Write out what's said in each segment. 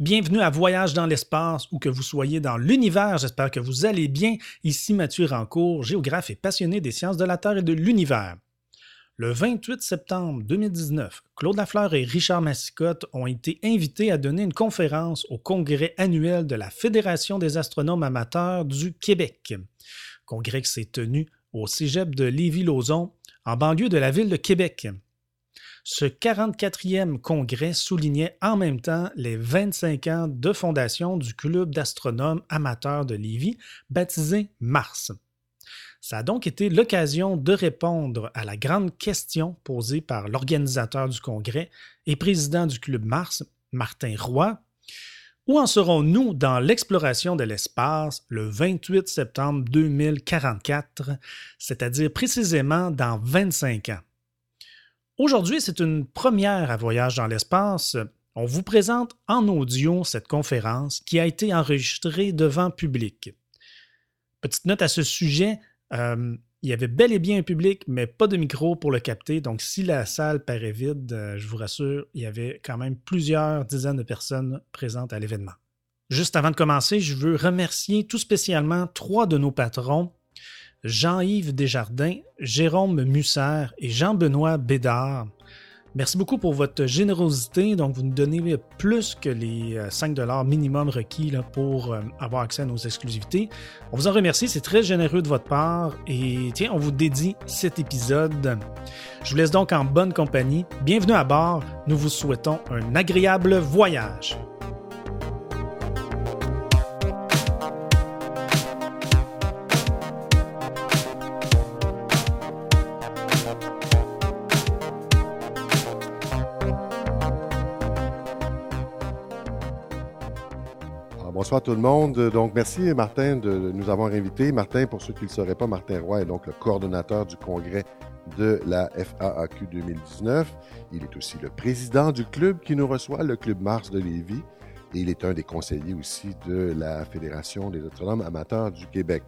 Bienvenue à Voyage dans l'espace ou que vous soyez dans l'univers. J'espère que vous allez bien. Ici Mathieu Rancourt, géographe et passionné des sciences de la Terre et de l'univers. Le 28 septembre 2019, Claude Lafleur et Richard Massicotte ont été invités à donner une conférence au congrès annuel de la Fédération des astronomes amateurs du Québec. Congrès qui s'est tenu au cégep de Lévis-Lauzon, en banlieue de la ville de Québec. Ce 44e congrès soulignait en même temps les 25 ans de fondation du Club d'astronomes amateurs de Lévis, baptisé Mars. Ça a donc été l'occasion de répondre à la grande question posée par l'organisateur du congrès et président du Club Mars, Martin Roy. Où en serons-nous dans l'exploration de l'espace le 28 septembre 2044, c'est-à-dire précisément dans 25 ans? Aujourd'hui, c'est une première à Voyage dans l'espace. On vous présente en audio cette conférence qui a été enregistrée devant public. Petite note à ce sujet, euh, il y avait bel et bien un public, mais pas de micro pour le capter. Donc, si la salle paraît vide, euh, je vous rassure, il y avait quand même plusieurs dizaines de personnes présentes à l'événement. Juste avant de commencer, je veux remercier tout spécialement trois de nos patrons Jean-Yves Desjardins, Jérôme Musser et Jean-Benoît Bédard. Merci beaucoup pour votre générosité. Donc, vous nous donnez plus que les 5 euh, minimum requis pour euh, avoir accès à nos exclusivités. On vous en remercie, c'est très généreux de votre part. Et tiens, on vous dédie cet épisode. Je vous laisse donc en bonne compagnie. Bienvenue à bord. Nous vous souhaitons un agréable voyage. Bonsoir tout le monde. Donc, merci Martin de nous avoir invités. Martin, pour ceux qui ne le sauraient pas, Martin Roy est donc le coordonnateur du congrès de la FAAQ 2019. Il est aussi le président du club qui nous reçoit, le Club Mars de Lévis. Et il est un des conseillers aussi de la Fédération des astronomes amateurs du Québec.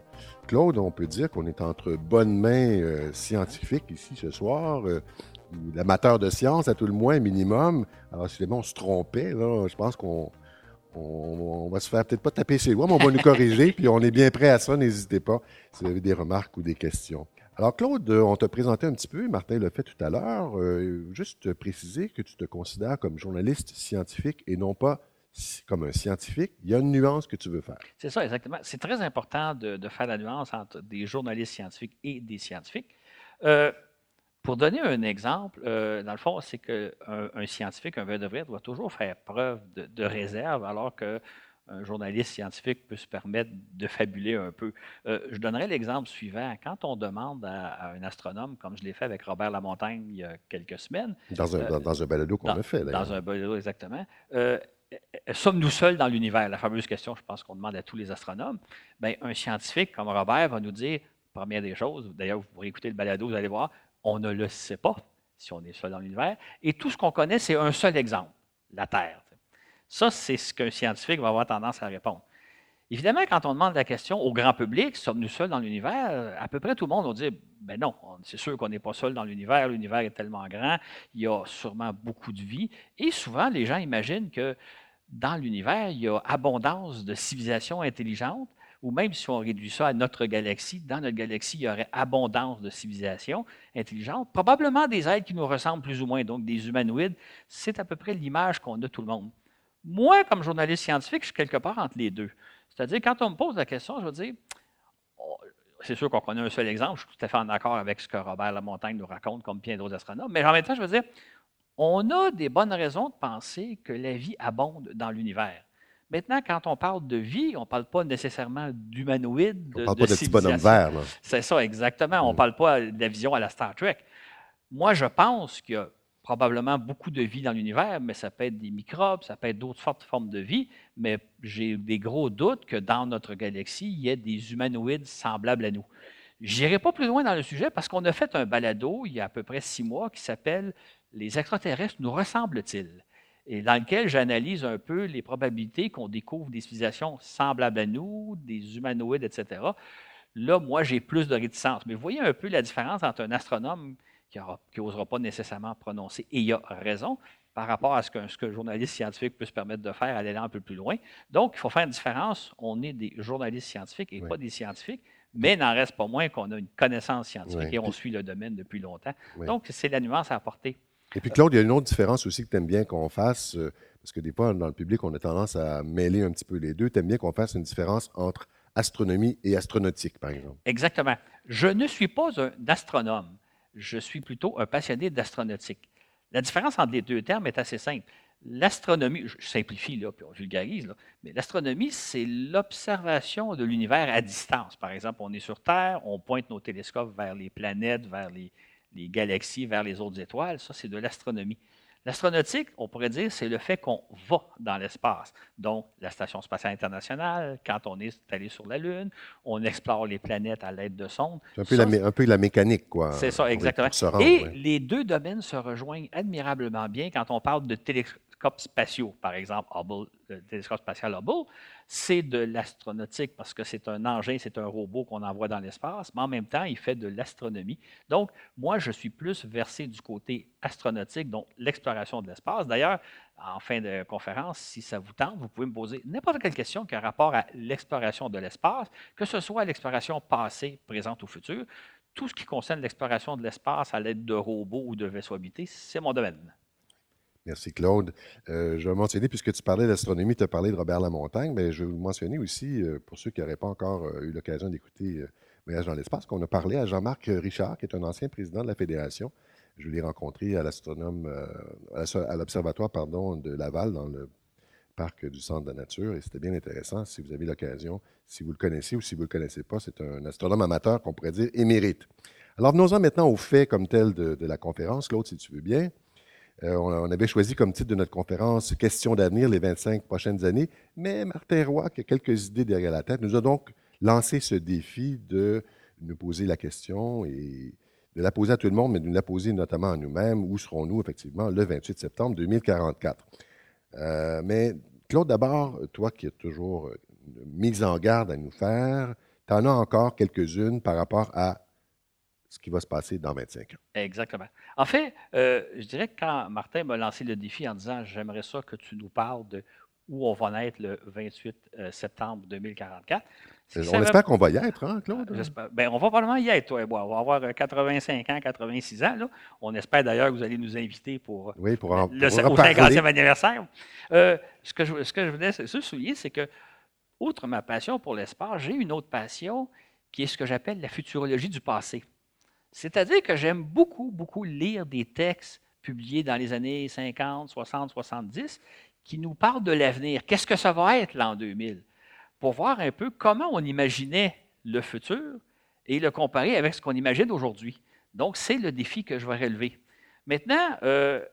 Claude, on peut dire qu'on est entre bonnes mains euh, scientifiques ici ce soir. Euh, l'amateur de science, à tout le moins, minimum. Alors, si on se trompait, je pense qu'on on, va se faire peut-être pas taper ses doigts, mais on va nous corriger, puis on est bien prêt à ça. N'hésitez pas si vous avez des remarques ou des questions. Alors, Claude, euh, on t'a présenté un petit peu, Martin l'a fait tout à l'heure. Euh, juste préciser que tu te considères comme journaliste scientifique et non pas comme un scientifique. Il y a une nuance que tu veux faire. C'est ça, exactement. C'est très important de, faire la nuance entre des journalistes scientifiques et des scientifiques. Euh, pour donner un exemple, euh, dans le fond, c'est qu'un un scientifique, un de vrai, doit toujours faire preuve de, réserve, alors qu'un journaliste scientifique peut se permettre de fabuler un peu. Euh, je donnerai l'exemple suivant. Quand on demande à, un astronome, comme je l'ai fait avec Robert Lamontagne il y a quelques semaines. Dans un, euh, dans, un balado qu'on a fait, Dans un balado, exactement. Sommes-nous seuls dans l'univers? La fameuse question, je pense qu'on demande à tous les astronomes. Bien, un scientifique comme Robert va nous dire, première des choses, d'ailleurs, vous pourrez écouter le balado, vous allez voir, on ne le sait pas si on est seul dans l'univers. Et tout ce qu'on connaît, c'est un seul exemple, la Terre. Ça, c'est ce qu'un scientifique va avoir tendance à répondre. Évidemment, quand on demande la question au grand public, sommes-nous seuls dans l'univers, à peu près tout le monde va dire, ben non, c'est sûr qu'on n'est pas seul dans l'univers, l'univers est tellement grand, il y a sûrement beaucoup de vie. Et souvent, les gens imaginent que dans l'univers, il y a abondance de civilisations intelligentes, ou même si on réduit ça à notre galaxie, dans notre galaxie, il y aurait abondance de civilisations intelligentes, probablement des êtres qui nous ressemblent plus ou moins, donc des humanoïdes. C'est à peu près l'image qu'on a de tout le monde. Moi, comme journaliste scientifique, je suis quelque part entre les deux. C'est-à-dire, quand on me pose la question, je veux dire, oh, c'est sûr qu'on connaît un seul exemple, je suis tout à fait en accord avec ce que Robert Lamontagne nous raconte, comme bien d'autres astronomes, mais en même temps, je veux dire, on a des bonnes raisons de penser que la vie abonde dans l'univers. Maintenant, quand on parle de vie, on ne parle pas nécessairement d'humanoïdes. On ne parle pas de petits bonhommes verts. C'est ça, exactement. On ne mm. parle pas de la vision à la Star Trek. Moi, je pense qu'il y a probablement beaucoup de vie dans l'univers, mais ça peut être des microbes, ça peut être d'autres fortes formes de vie, mais j'ai des gros doutes que dans notre galaxie, il y ait des humanoïdes semblables à nous. Je n'irai pas plus loin dans le sujet parce qu'on a fait un balado il y a à peu près six mois qui s'appelle Les extraterrestres nous ressemblent-ils? Et dans lequel j'analyse un peu les probabilités qu'on découvre des civilisations semblables à nous, des humanoïdes, etc. Là, moi, j'ai plus de réticence. Mais vous voyez un peu la différence entre un astronome qui n'osera pas nécessairement prononcer, et il a raison, par rapport à ce qu'un ce journaliste scientifique peut se permettre de faire, aller un peu plus loin. Donc, il faut faire une différence. On est des journalistes scientifiques et pas des scientifiques, mais n'en reste pas moins qu'on a une connaissance scientifique et on suit le domaine depuis longtemps. Donc, c'est la nuance à apporter. Et puis, Claude, il y a une autre différence aussi que tu aimes bien qu'on fasse, euh, parce que des fois, dans le public, on a tendance à mêler un petit peu les deux. Tu aimes bien qu'on fasse une différence entre astronomie et astronautique, par exemple? Exactement. Je ne suis pas un astronome. Je suis plutôt un passionné d'astronautique. La différence entre les deux termes est assez simple. L'astronomie, je simplifie là, puis on vulgarise, là, mais l'astronomie, c'est l'observation de l'univers à distance. Par exemple, on est sur Terre, on pointe nos télescopes vers les planètes, vers les, les galaxies, vers les autres étoiles. Ça, c'est de l'astronomie. L'astronautique, on pourrait dire, c'est le fait qu'on va dans l'espace. Donc, la Station spatiale internationale, quand on est allé sur la Lune, on explore les planètes à l'aide de sondes. C'est un, peu la, un peu la mécanique, quoi. C'est ça, exactement. Et les deux domaines se rejoignent admirablement bien quand on parle de spatiaux, par exemple Hubble, le télescope spatial Hubble, c'est de l'astronautique parce que c'est un engin, c'est un robot qu'on envoie dans l'espace, mais en même temps, il fait de l'astronomie. Donc, moi, je suis plus versé du côté astronautique, donc l'exploration de l'espace. D'ailleurs, en fin de conférence, si ça vous tente, vous pouvez me poser n'importe quelle question qui a rapport à l'exploration de l'espace, que ce soit l'exploration passée, présente ou future. Tout ce qui concerne l'exploration de l'espace à l'aide de robots ou de vaisseaux habités, c'est mon domaine. Merci, Claude. Euh, je vais mentionner, puisque tu parlais d'astronomie, tu as parlé de Robert Lamontagne, mais je vais vous mentionner aussi, euh, pour ceux qui n'auraient pas encore euh, eu l'occasion d'écouter Voyage dans l'espace, qu'on a parlé à Jean-Marc Richard, qui est un ancien président de la Fédération. Je l'ai rencontré à l'astronome, à l'observatoire, pardon, de Laval, dans le parc du Centre de la Nature, et c'était bien intéressant. Si vous avez l'occasion, si vous le connaissez ou si vous ne le connaissez pas, c'est un astronome amateur qu'on pourrait dire émérite. Alors, venons-en maintenant au fait comme tel de, de la conférence. Claude, si tu veux bien. Euh, on, avait choisi comme titre de notre conférence Questions d'avenir les 25 prochaines années, mais Martin Roy, qui a quelques idées derrière la tête, nous a donc lancé ce défi de nous poser la question et de la poser à tout le monde, mais de nous la poser notamment à nous-mêmes. Où serons-nous effectivement le 28 septembre 2044? Euh, mais Claude, d'abord, toi qui as toujours une mise en garde à nous faire, tu en as encore quelques-unes par rapport à ce qui va se passer dans 25 ans. Exactement. En fait, euh, je dirais que quand Martin m'a lancé le défi en disant J'aimerais ça que tu nous parles de où on va être le 28 euh, septembre 2044. On espère qu'on va y être, hein, Claude? Ben, on va probablement y être, toi et moi. On va avoir 85 euh, ans, 86 ans. Là. On espère d'ailleurs que vous allez nous inviter pour, oui, pour, en, le, au 50e anniversaire. ce, que je, ce que je voulais souligner, c'est que, outre ma passion pour l'espace, j'ai une autre passion qui est ce que j'appelle la futurologie du passé. C'est-à-dire que j'aime beaucoup, beaucoup lire des textes publiés dans les années 50, 60, 70 qui nous parlent de l'avenir. Qu'est-ce que ça va être l'an 2000? Pour voir un peu comment on imaginait le futur et le comparer avec ce qu'on imagine aujourd'hui. Donc, c'est le défi que je vais relever. Maintenant, euh,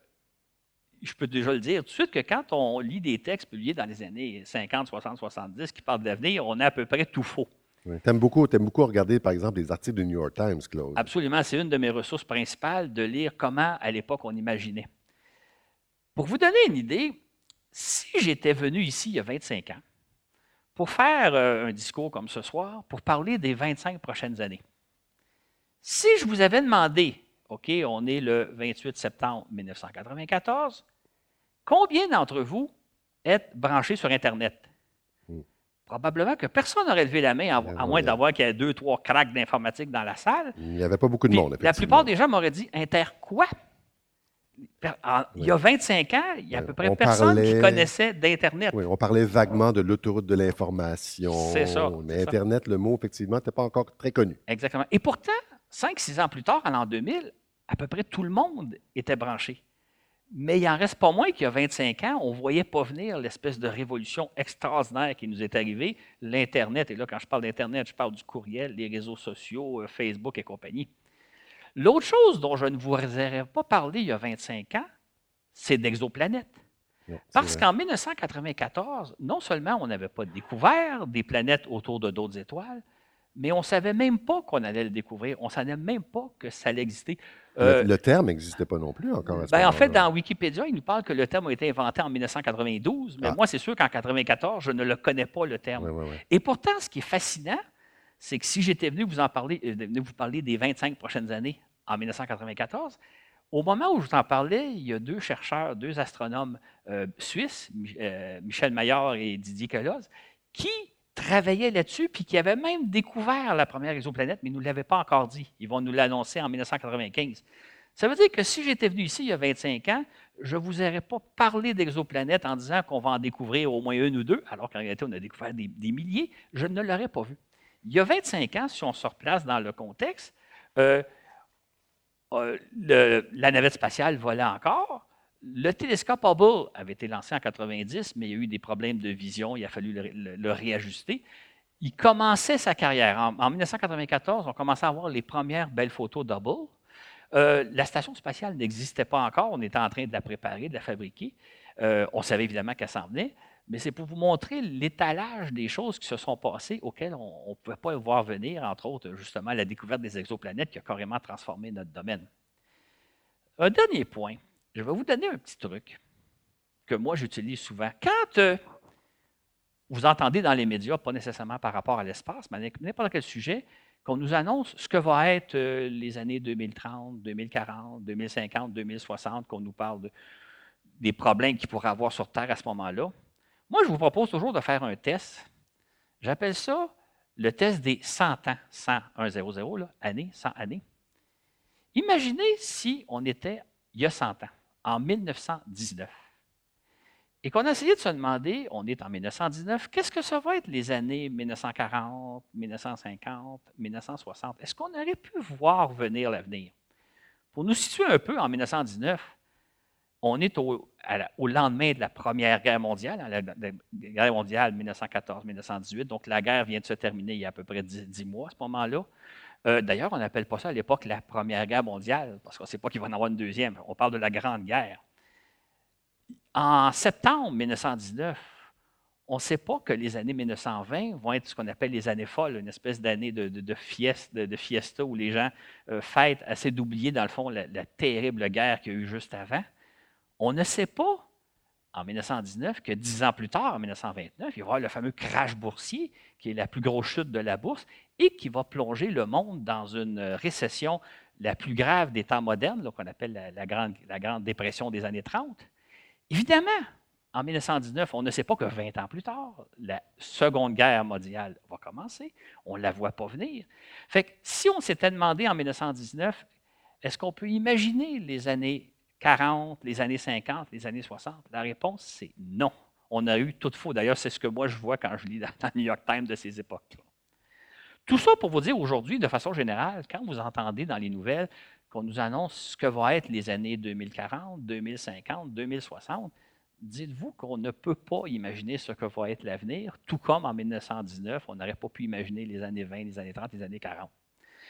je peux déjà le dire tout de suite que quand on lit des textes publiés dans les années 50, 60, 70 qui parlent de l'avenir, on a à peu près tout faux. Tu aimes beaucoup, regarder, par exemple, les articles du New York Times, Claude. Absolument. C'est une de mes ressources principales de lire comment, à l'époque, on imaginait. Pour vous donner une idée, si j'étais venu ici il y a 25 ans pour faire euh, un discours comme ce soir, pour parler des 25 prochaines années, si je vous avais demandé, OK, on est le 28 septembre 1994, combien d'entre vous êtes branchés sur Internet? Probablement que personne n'aurait levé la main, à, ben moins d'avoir qu'il y ait deux, trois cracks d'informatique dans la salle. Il n'y avait pas beaucoup de monde. La plupart des gens m'auraient dit Inter quoi? Il y a 25 ans, il y a à peu près personne qui connaissait d'Internet. Oui, on parlait vaguement de l'autoroute de l'information. C'est ça. Mais Internet, le mot, effectivement, n'était pas encore très connu. Exactement. Et pourtant, 5-6 ans plus tard, en l'an 2000, à peu près tout le monde était branché. Mais il n'en reste pas moins qu'il y a 25 ans, on ne voyait pas venir l'espèce de révolution extraordinaire qui nous est arrivée, l'Internet. Et là, quand je parle d'Internet, je parle du courriel, les réseaux sociaux, euh, Facebook et compagnie. L'autre chose dont je ne vous aurais pas parlé il y a 25 ans, c'est d'exoplanètes. Parce qu'en 1994, non seulement on n'avait pas découvert des planètes autour de d'autres étoiles, mais on ne savait même pas qu'on allait le découvrir. On ne savait même pas que ça allait exister. Euh, le, terme n'existait pas non plus encore. ben, en fait, dans Wikipédia, il nous parle que le terme a été inventé en 1992, mais ah. moi, c'est sûr qu'en 1994, je ne le connais pas, le terme. Et pourtant, ce qui est fascinant, c'est que si j'étais venu vous en parler, euh, venu vous parler des 25 prochaines années en 1994, Au moment où je vous en parlais, il y a deux chercheurs, deux astronomes euh, suisses, euh, Michel Maillard et Didier Queloz, qui travaillaient là-dessus, puis qui avaient même découvert la première exoplanète, mais ils ne nous l'avaient pas encore dit. Ils vont nous l'annoncer en 1995. Ça veut dire que si j'étais venu ici il y a 25 ans, je ne vous aurais pas parlé d'exoplanètes en disant qu'on va en découvrir au moins une ou deux, alors qu'en réalité, on a découvert des, milliers. Je ne l'aurais pas vu. Il y a 25 ans, si on se replace dans le contexte, euh, euh, la navette spatiale volait encore. Le télescope Hubble avait été lancé en 90, mais il y a eu des problèmes de vision, il a fallu le, réajuster. Il commençait sa carrière. En, 1994, on commençait à avoir les premières belles photos d'Hubble. Euh, la station spatiale n'existait pas encore, on était en train de la préparer, de la fabriquer. Euh, on savait évidemment qu'elle s'en venait, mais c'est pour vous montrer l'étalage des choses qui se sont passées auxquelles on ne pouvait pas voir venir, entre autres, justement, la découverte des exoplanètes qui a carrément transformé notre domaine. Un dernier point, je vais vous donner un petit truc que moi j'utilise souvent. Quand euh, vous entendez dans les médias, pas nécessairement par rapport à l'espace, mais n'importe quel sujet, qu'on nous annonce ce que vont être euh, les années 2030, 2040, 2050, 2060, qu'on nous parle des problèmes qu'il pourrait avoir sur Terre à ce moment-là. Moi, je vous propose toujours de faire un test. J'appelle ça le test des 100 ans, 100, 1, 0, 0, là, année, 100 années. Imaginez si on était il y a 100 ans, en 1919, et qu'on a essayé de se demander, on est en 1919, qu'est-ce que ça va être les années 1940, 1950, 1960? Est-ce qu'on aurait pu voir venir l'avenir? Pour nous situer un peu en 1919, on est au, lendemain de la Première Guerre mondiale, hein, la, guerre mondiale 1914-1918, donc la guerre vient de se terminer il y a à peu près 10, mois à ce moment-là. Euh, d'ailleurs, on n'appelle pas ça à l'époque la Première Guerre mondiale, parce qu'on ne sait pas qu'il va en avoir une deuxième. On parle de la Grande Guerre. En septembre 1919, on ne sait pas que les années 1920 vont être ce qu'on appelle les années folles, une espèce d'année de, de, fiesta, où les gens euh, fêtent assez d'oublier, dans le fond, la terrible guerre qu'il y a eu juste avant. On ne sait pas en 1919 que dix ans plus tard, en 1929, il va y avoir le fameux crash boursier, qui est la plus grosse chute de la bourse, et qui va plonger le monde dans une récession la plus grave des temps modernes, qu'on appelle la, grande, la Grande Dépression des années 30. Évidemment, en 1919, on ne sait pas que 20 ans plus tard, la Seconde Guerre mondiale va commencer. On ne la voit pas venir. Fait que si on s'était demandé en 1919, est-ce qu'on peut imaginer les années 40, les années 50, les années 60? La réponse, c'est non. On a eu tout faux. D'ailleurs, c'est ce que moi je vois quand je lis dans le New York Times de ces époques-là. Tout ça pour vous dire aujourd'hui, de façon générale, quand vous entendez dans les nouvelles qu'on nous annonce ce que vont être les années 2040, 2050, 2060, dites-vous qu'on ne peut pas imaginer ce que va être l'avenir, tout comme en 1919, on n'aurait pas pu imaginer les années 20, les années 30, les années 40.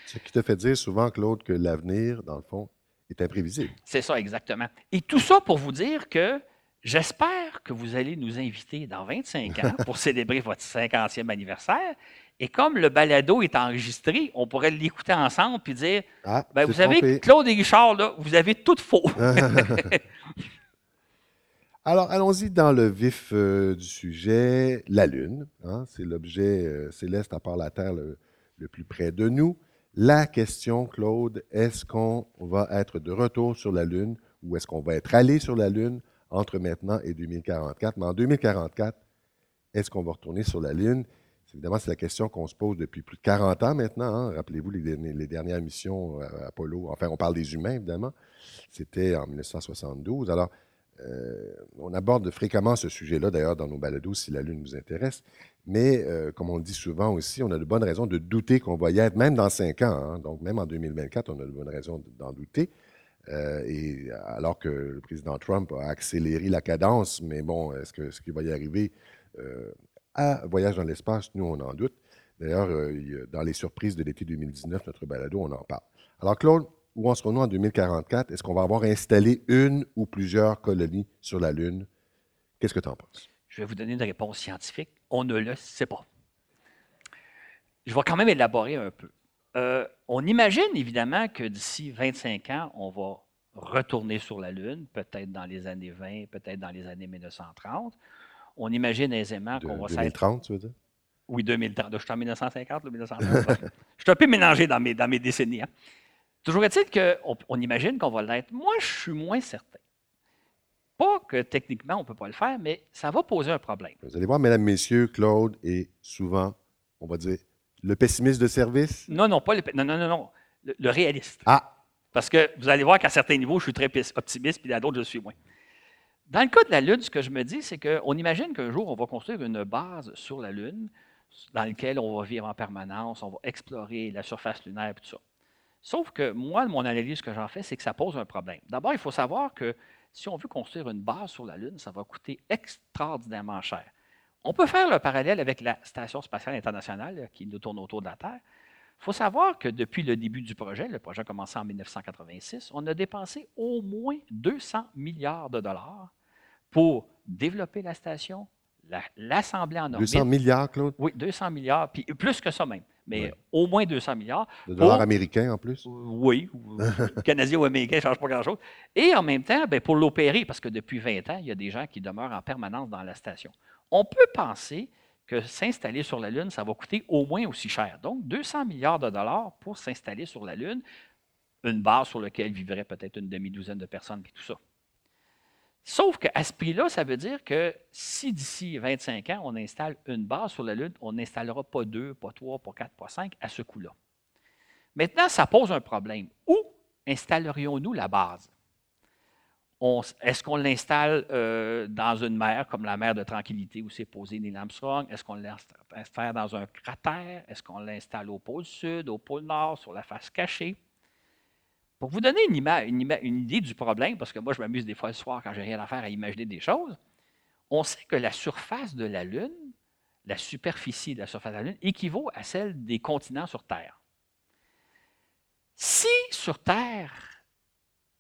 Ce qui te fait dire souvent, Claude, que l'avenir, dans le fond, est imprévisible. C'est ça, exactement. Et tout ça pour vous dire que j'espère que vous allez nous inviter dans 25 ans pour célébrer votre 50e anniversaire. Et comme le balado est enregistré, on pourrait l'écouter ensemble puis dire ah, ben, Vous savez, Claude et Richard, là, vous avez tout faux. Alors, allons-y dans le vif euh, du sujet. La Lune, hein, c'est l'objet euh, céleste à part la Terre le plus près de nous. La question, Claude, est-ce qu'on va être de retour sur la Lune ou est-ce qu'on va être allé sur la Lune entre maintenant et 2044? Mais en 2044, est-ce qu'on va retourner sur la Lune? Évidemment, c'est la question qu'on se pose depuis plus de 40 ans maintenant. Hein. Rappelez-vous les, dernières missions euh, Apollo. Enfin, on parle des humains, évidemment. C'était en 1972. Alors, euh, on aborde fréquemment ce sujet-là, d'ailleurs, dans nos balados, si la Lune nous intéresse. Mais, euh, comme on le dit souvent aussi, on a de bonnes raisons de douter qu'on va y être, même dans cinq ans. Hein. Donc, même en 2024, on a de bonnes raisons d'en douter. Euh, et alors que le président Trump a accéléré la cadence, mais bon, est-ce qu'il ce va y arriver à Voyage dans l'espace? Nous, on en doute. D'ailleurs, dans les surprises de l'été 2019, notre balado, on en parle. Alors, Claude, où en serons-nous en 2044? Est-ce qu'on va avoir installé une ou plusieurs colonies sur la Lune? Qu'est-ce que tu en penses? Je vais vous donner une réponse scientifique. On ne le sait pas. Je vais quand même élaborer un peu. Euh, on imagine évidemment que d'ici 25 ans, on va retourner sur la Lune, peut-être dans les années 20, peut-être dans les années 1930. On imagine aisément qu'on va 2030, tu veux dire? Oui, 2030. Je suis en 1950 ou 1930. je suis un peu mélangé dans mes, dans mes décennies. Hein. Toujours est-il qu'on on imagine qu'on va l'être. Moi, je suis moins certain. Pas que techniquement, on ne peut pas le faire, mais ça va poser un problème. Vous allez voir, mesdames, messieurs, Claude est souvent, on va dire, le pessimiste de service. Non, non, pas le, non, non, non, non, le, réaliste. Ah! Parce que vous allez voir qu'à certains niveaux, je suis très optimiste, puis à d'autres, je suis moins. Dans le cas de la Lune, ce que je me dis, c'est qu'on imagine qu'un jour, on va construire une base sur la Lune dans laquelle on va vivre en permanence, on va explorer la surface lunaire et tout ça. Sauf que moi, mon analyse que j'en fais, c'est que ça pose un problème. D'abord, il faut savoir que si on veut construire une base sur la Lune, ça va coûter extraordinairement cher. On peut faire le parallèle avec la Station spatiale internationale qui nous tourne autour de la Terre. Il faut savoir que depuis le début du projet, le projet a commencé en 1986, on a dépensé au moins 200 milliards de dollars pour développer la station, l'assembler en orbite. 200 milliards, Claude? Oui, 200 milliards, puis plus que ça même, mais au moins 200 milliards. De dollars américains en plus? Oui, canadiens ou américains, ne change pas grand-chose. Et en même temps, ben, pour l'opérer, parce que depuis 20 ans, il y a des gens qui demeurent en permanence dans la station. On peut penser que s'installer sur la Lune, ça va coûter au moins aussi cher. Donc, 200 milliards de dollars pour s'installer sur la Lune, une base sur laquelle vivrait peut-être une demi-douzaine de personnes, puis tout ça. Sauf qu'à ce prix-là, ça veut dire que si d'ici 25 ans, on installe une base sur la Lune, on n'installera pas deux, pas trois, pas quatre, pas cinq à ce coût-là. Maintenant, ça pose un problème. Où installerions-nous la base? Est-ce qu'on l'installe euh, dans une mer comme la mer de Tranquillité où s'est posé Neil Armstrong? Est-ce qu'on l'installe dans un cratère? Est-ce qu'on l'installe au pôle sud, au pôle nord, sur la face cachée? Pour vous donner une, idée du problème, parce que moi, je m'amuse des fois le soir quand j'ai rien à faire à imaginer des choses, on sait que la surface de la Lune, la superficie de la surface de la Lune, équivaut à celle des continents sur Terre. Si sur Terre,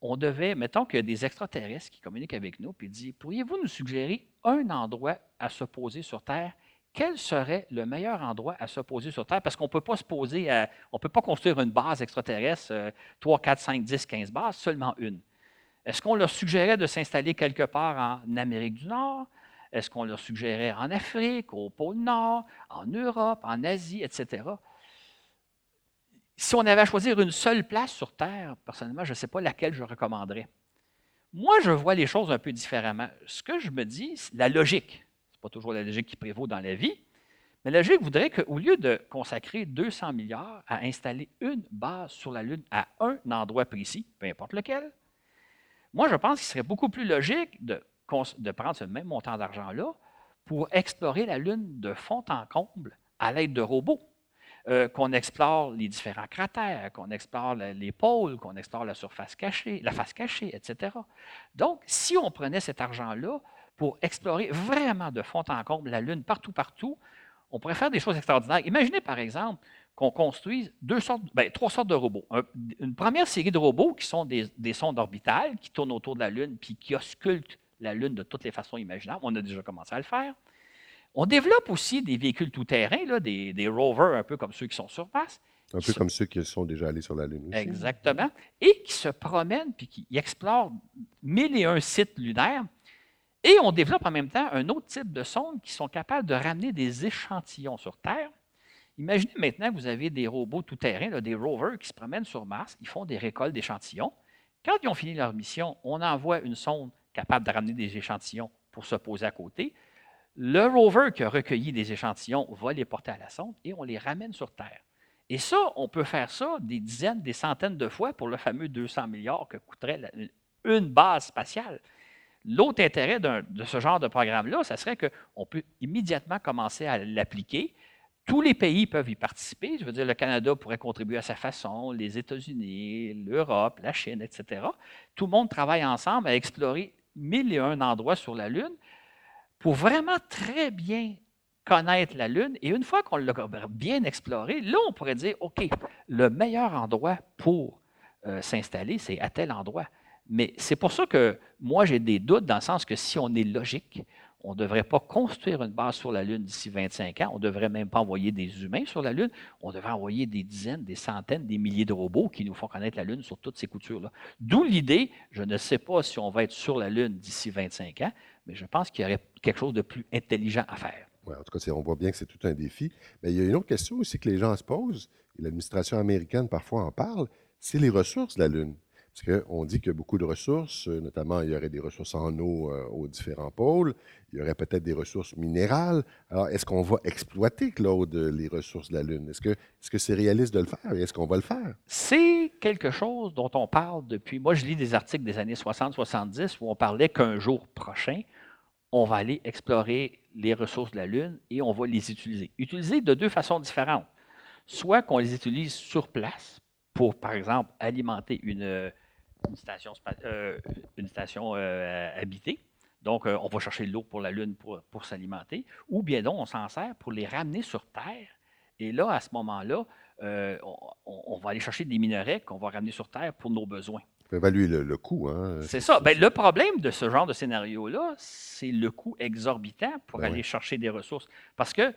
on devait, mettons qu'il y a des extraterrestres qui communiquent avec nous, puis disent Pourriez-vous nous suggérer un endroit à se poser sur Terre quel serait le meilleur endroit à se poser sur Terre? Parce qu'on ne peut pas se poser, on ne peut pas construire une base extraterrestre, 3, 4, 5, 10, 15 bases, seulement une. Est-ce qu'on leur suggérait de s'installer quelque part en Amérique du Nord? Est-ce qu'on leur suggérait en Afrique, au pôle Nord, en Europe, en Asie, etc.? Si on avait à choisir une seule place sur Terre, personnellement, je ne sais pas laquelle je recommanderais. Moi, je vois les choses un peu différemment. Ce que je me dis, la logique, n'est pas toujours la logique qui prévaut dans la vie. Mais la logique voudrait qu'au lieu de consacrer 200 milliards à installer une base sur la Lune à un endroit précis, peu importe lequel, moi, je pense qu'il serait beaucoup plus logique de, prendre ce même montant d'argent-là pour explorer la Lune de fond en comble à l'aide de robots. Euh, qu'on explore les différents cratères, qu'on explore les pôles, qu'on explore la surface cachée, la face cachée, etc. Donc, si on prenait cet argent-là pour explorer vraiment de fond en comble la Lune partout, partout, on pourrait faire des choses extraordinaires. Imaginez par exemple qu'on construise deux sortes, ben, trois sortes de robots. une première série de robots qui sont des, sondes orbitales qui tournent autour de la Lune puis qui auscultent la Lune de toutes les façons imaginables. On a déjà commencé à le faire. On développe aussi des véhicules tout-terrain, des, des, rovers un peu comme ceux qui sont sur place. Un peu comme ceux qui sont déjà allés sur la Lune aussi. Exactement. Et qui se promènent puis qui explorent mille et un sites lunaires et on développe en même temps un autre type de sondes qui sont capables de ramener des échantillons sur Terre. Imaginez maintenant que vous avez des robots tout-terrain, des rovers qui se promènent sur Mars, ils font des récoltes d'échantillons. Quand ils ont fini leur mission, on envoie une sonde capable de ramener des échantillons pour se poser à côté. Le rover qui a recueilli des échantillons va les porter à la sonde et on les ramène sur Terre. Et ça, on peut faire ça des dizaines, des centaines de fois pour le fameux 200 milliards que coûterait une base spatiale. L'autre intérêt de ce genre de programme-là, ce serait qu'on peut immédiatement commencer à l'appliquer. Tous les pays peuvent y participer. Je veux dire, le Canada pourrait contribuer à sa façon, les États-Unis, l'Europe, la Chine, etc. Tout le monde travaille ensemble à explorer mille et un endroits sur la Lune pour vraiment très bien connaître la Lune. Et une fois qu'on l'a bien exploré, là, on pourrait dire, OK, le meilleur endroit pour euh, s'installer, c'est à tel endroit. Mais c'est pour ça que moi, j'ai des doutes dans le sens que si on est logique, on ne devrait pas construire une base sur la Lune d'ici 25 ans. On ne devrait même pas envoyer des humains sur la Lune. On devrait envoyer des dizaines, des centaines, des milliers de robots qui nous font connaître la Lune sur toutes ces coutures-là. D'où l'idée, je ne sais pas si on va être sur la Lune d'ici 25 ans, mais je pense qu'il y aurait quelque chose de plus intelligent à faire. Oui, en tout cas, on voit bien que c'est tout un défi. Mais il y a une autre question aussi que les gens se posent, et l'administration américaine parfois en parle, c'est les ressources de la Lune. Parce qu'on dit qu'il y a beaucoup de ressources, euh, notamment il y aurait des ressources en eau euh, aux différents pôles, il y aurait peut-être des ressources minérales. Alors, est-ce qu'on va exploiter, Claude, les ressources de la Lune? Est-ce que c'est -ce c'est réaliste de le faire et est-ce qu'on va le faire? C'est quelque chose dont on parle depuis. Moi, je lis des articles des années 60-70 où on parlait qu'un jour prochain, on va aller explorer les ressources de la Lune et on va les utiliser. Utiliser de deux façons différentes. Soit qu'on les utilise sur place pour, par exemple, alimenter une, une station, euh, une station euh, habitée. Donc, euh, on va chercher de l'eau pour la Lune pour, pour s'alimenter. Ou bien donc, on s'en sert pour les ramener sur Terre. Et là, à ce moment-là, on, va aller chercher des minerais qu'on va ramener sur Terre pour nos besoins. On peut évaluer le, coût. Hein? C'est ça. Ben, le problème de ce genre de scénario-là, c'est le coût exorbitant pour ben aller chercher des ressources. Parce que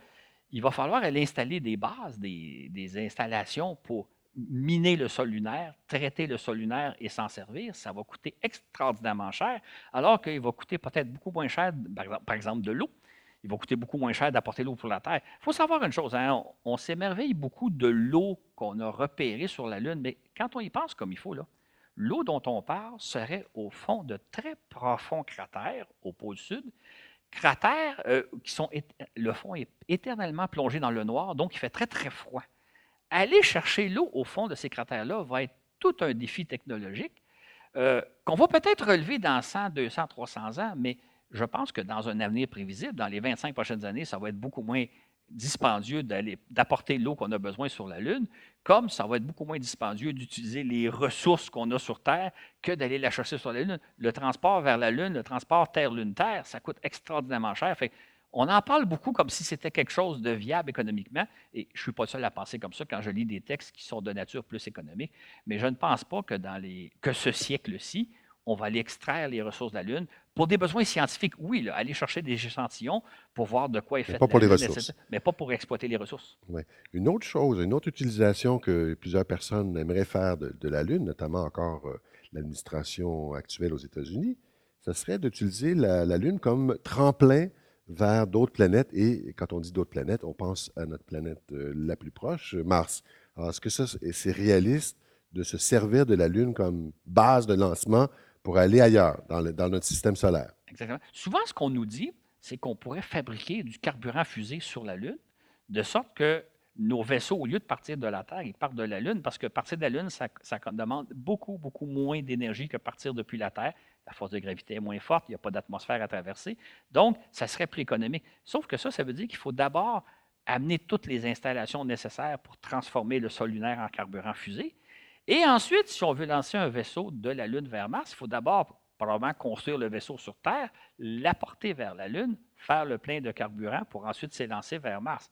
il va falloir aller installer des bases, des, des installations pour miner le sol lunaire, traiter le sol lunaire et s'en servir, ça va coûter extraordinairement cher, alors qu'il va coûter peut-être beaucoup moins cher, par exemple, de l'eau. Il va coûter beaucoup moins cher d'apporter l'eau pour la Terre. Il faut savoir une chose, hein, on, s'émerveille beaucoup de l'eau qu'on a repérée sur la Lune, mais quand on y pense comme il faut, l'eau dont on parle serait au fond de très profonds cratères au pôle sud, cratères euh, qui sont, le fond est éternellement plongé dans le noir, donc il fait très très froid aller chercher l'eau au fond de ces cratères-là va être tout un défi technologique euh, qu'on va peut-être relever dans 100, 200, 300 ans, mais je pense que dans un avenir prévisible, dans les 25 prochaines années, ça va être beaucoup moins dispendieux d'apporter l'eau qu'on a besoin sur la Lune, comme ça va être beaucoup moins dispendieux d'utiliser les ressources qu'on a sur Terre que d'aller la chercher sur la Lune. Le transport vers la Lune, le transport Terre-Lune-Terre, ça coûte extraordinairement cher. Fait on en parle beaucoup comme si c'était quelque chose de viable économiquement, et je ne suis pas seul à penser comme ça quand je lis des textes qui sont de nature plus économique, mais je ne pense pas que dans les, que ce siècle-ci, on va aller extraire les ressources de la Lune pour des besoins scientifiques, oui, aller chercher des échantillons pour voir de quoi est fait pas pour les ressources. mais pas pour exploiter les ressources. Une autre chose, une autre utilisation que plusieurs personnes aimeraient faire de, la Lune, notamment encore euh, l'administration actuelle aux États-Unis, ce serait d'utiliser la, la, Lune comme tremplin vers d'autres planètes. Et quand on dit d'autres planètes, on pense à notre planète euh, la plus proche, Mars. Alors, est-ce que ça, c'est réaliste de se servir de la Lune comme base de lancement pour aller ailleurs, dans, dans notre système solaire? Exactement. Souvent, ce qu'on nous dit, c'est qu'on pourrait fabriquer du carburant fusé sur la Lune, de sorte que nos vaisseaux, au lieu de partir de la Terre, ils partent de la Lune parce que partir de la Lune, ça, ça demande beaucoup, beaucoup moins d'énergie que partir depuis la Terre. La force de gravité est moins forte, il n'y a pas d'atmosphère à traverser. Donc, ça serait plus économique. Sauf que ça, ça veut dire qu'il faut d'abord amener toutes les installations nécessaires pour transformer le sol lunaire en carburant fusé. Et ensuite, si on veut lancer un vaisseau de la Lune vers Mars, il faut d'abord probablement construire le vaisseau sur Terre, l'apporter vers la Lune, faire le plein de carburant pour ensuite s'élancer vers Mars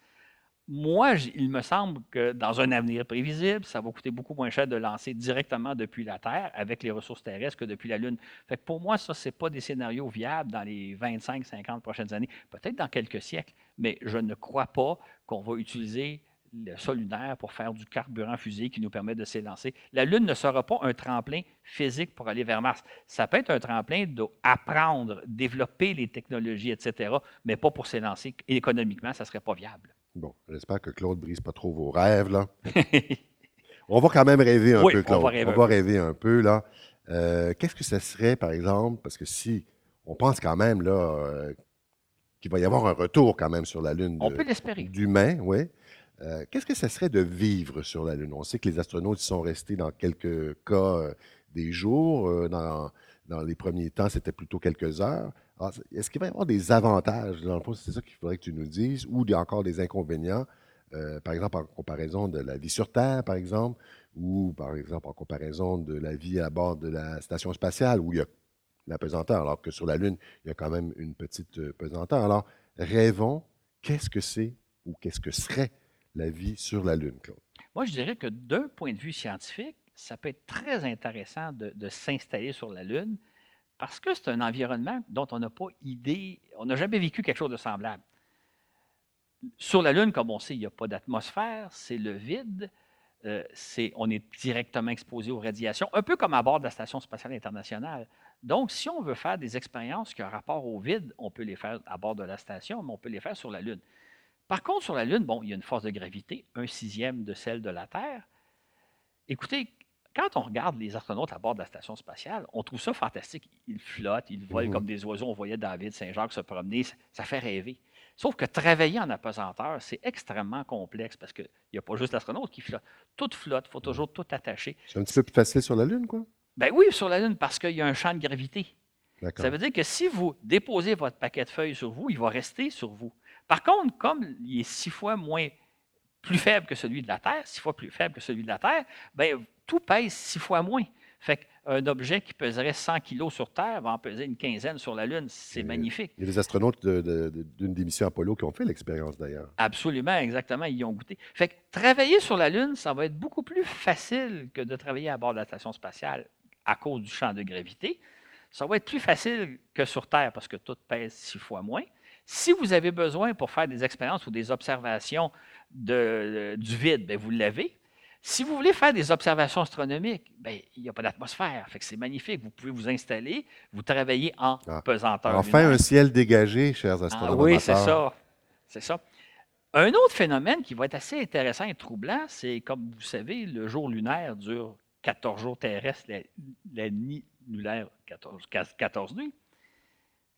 moi, il me semble que dans un avenir prévisible, ça va coûter beaucoup moins cher de lancer directement depuis la Terre avec les ressources terrestres que depuis la Lune. Fait pour moi, ça, ce n'est pas des scénarios viables dans les 25-50 prochaines années, peut-être dans quelques siècles, mais je ne crois pas qu'on va utiliser le sol lunaire pour faire du carburant fusée qui nous permet de s'élancer. La Lune ne sera pas un tremplin physique pour aller vers Mars. Ça peut être un tremplin d'apprendre, développer les technologies, etc., mais pas pour s'élancer. Économiquement, ça ne serait pas viable. Bon, j'espère que Claude ne brise pas trop vos rêves, là. on va quand même rêver un peu, Claude. On va rêver, on va rêver un peu, là. Euh, qu'est-ce que ce serait, par exemple, parce que si on pense quand même, là, euh, qu'il va y avoir un retour quand même sur la Lune. On peut l'espérer. D'humains, oui. Euh, qu'est-ce que ce serait de vivre sur la Lune? On sait que les astronautes y sont restés dans quelques cas des jours. dans, dans les premiers temps, c'était plutôt quelques heures. Est-ce qu'il va y avoir des avantages, dans le fond, c'est ça qu'il faudrait que tu nous dises, ou il y a encore des inconvénients, euh, par exemple en comparaison de la vie sur Terre, par exemple, ou par exemple en comparaison de la vie à bord de la station spatiale, où il y a la pesanteur, alors que sur la Lune, il y a quand même une petite euh, pesanteur. Alors, rêvons, qu'est-ce que c'est ou qu'est-ce que serait la vie sur la Lune, Claude? Moi, je dirais que d'un point de vue scientifique, ça peut être très intéressant de s'installer sur la Lune parce que c'est un environnement dont on n'a pas idée, on n'a jamais vécu quelque chose de semblable. Sur la Lune, comme on sait, il n'y a pas d'atmosphère, c'est le vide, euh, on est directement exposé aux radiations, un peu comme à bord de la Station spatiale internationale. Donc, si on veut faire des expériences qui ont rapport au vide, on peut les faire à bord de la station, mais on peut les faire sur la Lune. Par contre, sur la Lune, bon, il y a une force de gravité, un sixième de celle de la Terre. Écoutez, quand on regarde les astronautes à bord de la station spatiale, on trouve ça fantastique. Ils flottent, ils volent Mhm. comme des oiseaux. On voyait David Saint-Jacques se promener. Ça, ça fait rêver. Sauf que travailler en apesanteur, c'est extrêmement complexe parce qu'il n'y a pas juste l'astronaute qui flotte. Tout flotte, il faut toujours tout attacher. C'est un petit peu plus facile sur la Lune, quoi. Ben oui, sur la Lune, parce qu'il y a un champ de gravité. Ça veut dire que si vous déposez votre paquet de feuilles sur vous, il va rester sur vous. Par contre, comme il est six fois moins plus faible que celui de la Terre, six fois plus faible que celui de la Terre, ben, tout pèse six fois moins. Fait qu'un objet qui peserait 100 kg sur Terre va en peser une quinzaine sur la Lune. C'est magnifique. Il y a des astronautes de- de- de- d'une des missions Apollo qui ont fait l'expérience, d'ailleurs. Absolument, exactement. Ils y ont goûté. Fait que travailler sur la Lune, ça va être beaucoup plus facile que de travailler à bord de la station spatiale à cause du champ de gravité. Ça va être plus facile que sur Terre parce que tout pèse six fois moins. Si vous avez besoin pour faire des expériences ou des observations de- du vide, ben, vous l'avez. Si vous voulez faire des observations astronomiques, ben, il n'y a pas d'atmosphère. Fait que c'est magnifique. Vous pouvez vous installer, vous travaillez en Ah. pesanteur. Enfin, un ciel dégagé, chers Ah astronomes oui, c'est ça. C'est ça. Un autre phénomène qui va être assez intéressant et troublant, c'est, comme vous savez, le jour lunaire dure 14 jours terrestres, la, la nuit lunaire 14, 14 nuits.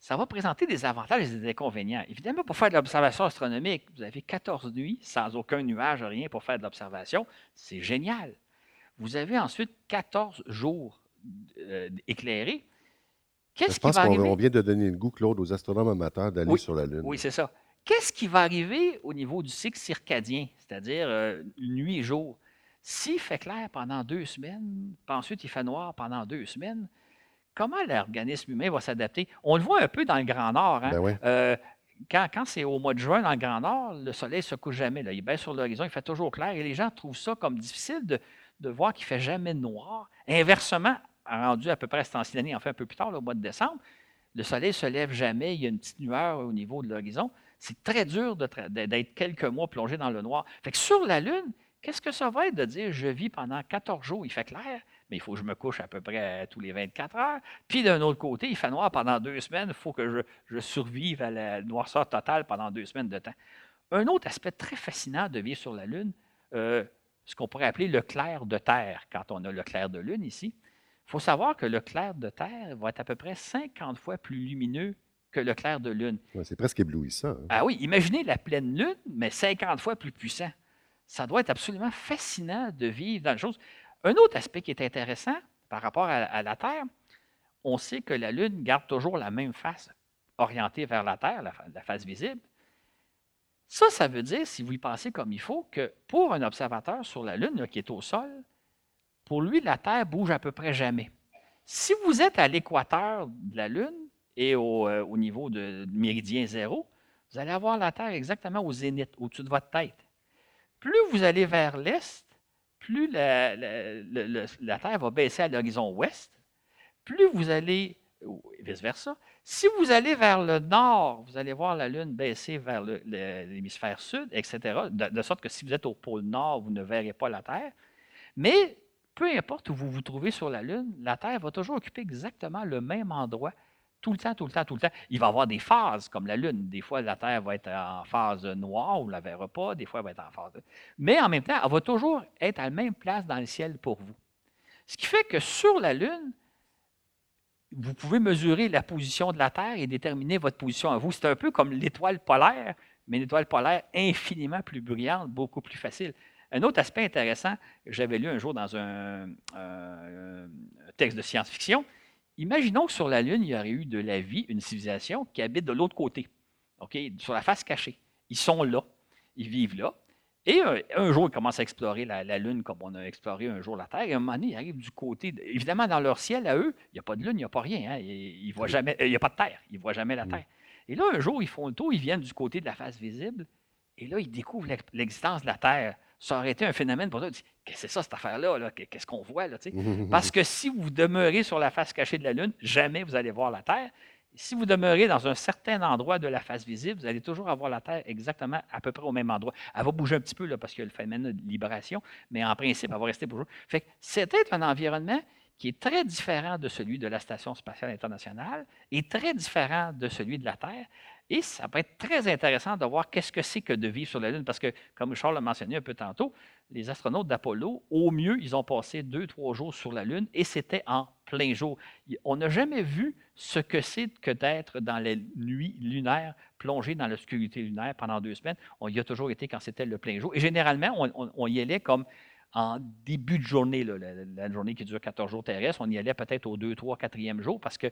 Ça va présenter des avantages et des inconvénients. Évidemment, pour faire de l'observation astronomique, vous avez 14 nuits sans aucun nuage, rien pour faire de l'observation. C'est génial. Vous avez ensuite 14 jours euh, éclairés. Qu'est-ce qui va qu'on arriver? on vient de donner une goût, Claude, aux astronomes amateurs d'aller Oui, sur la Lune. Oui, c'est ça. Qu'est-ce qui va arriver au niveau du cycle circadien, c'est-à-dire euh, nuit et jour? S'il fait clair pendant deux semaines, puis ensuite il fait noir pendant deux semaines, comment l'organisme humain va s'adapter? On le voit un peu dans le Grand Nord. hein. Ben. Euh, quand quand c'est au mois de juin dans le Grand Nord, le soleil ne se couche jamais. Là. Il baisse sur l'horizon, il fait toujours clair et les gens trouvent ça comme difficile de, de voir qu'il ne fait jamais noir. Inversement, rendu à peu près à ce temps-ci d'année, enfin un peu plus tard, là, au mois de décembre, le soleil ne se lève jamais, il y a une petite nueur au niveau de l'horizon. C'est très dur d'être quelques mois plongé dans le noir. Fait que sur la Lune, qu'est-ce que ça va être de dire je vis pendant 14 jours, il fait clair, mais il faut que je me couche à peu près tous les 24 heures. Puis d'un autre côté, il fait noir pendant deux semaines, il faut que je, je survive à la noirceur totale pendant deux semaines de temps. Un autre aspect très fascinant de vivre sur la Lune, euh, ce qu'on pourrait appeler le clair de Terre, quand on a le clair de Lune ici. Il faut savoir que le clair de Terre va être à peu près 50 fois plus lumineux que le clair de Lune. Ouais, c'est presque éblouissant. hein. Ah oui, imaginez la pleine Lune, mais 50 fois plus puissant. Ça doit être absolument fascinant de vivre dans la chose. Un autre aspect qui est intéressant par rapport à, la Terre, on sait que la Lune garde toujours la même face orientée vers la Terre, la, fa- la face visible. Ça, ça veut dire, si vous y pensez comme il faut, que pour un observateur sur la Lune qui est au sol, pour lui, la Terre bouge à peu près jamais. Si vous êtes à l'équateur de la Lune et au, euh, au niveau de, de méridien zéro, vous allez avoir la Terre exactement au zénith, au-dessus de votre tête. Plus vous allez vers l'est, plus la, Terre va baisser à l'horizon ouest. Plus vous allez, vice-versa, si vous allez vers le nord, vous allez voir la Lune baisser vers l'hémisphère sud, etc. De, de sorte que si vous êtes au pôle nord, vous ne verrez pas la Terre. Mais peu importe où vous vous trouvez sur la Lune, la Terre va toujours occuper exactement le même endroit tout le temps, tout le temps, tout le temps. Il va y avoir des phases comme la Lune. Des fois, la Terre va être en phase noire, on ne la verra pas. Des fois, elle va être en phase. Mais en même temps, elle va toujours être à la même place dans le ciel pour vous. Ce qui fait que sur la Lune, vous pouvez mesurer la position de la Terre et déterminer votre position à vous. C'est un peu comme l'étoile polaire, mais une étoile polaire infiniment plus brillante, beaucoup plus facile. Un autre aspect intéressant, j'avais lu un jour dans un, un- un texte de science-fiction, imaginons que sur la Lune, il y aurait eu de la vie, une civilisation qui habite de l'autre côté, OK, sur la face cachée. Ils sont là, ils vivent là. Et un, un jour, ils commencent à explorer la, la Lune comme on a exploré un jour la Terre. Et à un moment donné, ils arrivent du côté. de- évidemment, dans leur ciel, à eux, il n'y a pas de Lune, il n'y a pas rien. hein. Ils, ils voient jamais, euh, il n'y a pas de Terre. Ils ne voient jamais la. Terre. Et là, un jour, ils font le tour, ils viennent du côté de la face visible. Et là, ils découvrent l'ex- l'existence de la Terre. Ça aurait été un phénomène pour disent, Qu'est-ce que c'est ça, cette affaire-là? là? Qu'est-ce qu'on voit? Là? Parce que si vous demeurez sur la face cachée de la Lune, jamais vous allez voir la Terre. Si vous demeurez dans un certain endroit de la face visible, vous allez toujours avoir la Terre exactement à peu près au même endroit. Elle va bouger un petit peu là, parce qu'il y a le phénomène de libération, mais en principe, elle va rester toujours. Fait que c'était un environnement qui est très différent de celui de la Station spatiale internationale et très différent de celui de la Terre. Et ça va être très intéressant de voir qu'est-ce que c'est que de vivre sur la Lune, parce que, comme Charles l'a mentionné un peu tantôt, les astronautes d'Apollo, au mieux, ils ont passé deux, trois jours sur la Lune et c'était en plein jour. On n'a jamais vu ce que c'est que d'être dans les nuits lunaires, plongé dans l'obscurité lunaire pendant deux semaines. On y a toujours été quand c'était le plein jour. Et généralement, on, y allait comme en début de journée, la, journée qui dure 14 jours terrestres, on y allait peut-être au 2, 3, 4e jour parce que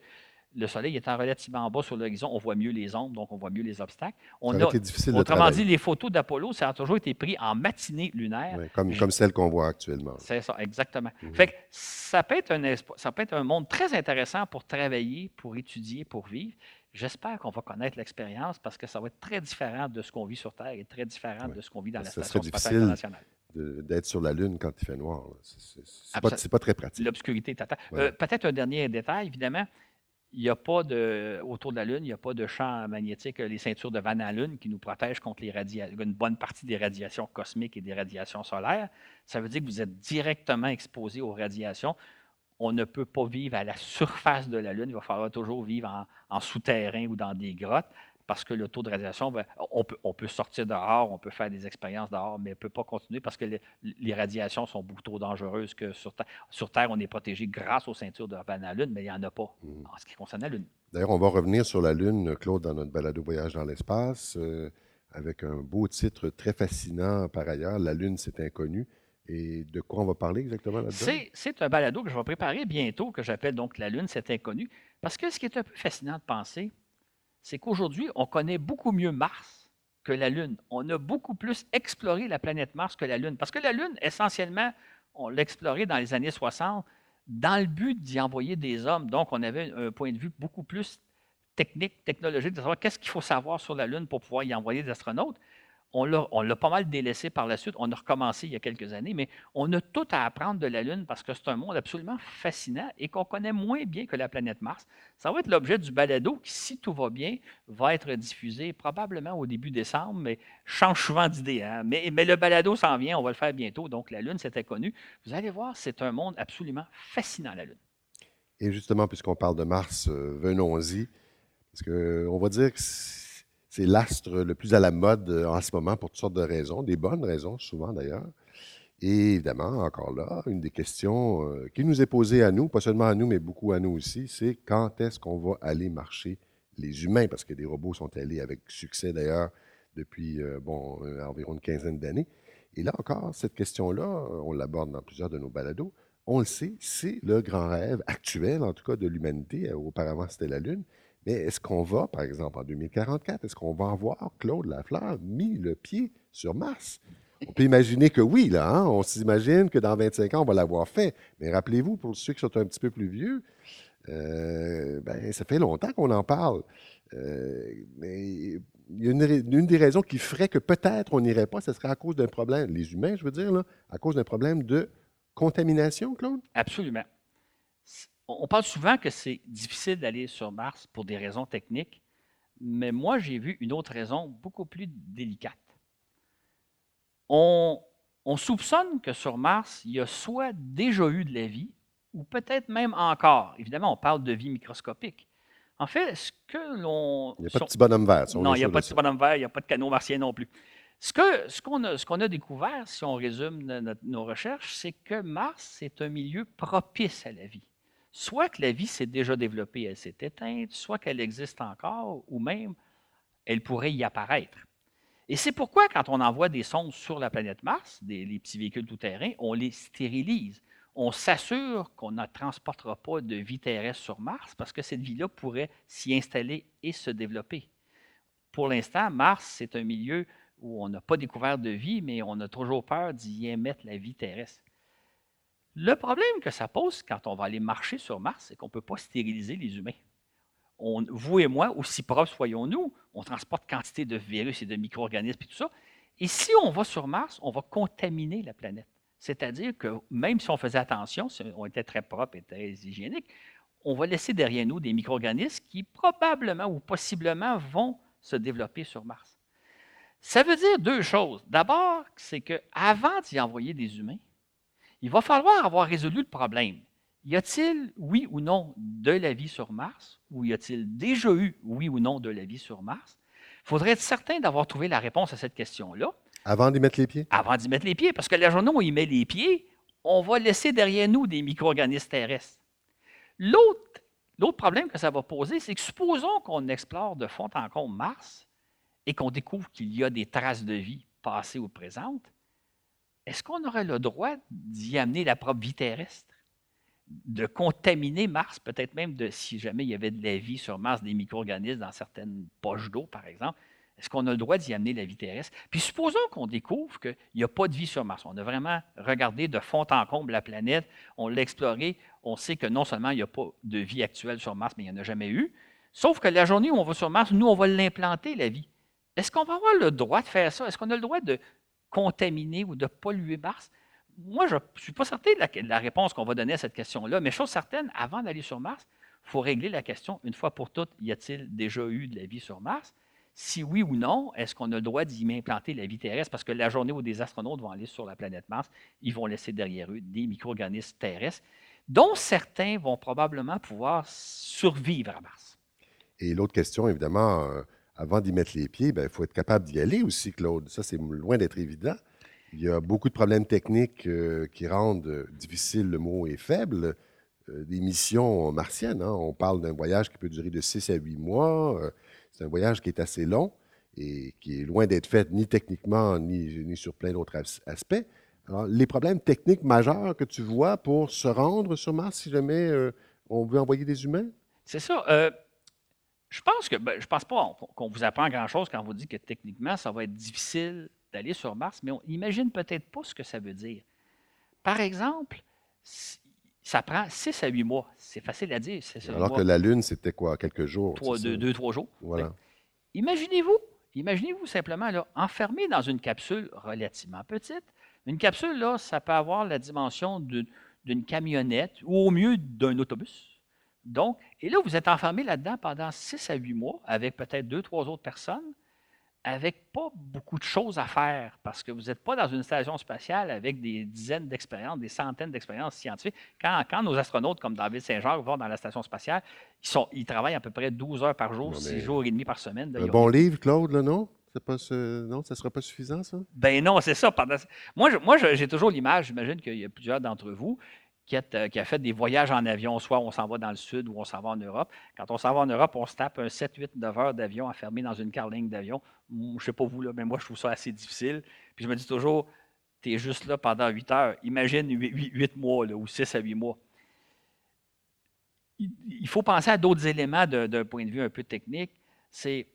le soleil étant relativement bas sur l'horizon, on voit mieux les ombres, donc on voit mieux les obstacles. On ça a, été difficile autrement dit, les photos d'Apollo, ça a toujours été pris en matinée lunaire. comme, comme celle qu'on voit actuellement. C'est ça, exactement. Fait que ça peut, être un, ça peut être un monde très intéressant pour travailler, pour étudier, pour vivre. J'espère qu'on va connaître l'expérience parce que ça va être très différent de ce qu'on vit sur Terre et très différent de ce qu'on vit dans la Station spatiale internationale d'être sur la Lune quand il fait noir. C'est pas, pas, très pratique. L'obscurité est euh, Peut-être un dernier détail, évidemment il n'y a pas de, autour de la Lune, il n'y a pas de champ magnétique, les ceintures de Van Allen qui nous protègent contre les une bonne partie des radiations cosmiques et des radiations solaires. Ça veut dire que vous êtes directement exposé aux radiations. On ne peut pas vivre à la surface de la Lune, il va falloir toujours vivre en souterrain ou dans des grottes parce que le taux de radiation, ben, on, peut, on peut sortir dehors, on peut faire des expériences dehors, mais on ne peut pas continuer parce que les, radiations sont beaucoup trop dangereuses que sur Terre. Sur Terre, on est protégé grâce aux ceintures de la Lune, mais il n'y en a pas mmh. en ce qui concerne la Lune. D'ailleurs, on va revenir sur la Lune, Claude, dans notre balado voyage dans l'espace, euh, avec un beau titre très fascinant par ailleurs, La Lune, c'est inconnu. Et de quoi on va parler exactement là-dedans? C'est un balado que je vais préparer bientôt, que j'appelle donc La Lune, c'est inconnu. Parce que ce qui est un peu fascinant de penser, c'est qu'aujourd'hui, on connaît beaucoup mieux Mars que la Lune. On a beaucoup plus exploré la planète Mars que la Lune. Parce que la Lune, essentiellement, on l'a dans les années 60 dans le but d'y envoyer des hommes. Donc, on avait un point de vue beaucoup plus technique, technologique, de savoir qu'est-ce qu'il faut savoir sur la Lune pour pouvoir y envoyer des astronautes on l'a pas mal délaissé par la suite. On a recommencé il y a quelques années, mais on a tout à apprendre de la Lune parce que c'est un monde absolument fascinant et qu'on connaît moins bien que la planète Mars. Ça va être l'objet du balado qui, si tout va bien, va être diffusé probablement au début décembre, mais change souvent d'idée. Hein. Mais, le balado s'en vient, on va le faire bientôt. Donc, la Lune, c'était connu. Vous allez voir, c'est un monde absolument fascinant, la Lune. Et justement, puisqu'on parle de Mars, euh, venons-y. Parce qu'on va dire que c'est l'astre le plus à la mode euh, en ce moment pour toutes sortes de raisons, des bonnes raisons souvent d'ailleurs. Et évidemment, encore là, une des questions euh, qui nous est posée à nous, pas seulement à nous, mais beaucoup à nous aussi, c'est quand est-ce qu'on va aller marcher les humains, parce que des robots sont allés avec succès d'ailleurs depuis euh, environ une quinzaine d'années. Et là encore, cette question-là, on l'aborde dans plusieurs de nos balados, on le sait, c'est le grand rêve actuel, en tout cas de l'humanité. Auparavant, c'était la Lune. Mais est-ce qu'on va, par exemple, en 2044, est-ce qu'on va avoir Claude Lafleur mis le pied sur Mars? On peut imaginer que oui, là. Hein? On s'imagine que dans 25 ans, on va l'avoir fait. Mais rappelez-vous, pour ceux qui sont un petit peu plus vieux, euh, ben, ça fait longtemps qu'on en parle. Euh, mais il y a une, des raisons qui ferait que peut-être on n'irait pas, ce serait à cause d'un problème, les humains, je veux dire, là, à cause d'un problème de contamination, Claude? Absolument on parle souvent que c'est difficile d'aller sur Mars pour des raisons techniques, mais moi, j'ai vu une autre raison beaucoup plus délicate. On, soupçonne que sur Mars, il y a soit déjà eu de la vie, ou peut-être même encore. Évidemment, on parle de vie microscopique. En fait, ce que l'on. Il n'y a pas de petit bonhomme vert. non, il n'y a pas de petit bonhomme vert, il n'y a pas de canot martien non plus. Ce qu'on ce a, a, découvert, si on résume nos recherches, c'est que Mars est un milieu propice à la vie soit que la vie s'est déjà développée, elle s'est éteinte, soit qu'elle existe encore, ou même elle pourrait y apparaître. Et c'est pourquoi, quand on envoie des sondes sur la planète Mars, des, les petits véhicules tout-terrain, on les stérilise. On s'assure qu'on ne transportera pas de vie terrestre sur Mars parce que cette vie-là pourrait s'y installer et se développer. Pour l'instant, Mars, c'est un milieu où on n'a pas découvert de vie, mais on a toujours peur d'y émettre la vie terrestre. Le problème que ça pose quand on va aller marcher sur Mars, c'est qu'on ne peut pas stériliser les humains. vous et moi, aussi propres soyons-nous, on transporte quantité de virus et de micro-organismes et tout ça. Et si on va sur Mars, on va contaminer la planète. C'est-à-dire que même si on faisait attention, si on était très propre et très hygiénique, on va laisser derrière nous des micro-organismes qui probablement ou possiblement vont se développer sur Mars. Ça veut dire deux choses. D'abord, c'est qu'avant d'y envoyer des humains, il va falloir avoir résolu le problème. Y a-t-il, oui ou non, de la vie sur Mars, ou y a-t-il déjà eu, oui ou non, de la vie sur Mars? faudrait être certain d'avoir trouvé la réponse à cette question-là. Avant d'y mettre les pieds? Avant d'y mettre les pieds, parce que la journée où on y met les pieds, on va laisser derrière nous des micro-organismes terrestres. L'autre, l'autre problème que ça va poser, c'est que supposons qu'on explore de fond en comble Mars et qu'on découvre qu'il y a des traces de vie passées ou présentes, est-ce qu'on aurait le droit d'y amener la propre vie terrestre? De contaminer Mars, peut-être même si jamais il y avait de la vie sur Mars, des micro-organismes dans certaines poches d'eau, par exemple, est-ce qu'on a le droit d'y amener la vie terrestre? Puis supposons qu'on découvre qu'il n'y a pas de vie sur Mars. On a vraiment regardé de fond en comble la planète, on l'a exploré, on sait que non seulement il n'y a pas de vie actuelle sur Mars, mais il n'y en a jamais eu. Sauf que la journée où on va sur Mars, nous, on va l'implanter, la vie. Est-ce qu'on va avoir le droit de faire ça? Est-ce qu'on a le droit de contaminer ou de polluer Mars? Moi, je ne suis pas certain de la, réponse qu'on va donner à cette question-là, mais chose certaine, avant d'aller sur Mars, il faut régler la question une fois pour toutes, y a-t-il déjà eu de la vie sur Mars? Si oui ou non, est-ce qu'on a le droit d'y implanter la vie terrestre? Parce que la journée où des astronautes vont aller sur la planète Mars, ils vont laisser derrière eux des micro-organismes terrestres, dont certains vont probablement pouvoir survivre à Mars. Et l'autre question, évidemment, euh, avant d'y mettre les pieds, ben, il faut être capable d'y aller aussi, Claude. Ça, c'est loin d'être évident. Il y a beaucoup de problèmes techniques euh, qui rendent euh, difficile, le mot est faible, des missions martiennes. Hein. On parle d'un voyage qui peut durer de 6 à 8 mois. C'est un voyage qui est assez long et qui est loin d'être fait ni techniquement ni, sur plein d'autres aspects. Alors, les problèmes techniques majeurs que tu vois pour se rendre sur Mars si jamais euh, on veut envoyer des humains? C'est ça. Je pense que ben, je pense pas qu'on vous apprend grand-chose quand on vous dit que techniquement, ça va être difficile d'aller sur Mars, mais on imagine peut-être pas ce que ça veut dire. Par exemple, ça prend 6 à 8 mois. C'est facile à dire. Alors que la Lune, c'était quoi, quelques jours? deux, trois jours. Voilà. Imaginez-vous, imaginez-vous simplement là, enfermé dans une capsule relativement petite. Une capsule, là, ça peut avoir la dimension d'une camionnette ou au mieux d'un autobus. Donc, et là, vous êtes enfermé là-dedans pendant 6 à 8 mois avec peut-être deux, trois autres personnes avec pas beaucoup de choses à faire parce que vous n'êtes pas dans une station spatiale avec des dizaines d'expériences, des centaines d'expériences scientifiques. Quand, quand, nos astronautes comme David Saint-Jacques vont dans la station spatiale, ils, sont, ils travaillent à peu près 12 heures par jour, 6 jours et demi par semaine. un bon livre, Claude, là, non? Pas Non, ça ne sera pas suffisant, ça? Ben non, c'est ça. Moi, moi j'ai toujours l'image, j'imagine qu'il y a plusieurs d'entre vous euh, qui a, fait des voyages en avion, soit on s'en va dans le sud ou on s'en va en Europe. Quand on s'en va en Europe, on se tape un 7, 8, 9 heures d'avion enfermé dans une carlingue d'avion. Je ne sais pas vous, là, mais moi, je trouve ça assez difficile. Puis je me dis toujours, tu es juste là pendant 8 heures. Imagine 8, mois ou 6 à 8 mois. Il, faut penser à d'autres éléments d'un point de vue un peu technique. C'est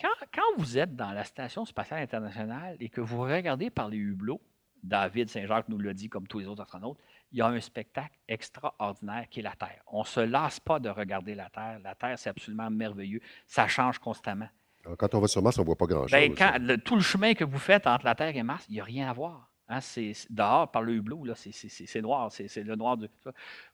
quand, vous êtes dans la Station spatiale internationale et que vous regardez par les hublots, David Saint-Jacques nous l'a dit comme tous les autres astronautes, il y a un spectacle extraordinaire qui est la Terre. On ne se lasse pas de regarder la Terre. La Terre, c'est absolument merveilleux. Ça change constamment. quand on va sur Mars, on ne voit pas grand-chose. Ben, tout le chemin que vous faites entre la Terre et Mars, il n'y a rien à voir. Hein. c'est dehors par le hublot, c'est noir, c'est le noir. De,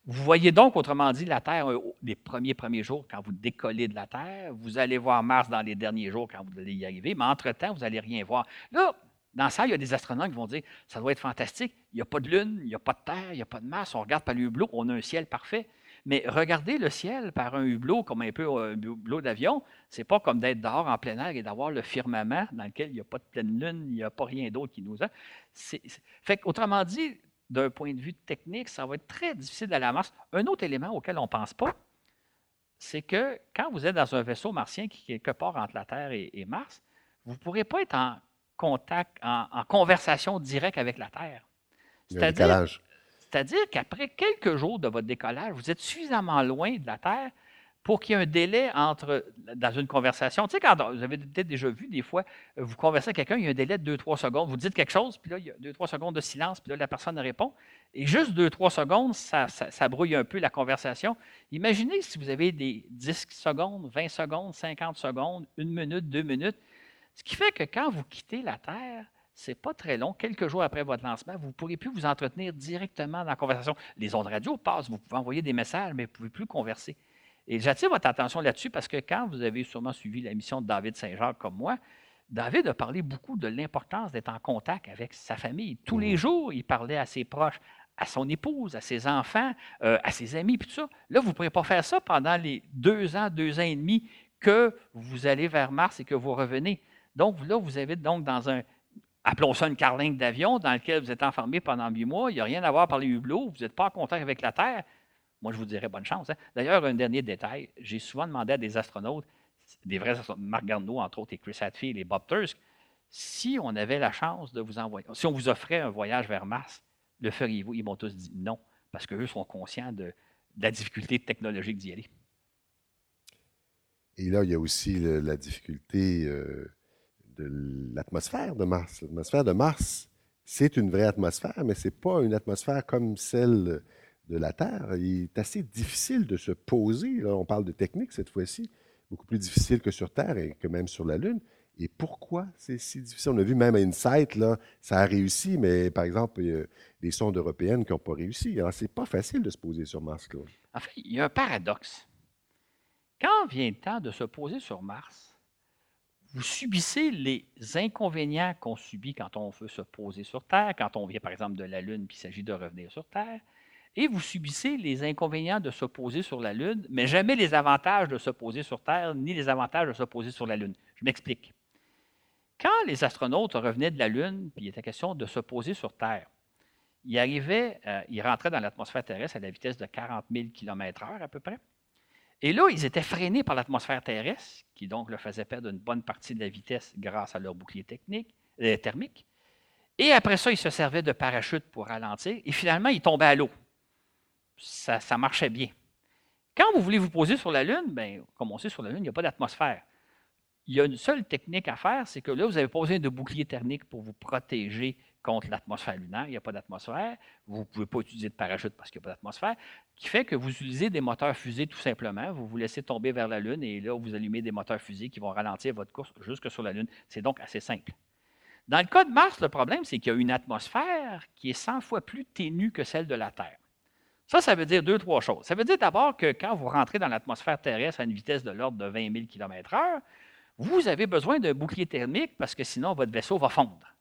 vous voyez donc, autrement dit, la Terre euh, les premiers premiers jours quand vous décollez de la Terre. Vous allez voir Mars dans les derniers jours quand vous allez y arriver, mais entre-temps, vous n'allez rien voir. Là, dans ça, il y a des astronomes qui vont dire ça doit être fantastique. Il n'y a pas de lune, il n'y a pas de terre, il n'y a pas de masse. On regarde par le hublot, on a un ciel parfait. Mais regarder le ciel par un hublot, comme un peu un hublot d'avion, c'est pas comme d'être dehors en plein air et d'avoir le firmament dans lequel il n'y a pas de pleine lune, il n'y a pas rien d'autre qui nous a. autrement dit, d'un point de vue technique, ça va être très difficile d'aller à Mars. Un autre élément auquel on ne pense pas, c'est que quand vous êtes dans un vaisseau martien qui est quelque part entre la Terre et, et Mars, vous ne pourrez pas être en contact, en, conversation directe avec la Terre. C'est-à-dire qu'après quelques jours de votre décollage, vous êtes suffisamment loin de la Terre pour qu'il y ait un délai entre dans une conversation. Tu sais, quand vous avez peut-être déjà vu des fois, vous conversez avec quelqu'un, il y a un délai de 2-3 secondes. Vous dites quelque chose, puis là, il y a 2-3 secondes de silence, puis là, la personne répond. Et juste 2-3 secondes, ça, ça, brouille un peu la conversation. Imaginez si vous avez des 10 secondes, 20 secondes, 50 secondes, une minute, deux minutes. Ce qui fait que quand vous quittez la Terre, ce n'est pas très long. Quelques jours après votre lancement, vous ne pourrez plus vous entretenir directement dans la conversation. Les ondes radio passent, vous pouvez envoyer des messages, mais vous ne pouvez plus converser. Et j'attire votre attention là-dessus parce que quand vous avez sûrement suivi la mission de David Saint-Jacques comme moi, David a parlé beaucoup de l'importance d'être en contact avec sa famille. Tous les mmh. jours, il parlait à ses proches, à son épouse, à ses enfants, euh, à ses amis, puis tout ça. Là, vous ne pourrez pas faire ça pendant les deux ans, deux ans et demi que vous allez vers Mars et que vous revenez. Donc là, vous avez donc dans un, appelons ça une carlingue d'avion, dans lequel vous êtes enfermé pendant huit mois, il n'y a rien à voir par les hublots, vous n'êtes pas en contact avec la Terre. Moi, je vous dirais bonne chance. Hein. D'ailleurs, un dernier détail, j'ai souvent demandé à des astronautes, des vrais astronautes, Marc Garneau, entre autres, et Chris Hadfield et Bob Tursk, si on avait la chance de vous envoyer, si on vous offrait un voyage vers Mars, le feriez-vous? Ils m'ont tous dit non, parce qu'eux sont conscients de, la difficulté technologique d'y aller. Et là, il y a aussi la difficulté euh, l'atmosphère de Mars. L'atmosphère de Mars, c'est une vraie atmosphère, mais ce n'est pas une atmosphère comme celle de la Terre. Il est assez difficile de se poser. on parle de technique cette fois-ci, beaucoup plus difficile que sur Terre et que même sur la Lune. Et pourquoi c'est si difficile? On a vu même à Insight, là, ça a réussi, mais par exemple, il y a des sondes européennes qui n'ont pas réussi. Alors, c'est pas facile de se poser sur Mars, Claude. En fait, il y a un paradoxe. Quand vient le temps de se poser sur Mars, vous subissez les inconvénients qu'on subit quand on veut se poser sur Terre, quand on vient par exemple de la Lune puis il s'agit de revenir sur Terre, et vous subissez les inconvénients de se poser sur la Lune, mais jamais les avantages de se poser sur Terre, ni les avantages de se poser sur la Lune. Je m'explique. Quand les astronautes revenaient de la Lune, puis il était question de se poser sur Terre, ils arrivaient, euh, ils rentraient dans l'atmosphère terrestre à la vitesse de 40 000 km/h à peu près. Et là, ils étaient freinés par l'atmosphère terrestre, qui donc leur faisait perdre une bonne partie de la vitesse grâce à leur bouclier technique, euh, thermique. Et après ça, ils se servaient de parachute pour ralentir. Et finalement, ils tombaient à l'eau. Ça, ça, marchait bien. Quand vous voulez vous poser sur la Lune, bien, comme on sait, sur la Lune, il n'y a pas d'atmosphère. Il y a une seule technique à faire, c'est que là, vous avez posé de bouclier thermique pour vous protéger contre l'atmosphère lunaire. Il n'y a pas d'atmosphère. Vous ne pouvez pas utiliser de parachute parce qu'il n'y a pas d'atmosphère. Qui fait que vous utilisez des moteurs fusées tout simplement. Vous vous laissez tomber vers la Lune et là, vous allumez des moteurs fusées qui vont ralentir votre course jusque sur la Lune. C'est donc assez simple. Dans le cas de Mars, le problème, c'est qu'il y a une atmosphère qui est 100 fois plus ténue que celle de la Terre. Ça, ça veut dire deux, trois choses. Ça veut dire d'abord que quand vous rentrez dans l'atmosphère terrestre à une vitesse de l'ordre de 20 000 km/h, vous avez besoin d'un bouclier thermique parce que sinon votre vaisseau va fondre.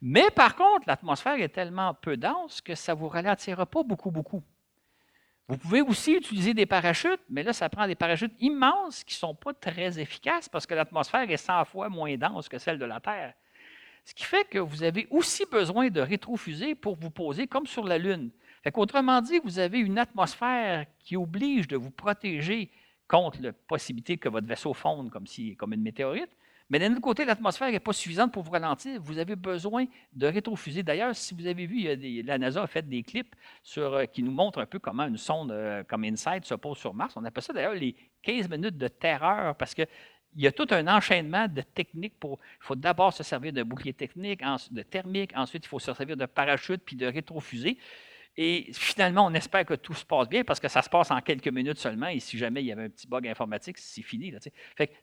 Mais par contre, l'atmosphère est tellement peu dense que ça ne vous ralentira pas beaucoup, beaucoup. Vous pouvez aussi utiliser des parachutes, mais là, ça prend des parachutes immenses qui ne sont pas très efficaces parce que l'atmosphère est 100 fois moins dense que celle de la Terre. Ce qui fait que vous avez aussi besoin de rétrofusées pour vous poser comme sur la Lune. Autrement dit, vous avez une atmosphère qui oblige de vous protéger contre la possibilité que votre vaisseau fonde comme, si, comme une météorite. Mais d'un autre côté, l'atmosphère n'est pas suffisante pour vous ralentir. Vous avez besoin de rétrofusées. D'ailleurs, si vous avez vu, la NASA a fait des clips euh, qui nous montrent un peu comment une sonde euh, comme InSight se pose sur Mars. On appelle ça d'ailleurs les 15 minutes de terreur parce que il y a tout un enchaînement de techniques. Il faut d'abord se servir de bouclier technique, de thermique, ensuite il faut se servir de parachute puis de rétrofusée. Et finalement, on espère que tout se passe bien parce que ça se passe en quelques minutes seulement. Et si jamais il y avait un petit bug informatique, c'est fini.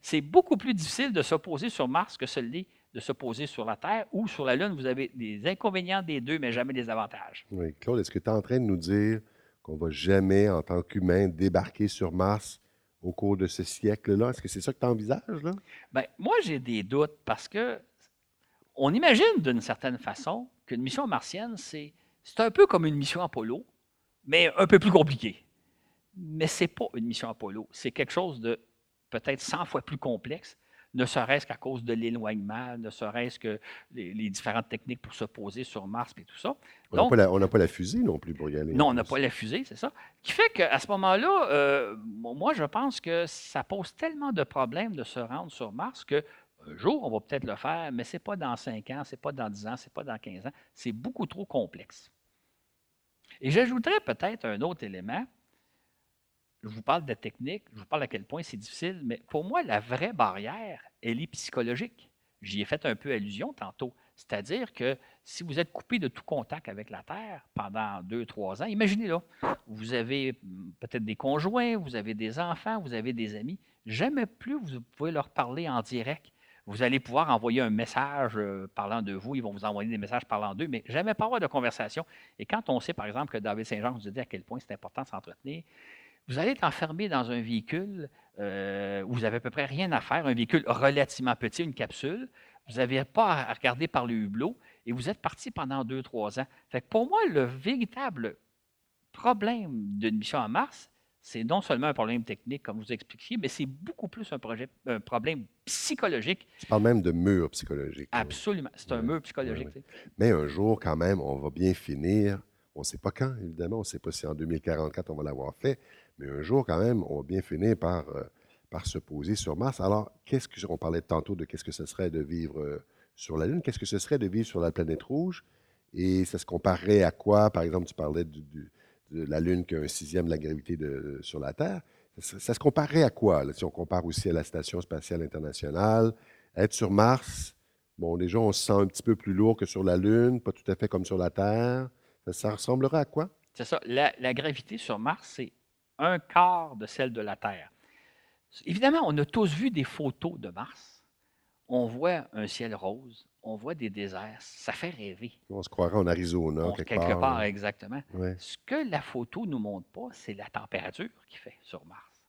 c'est beaucoup plus difficile de s'opposer sur Mars que celui de s'opposer sur la Terre ou sur la Lune. Vous avez des inconvénients des deux, mais jamais des avantages. Oui, Claude, est-ce que tu es en train de nous dire qu'on ne va jamais, en tant qu'humain, débarquer sur Mars au cours de ce siècle-là? Est-ce que c'est ça que tu envisages? Là? Bien, moi, j'ai des doutes parce que on imagine d'une certaine façon qu'une mission martienne, c'est c'est un peu comme une mission Apollo, mais un peu plus compliqué. Mais ce n'est pas une mission Apollo. C'est quelque chose de peut-être 100 fois plus complexe, ne serait-ce qu'à cause de l'éloignement, ne serait-ce que les, différentes techniques pour se poser sur Mars et tout ça. On n'a pas, la fusée non plus pour y aller. Non, on n'a pas la fusée, c'est ça. Qui fait qu'à ce moment-là, euh, moi, je pense que ça pose tellement de problèmes de se rendre sur Mars que un jour, on va peut-être le faire, mais ce n'est pas dans 5 ans, ce n'est pas dans 10 ans, ce n'est pas dans 15 ans. C'est beaucoup trop complexe. Et j'ajouterais peut-être un autre élément. Je vous parle de technique, je vous parle à quel point c'est difficile, mais pour moi, la vraie barrière, elle est psychologique. J'y ai fait un peu allusion tantôt. C'est-à-dire que si vous êtes coupé de tout contact avec la Terre pendant deux, trois ans, imaginez-là, vous avez peut-être des conjoints, vous avez des enfants, vous avez des amis, jamais plus vous pouvez leur parler en direct. Vous allez pouvoir envoyer un message euh, parlant de vous, ils vont vous envoyer des messages parlant d'eux, mais jamais pas avoir de conversation. Et quand on sait, par exemple, que David Saint-Jean vous a dit à quel point c'est important de s'entretenir, vous allez être enfermé dans un véhicule euh, où vous n'avez à peu près rien à faire, un véhicule relativement petit, une capsule. Vous n'avez pas à regarder par le hublot et vous êtes parti pendant deux, trois ans. Fait pour moi, le véritable problème d'une mission à Mars, c'est non seulement un problème technique, comme vous expliquiez, mais c'est beaucoup plus un, projet, un problème psychologique. Tu parles même de mur psychologique. Absolument. C'est un mur psychologique. Mais un jour, quand même, on va bien finir. On ne sait pas quand, évidemment. On ne sait pas si en 2044 on va l'avoir fait. Mais un jour, quand même, on va bien finir par, euh, par se poser sur Mars. Alors, qu'est-ce que on parlait tantôt de qu'est-ce que ce serait de vivre euh, sur la Lune Qu'est-ce que ce serait de vivre sur la planète rouge? Et ça se comparerait à quoi? Par exemple, tu parlais du la Lune qui a un sixième de la gravité sur la Terre. Ça, se comparerait à quoi, si on compare aussi à la Station spatiale internationale? Être sur Mars, bon, déjà, on se sent un petit peu plus lourd que sur la Lune, pas tout à fait comme sur la Terre. Ça, ressemblerait à quoi? C'est ça. La, la, gravité sur Mars, c'est un quart de celle de la Terre. Évidemment, on a tous vu des photos de Mars. On voit un ciel rose, on voit des déserts. Ça fait rêver. On se croirait en Arizona, quelque, quelque part. exactement. Ce que la photo ne nous montre pas, c'est la température qu'il fait sur Mars.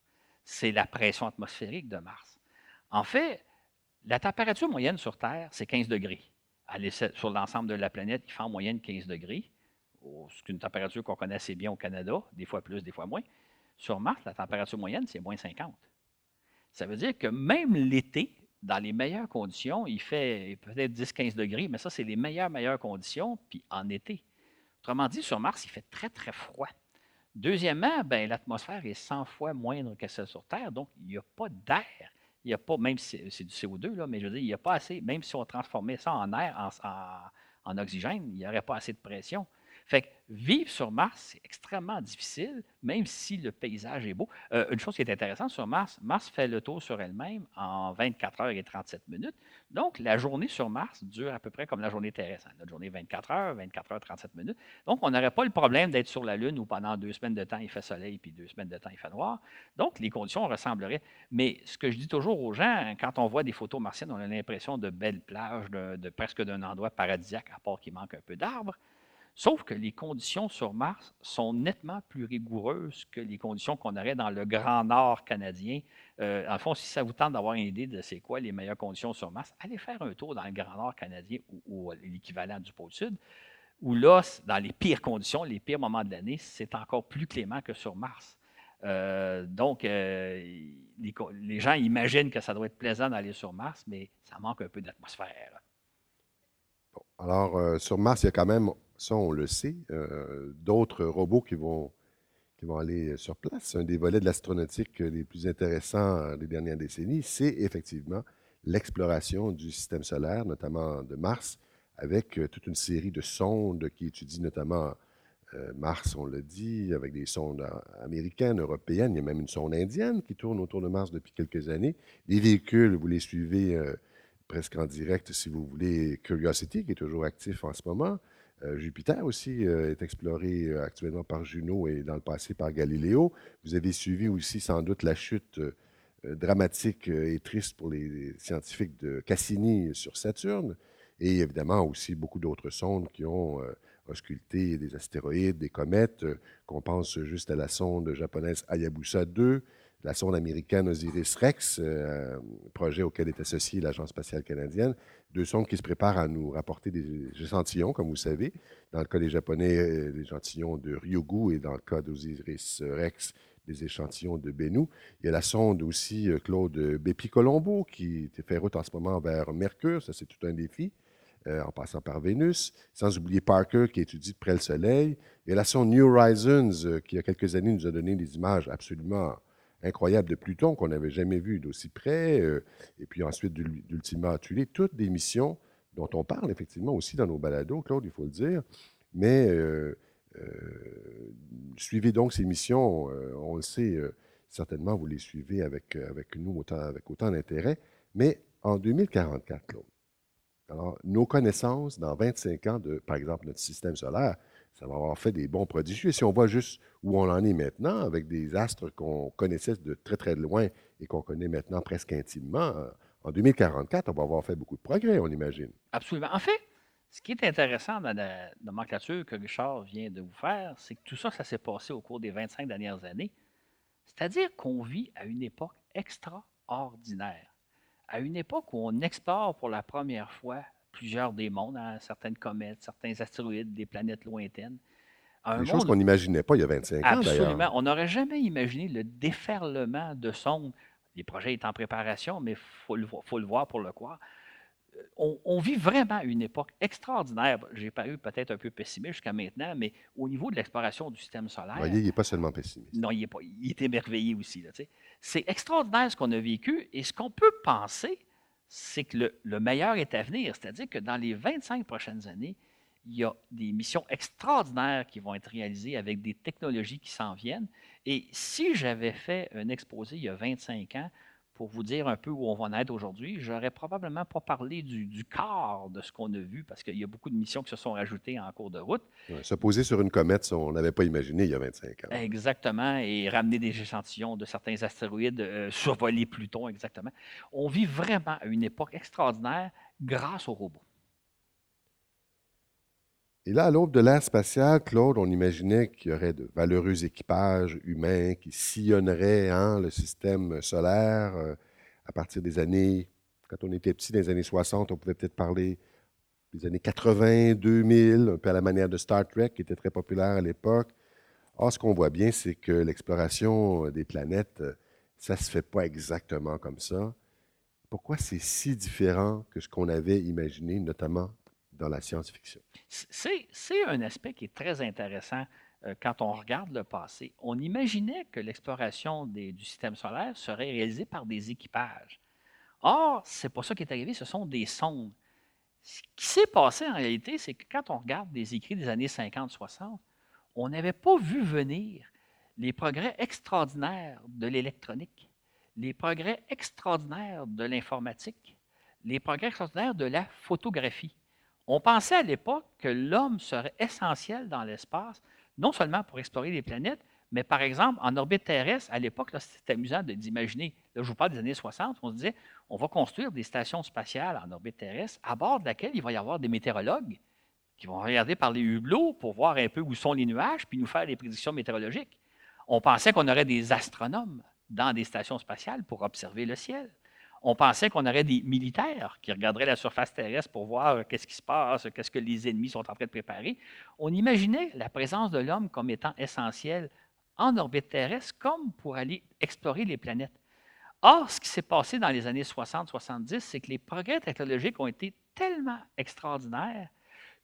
C'est la pression atmosphérique de Mars. En fait, la température moyenne sur Terre, c'est 15 degrés. Sur l'ensemble de la planète, il fait en moyenne 15 degrés. C'est une température qu'on connaît assez bien au Canada, des fois plus, des fois moins. Sur Mars, la température moyenne, c'est moins 50. Ça veut dire que même l'été, dans les meilleures conditions, il fait peut-être 10-15 degrés, mais ça, c'est les meilleures, meilleures conditions, puis en été. Autrement dit, sur Mars, il fait très, très froid. Deuxièmement, ben, l'atmosphère est 100 fois moindre que celle sur Terre, donc il n'y a pas d'air. Il n'y a pas, même si c'est du CO2, là, mais je veux dire, il n'y a pas assez, même si on transformait ça en air, en oxygène, il n'y aurait pas assez de pression. Fait que vivre sur Mars, c'est extrêmement difficile, même si le paysage est beau. Euh, une chose qui est intéressante sur Mars, Mars fait le tour sur elle-même en 24 heures et 37 minutes. Donc, la journée sur Mars dure à peu près comme la journée terrestre. Notre journée 24 heures, 24 heures, 37 minutes. Donc, on n'aurait pas le problème d'être sur la Lune où pendant deux semaines de temps, il fait soleil, puis deux semaines de temps, il fait noir. Donc, les conditions ressembleraient. Mais ce que je dis toujours aux gens, quand on voit des photos martiennes, on a l'impression de belles plages, de, de presque d'un endroit paradisiaque, à part qu'il manque un peu d'arbres. Sauf que les conditions sur Mars sont nettement plus rigoureuses que les conditions qu'on aurait dans le Grand Nord canadien. Euh, en fond, si ça vous tente d'avoir une idée de c'est quoi les meilleures conditions sur Mars, allez faire un tour dans le Grand Nord canadien ou, l'équivalent du pôle Sud, où là, dans les pires conditions, les pires moments de l'année, c'est encore plus clément que sur Mars. Euh, donc, euh, les, gens imaginent que ça doit être plaisant d'aller sur Mars, mais ça manque un peu d'atmosphère. alors, sur Mars, il y a quand même ça, on le sait. Euh, d'autres robots qui vont, qui vont aller sur place. Un des volets de l'astronautique les plus intéressants des dernières décennies, c'est effectivement l'exploration du système solaire, notamment de Mars, avec euh, toute une série de sondes qui étudient notamment euh, Mars, on l'a dit, avec des sondes américaines, européennes. Il y a même une sonde indienne qui tourne autour de Mars depuis quelques années. Les véhicules, vous les suivez presque en direct, si vous voulez. Curiosity, qui est toujours actif en ce moment. Euh, Jupiter aussi euh, est exploré euh, actuellement par Juno et dans le passé par Galiléo. Vous avez suivi aussi sans doute la chute dramatique et triste pour les scientifiques de Cassini sur Saturne et évidemment aussi beaucoup d'autres sondes qui ont ausculté des astéroïdes, des comètes. qu'on pense juste à la sonde japonaise Hayabusa 2, la sonde américaine Osiris-Rex, projet auquel est associée l'Agence spatiale canadienne, deux sondes qui se préparent à nous rapporter des échantillons, comme vous savez. Dans le cas des Japonais, euh, des échantillons de Ryugu et dans le cas d'Osiris Rex, des échantillons de Bennu. Il y a la sonde aussi, euh, Claude Bepi-Colombo, qui fait route en ce moment vers Mercure. Ça, c'est tout un défi. Euh, en passant par Vénus, sans oublier Parker qui étudie de près le Soleil. Il y a la sonde New Horizons qui, il y a quelques années, nous a donné des images absolument incroyable de Pluton qu'on n'avait jamais vu d'aussi près, euh, et puis ensuite d'Ultima Thule, toutes des missions dont on parle effectivement aussi dans nos balados, Claude, il faut le dire, mais euh, euh, suivez donc ces missions, on le sait, certainement vous les suivez avec, avec nous autant, avec autant d'intérêt, mais en 2044, Claude, alors nos connaissances dans 25 ans de, par exemple, notre système solaire, ça va avoir fait des bons prodigieux. Et si on voit juste où on en est maintenant, avec des astres qu'on connaissait de très, très loin et qu'on connaît maintenant presque intimement, euh, en 2044, on va avoir fait beaucoup de progrès, on imagine. Absolument. En fait, ce qui est intéressant dans la nomenclature que Richard vient de vous faire, c'est que tout ça, ça s'est passé au cours des 25 dernières années. C'est-à-dire qu'on vit à une époque extraordinaire, à une époque où on explore pour la première fois plusieurs des mondes, hein, certaines comètes, certains astéroïdes, des planètes lointaines. Des choses qu'on n'imaginait pas il y a 25 ans, Absolument. On n'aurait jamais imaginé le déferlement de sondes. Les projets étaient en préparation, mais il faut, faut, le voir pour le croire on, vit vraiment une époque extraordinaire. J'ai paru peut-être un peu pessimiste jusqu'à maintenant, mais au niveau de l'exploration du système solaire. Voyez, il n'est pas seulement pessimiste. Non, il est, pas, il est émerveillé aussi. C'est extraordinaire ce qu'on a vécu et ce qu'on peut penser, c'est que le, le, meilleur est à venir. C'est-à-dire que dans les 25 prochaines années, il y a des missions extraordinaires qui vont être réalisées avec des technologies qui s'en viennent. Et si j'avais fait un exposé il y a 25 ans, pour vous dire un peu où on va en être aujourd'hui, j'aurais probablement pas parlé du, du quart de ce qu'on a vu parce qu'il y a beaucoup de missions qui se sont rajoutées en cours de route. se poser sur une comète, on n'avait pas imaginé il y a 25 ans. Exactement, et ramener des échantillons de certains astéroïdes, euh, survoler Pluton, exactement. On vit vraiment à une époque extraordinaire grâce aux robots. Et là, à l'aube de l'ère spatiale, Claude, on imaginait qu'il y aurait de valeureux équipages humains qui sillonneraient hein, le système solaire euh, à partir des années, quand on était petit, dans les années 60, on pouvait peut-être parler des années 80, 2000, un peu à la manière de Star Trek, qui était très populaire à l'époque. Or, ce qu'on voit bien, c'est que l'exploration des planètes, euh, ça ne se fait pas exactement comme ça. Pourquoi c'est si différent que ce qu'on avait imaginé, notamment dans la science-fiction. C'est un aspect qui est très intéressant euh, quand on regarde le passé. On imaginait que l'exploration du système solaire serait réalisée par des équipages. Or, ce n'est pas ça qui est arrivé, ce sont des sondes. Ce qui s'est passé en réalité, c'est que quand on regarde des écrits des années 50-60, on n'avait pas vu venir les progrès extraordinaires de l'électronique, les progrès extraordinaires de l'informatique, les progrès extraordinaires de la photographie. On pensait à l'époque que l'homme serait essentiel dans l'espace, non seulement pour explorer les planètes, mais par exemple, en orbite terrestre, à l'époque, c'était amusant d'imaginer, là, je vous parle des années 60, on se disait, on va construire des stations spatiales en orbite terrestre, à bord de laquelle il va y avoir des météorologues qui vont regarder par les hublots pour voir un peu où sont les nuages, puis nous faire des prédictions météorologiques. On pensait qu'on aurait des astronomes dans des stations spatiales pour observer le ciel on pensait qu'on aurait des militaires qui regarderaient la surface terrestre pour voir qu'est-ce qui se passe, qu'est-ce que les ennemis sont en train de préparer. On imaginait la présence de l'homme comme étant essentielle en orbite terrestre comme pour aller explorer les planètes. Or, ce qui s'est passé dans les années 60-70, c'est que les progrès technologiques ont été tellement extraordinaires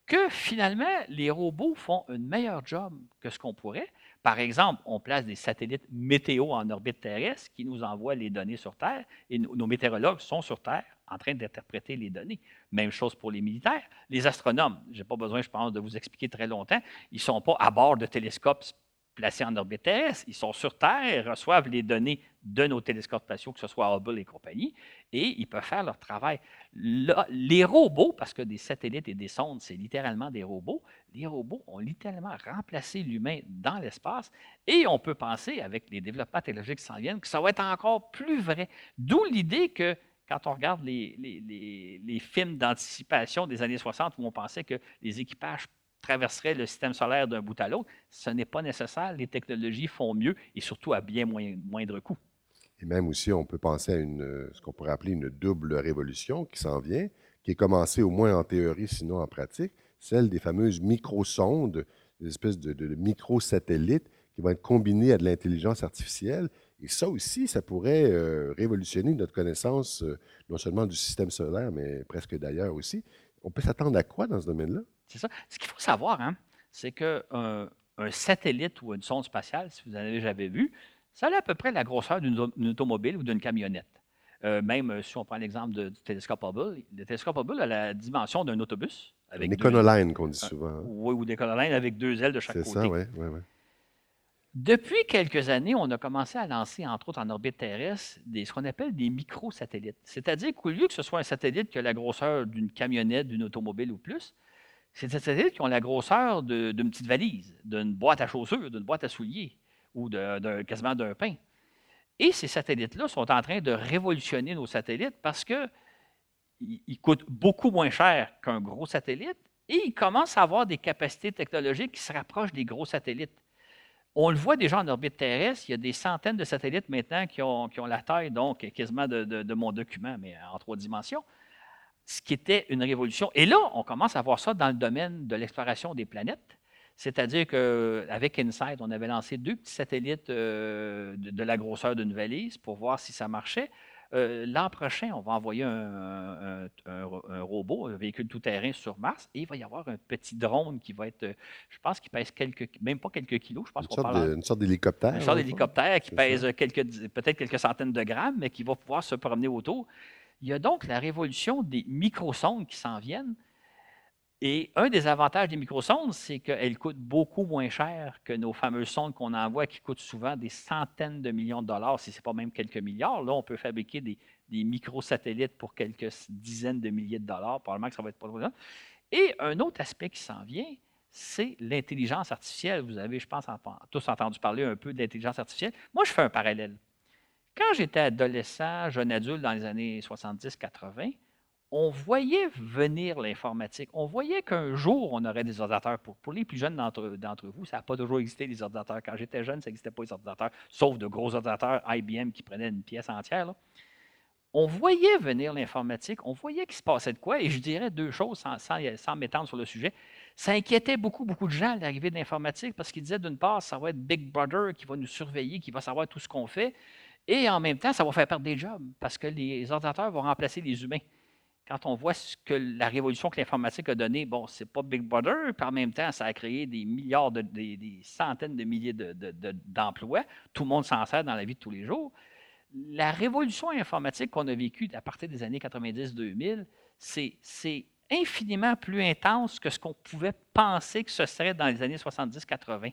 que finalement, les robots font un meilleur job que ce qu'on pourrait. Par exemple, on place des satellites météo en orbite terrestre qui nous envoient les données sur Terre et nos météorologues sont sur Terre en train d'interpréter les données. Même chose pour les militaires. Les astronomes, je n'ai pas besoin, je pense, de vous expliquer très longtemps, ils ne sont pas à bord de télescopes placés en orbite terrestre, ils sont sur Terre, reçoivent les données de nos télescopes spatiaux, que ce soit Hubble et compagnie, et ils peuvent faire leur travail. les robots, parce que des satellites et des sondes, c'est littéralement des robots, les robots ont littéralement remplacé l'humain dans l'espace, et on peut penser, avec les développements technologiques qui s'en viennent, que ça va être encore plus vrai. D'où l'idée que quand on regarde les, films d'anticipation des années 60 où on pensait que les équipages traverserait le système solaire d'un bout à l'autre. Ce n'est pas nécessaire. Les technologies font mieux et surtout à bien moindre coût. Et même aussi, on peut penser à ce qu'on pourrait appeler une double révolution qui s'en vient, qui est commencée au moins en théorie, sinon en pratique, celle des fameuses microsondes, des espèces de, de, microsatellites qui vont être combinés à de l'intelligence artificielle. Et ça aussi, ça pourrait euh, révolutionner notre connaissance euh, non seulement du système solaire, mais presque d'ailleurs aussi. On peut s'attendre à quoi dans ce domaine-là? C'est ça. Ce qu'il faut savoir, hein, c'est qu'un un satellite ou une sonde spatiale, si vous en avez jamais vu, ça a à peu près la grosseur d'une automobile ou d'une camionnette. Euh, même euh, si on prend l'exemple du télescope Hubble, le télescope Hubble a la dimension d'un autobus. Avec une éconoline qu'on dit souvent. Hein. Oui, ou des éconoline avec deux ailes de chaque côté. C'est ça, oui. Depuis quelques années, on a commencé à lancer, entre autres en orbite terrestre, des, ce qu'on appelle des microsatellites. C'est-à-dire qu'au lieu que ce soit un satellite qui a la grosseur d'une camionnette, d'une automobile ou plus, c'est des satellites qui ont la grosseur d'une petite valise, d'une boîte à chaussures, d'une boîte à souliers ou de, quasiment d'un pain. Et ces satellites-là sont en train de révolutionner nos satellites parce qu'ils ils coûtent beaucoup moins cher qu'un gros satellite et ils commencent à avoir des capacités technologiques qui se rapprochent des gros satellites. On le voit déjà en orbite terrestre, il y a des centaines de satellites maintenant qui ont, qui ont la taille, donc quasiment de, de, mon document, mais en trois dimensions ce qui était une révolution. Et là, on commence à voir ça dans le domaine de l'exploration des planètes. C'est-à-dire qu'avec InSight, on avait lancé deux petits satellites de, de, la grosseur d'une valise pour voir si ça marchait. Euh, l'an prochain, on va envoyer un, robot, un véhicule tout-terrain sur Mars, et il va y avoir un petit drone qui va être, euh, je pense qu'il pèse quelques, même pas quelques kilos, je pense qu'on parle. une sorte d'hélicoptère. Une sorte d'hélicoptère qui pèse peut-être quelques centaines de grammes, mais qui va pouvoir se promener autour. Il y a donc la révolution des microsondes qui s'en viennent. Et un des avantages des microsondes, c'est qu'elles coûtent beaucoup moins cher que nos fameuses sondes qu'on envoie qui coûtent souvent des centaines de millions de dollars, si ce n'est pas même quelques milliards. Là, on peut fabriquer des, microsatellites pour quelques dizaines de milliers de dollars. Probablement que ça va être pas trop Et un autre aspect qui s'en vient, c'est l'intelligence artificielle. Vous avez, je pense, tous entendu parler un peu d'intelligence artificielle. Moi, je fais un parallèle. Quand j'étais adolescent, jeune adulte dans les années 70-80, on voyait venir l'informatique. On voyait qu'un jour, on aurait des ordinateurs. Pour, les plus jeunes d'entre vous, ça n'a pas toujours existé, les ordinateurs. Quand j'étais jeune, ça n'existait pas, les ordinateurs, sauf de gros ordinateurs IBM qui prenaient une pièce entière. On voyait venir l'informatique, on voyait qu'il se passait de quoi, et je dirais deux choses sans, sans, m'étendre sur le sujet. Ça inquiétait beaucoup, beaucoup de gens l'arrivée de l'informatique parce qu'ils disaient d'une part, ça va être Big Brother qui va nous surveiller, qui va savoir tout ce qu'on fait, et en même temps, ça va faire perdre des jobs parce que les ordinateurs vont remplacer les humains quand on voit ce que la révolution que l'informatique a donnée, bon, c'est pas Big Brother, puis en même temps, ça a créé des milliards, de, des, centaines de milliers d'emplois. Tout le monde s'en sert dans la vie de tous les jours. La révolution informatique qu'on a vécue à partir des années 90-2000, c'est infiniment plus intense que ce qu'on pouvait penser que ce serait dans les années 70-80.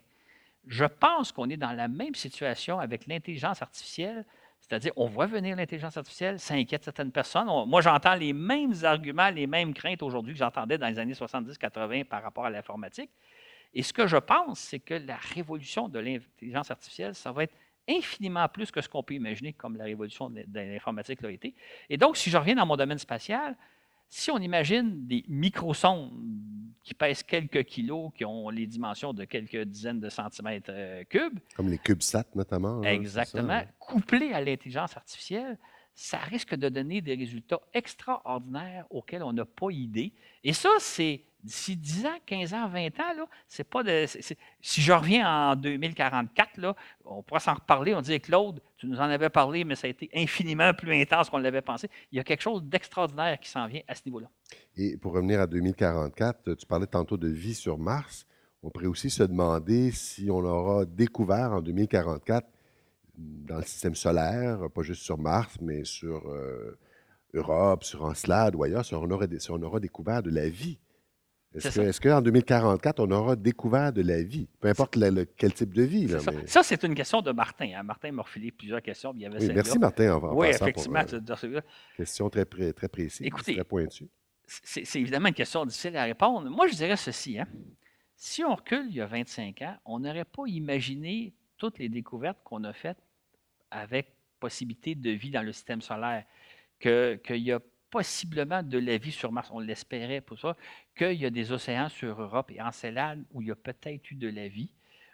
Je pense qu'on est dans la même situation avec l'intelligence artificielle c'est-à-dire, on voit venir l'intelligence artificielle, ça inquiète certaines personnes. moi, j'entends les mêmes arguments, les mêmes craintes aujourd'hui que j'entendais dans les années 70-80 par rapport à l'informatique. Et ce que je pense, c'est que la révolution de l'intelligence artificielle, ça va être infiniment plus que ce qu'on peut imaginer comme la révolution de l'informatique l'a été. Et donc, si je reviens dans mon domaine spatial, si on imagine des microsondes qui pèsent quelques kilos, qui ont les dimensions de quelques dizaines de centimètres euh, cubes. Comme les CubeSats, notamment. exactement. Couplés à l'intelligence artificielle, ça risque de donner des résultats extraordinaires auxquels on n'a pas idée. Et ça, c'est d'ici 10 ans, 15 ans, 20 ans, là, c'est pas de. si je reviens en 2044, là, on pourra s'en reparler. On dit Claude, tu nous en avais parlé, mais ça a été infiniment plus intense qu'on l'avait pensé. Il y a quelque chose d'extraordinaire qui s'en vient à ce niveau-là. Et pour revenir à 2044, tu parlais tantôt de vie sur Mars. On pourrait aussi se demander si on aura découvert en 2044 dans le système solaire, pas juste sur Mars, mais sur euh, Europe, sur Encelade ou ailleurs, si on, si on aura découvert de la vie est-ce qu'en 2044, on aura découvert de la vie? Peu importe quel type de vie. ça, c'est une question de Martin. Hein. Martin m'a refilé plusieurs questions. merci, Martin. En, oui, effectivement. Pour, question très, très précise, Écoutez, très pointue. C'est évidemment une question difficile à répondre. Moi, je dirais ceci. Hein. Si on recule il y a 25 ans, on n'aurait pas imaginé toutes les découvertes qu'on a faites avec possibilité de vie dans le système solaire. Qu'il y a possiblement de la vie sur Mars, on l'espérait pour ça, qu'il y a des océans sur Europe et Encelade où il y a peut-être eu de la vie.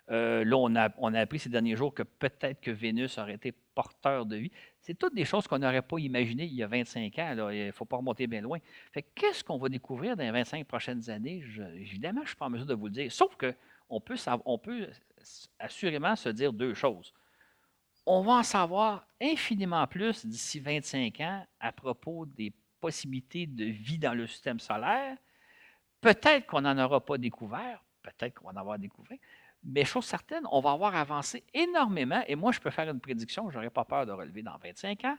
Euh, là, on a, on a appris ces derniers jours que peut-être que Vénus aurait été porteur de vie. C'est toutes des choses qu'on n'aurait pas imaginées il y a 25 ans. Il ne faut pas remonter bien loin. Fait qu'est-ce qu'on va découvrir dans les 25 prochaines années? évidemment, je ne suis pas en mesure de vous le dire. Sauf qu'on peut, on peut assurément se dire deux choses on va en savoir infiniment plus d'ici 25 ans à propos des possibilités de vie dans le système solaire. Peut-être qu'on n'en aura pas découvert, peut-être qu'on va en avoir découvert, mais chose certaine, on va avoir avancé énormément. Et moi, je peux faire une prédiction, je n'aurais pas peur de relever dans 25 ans.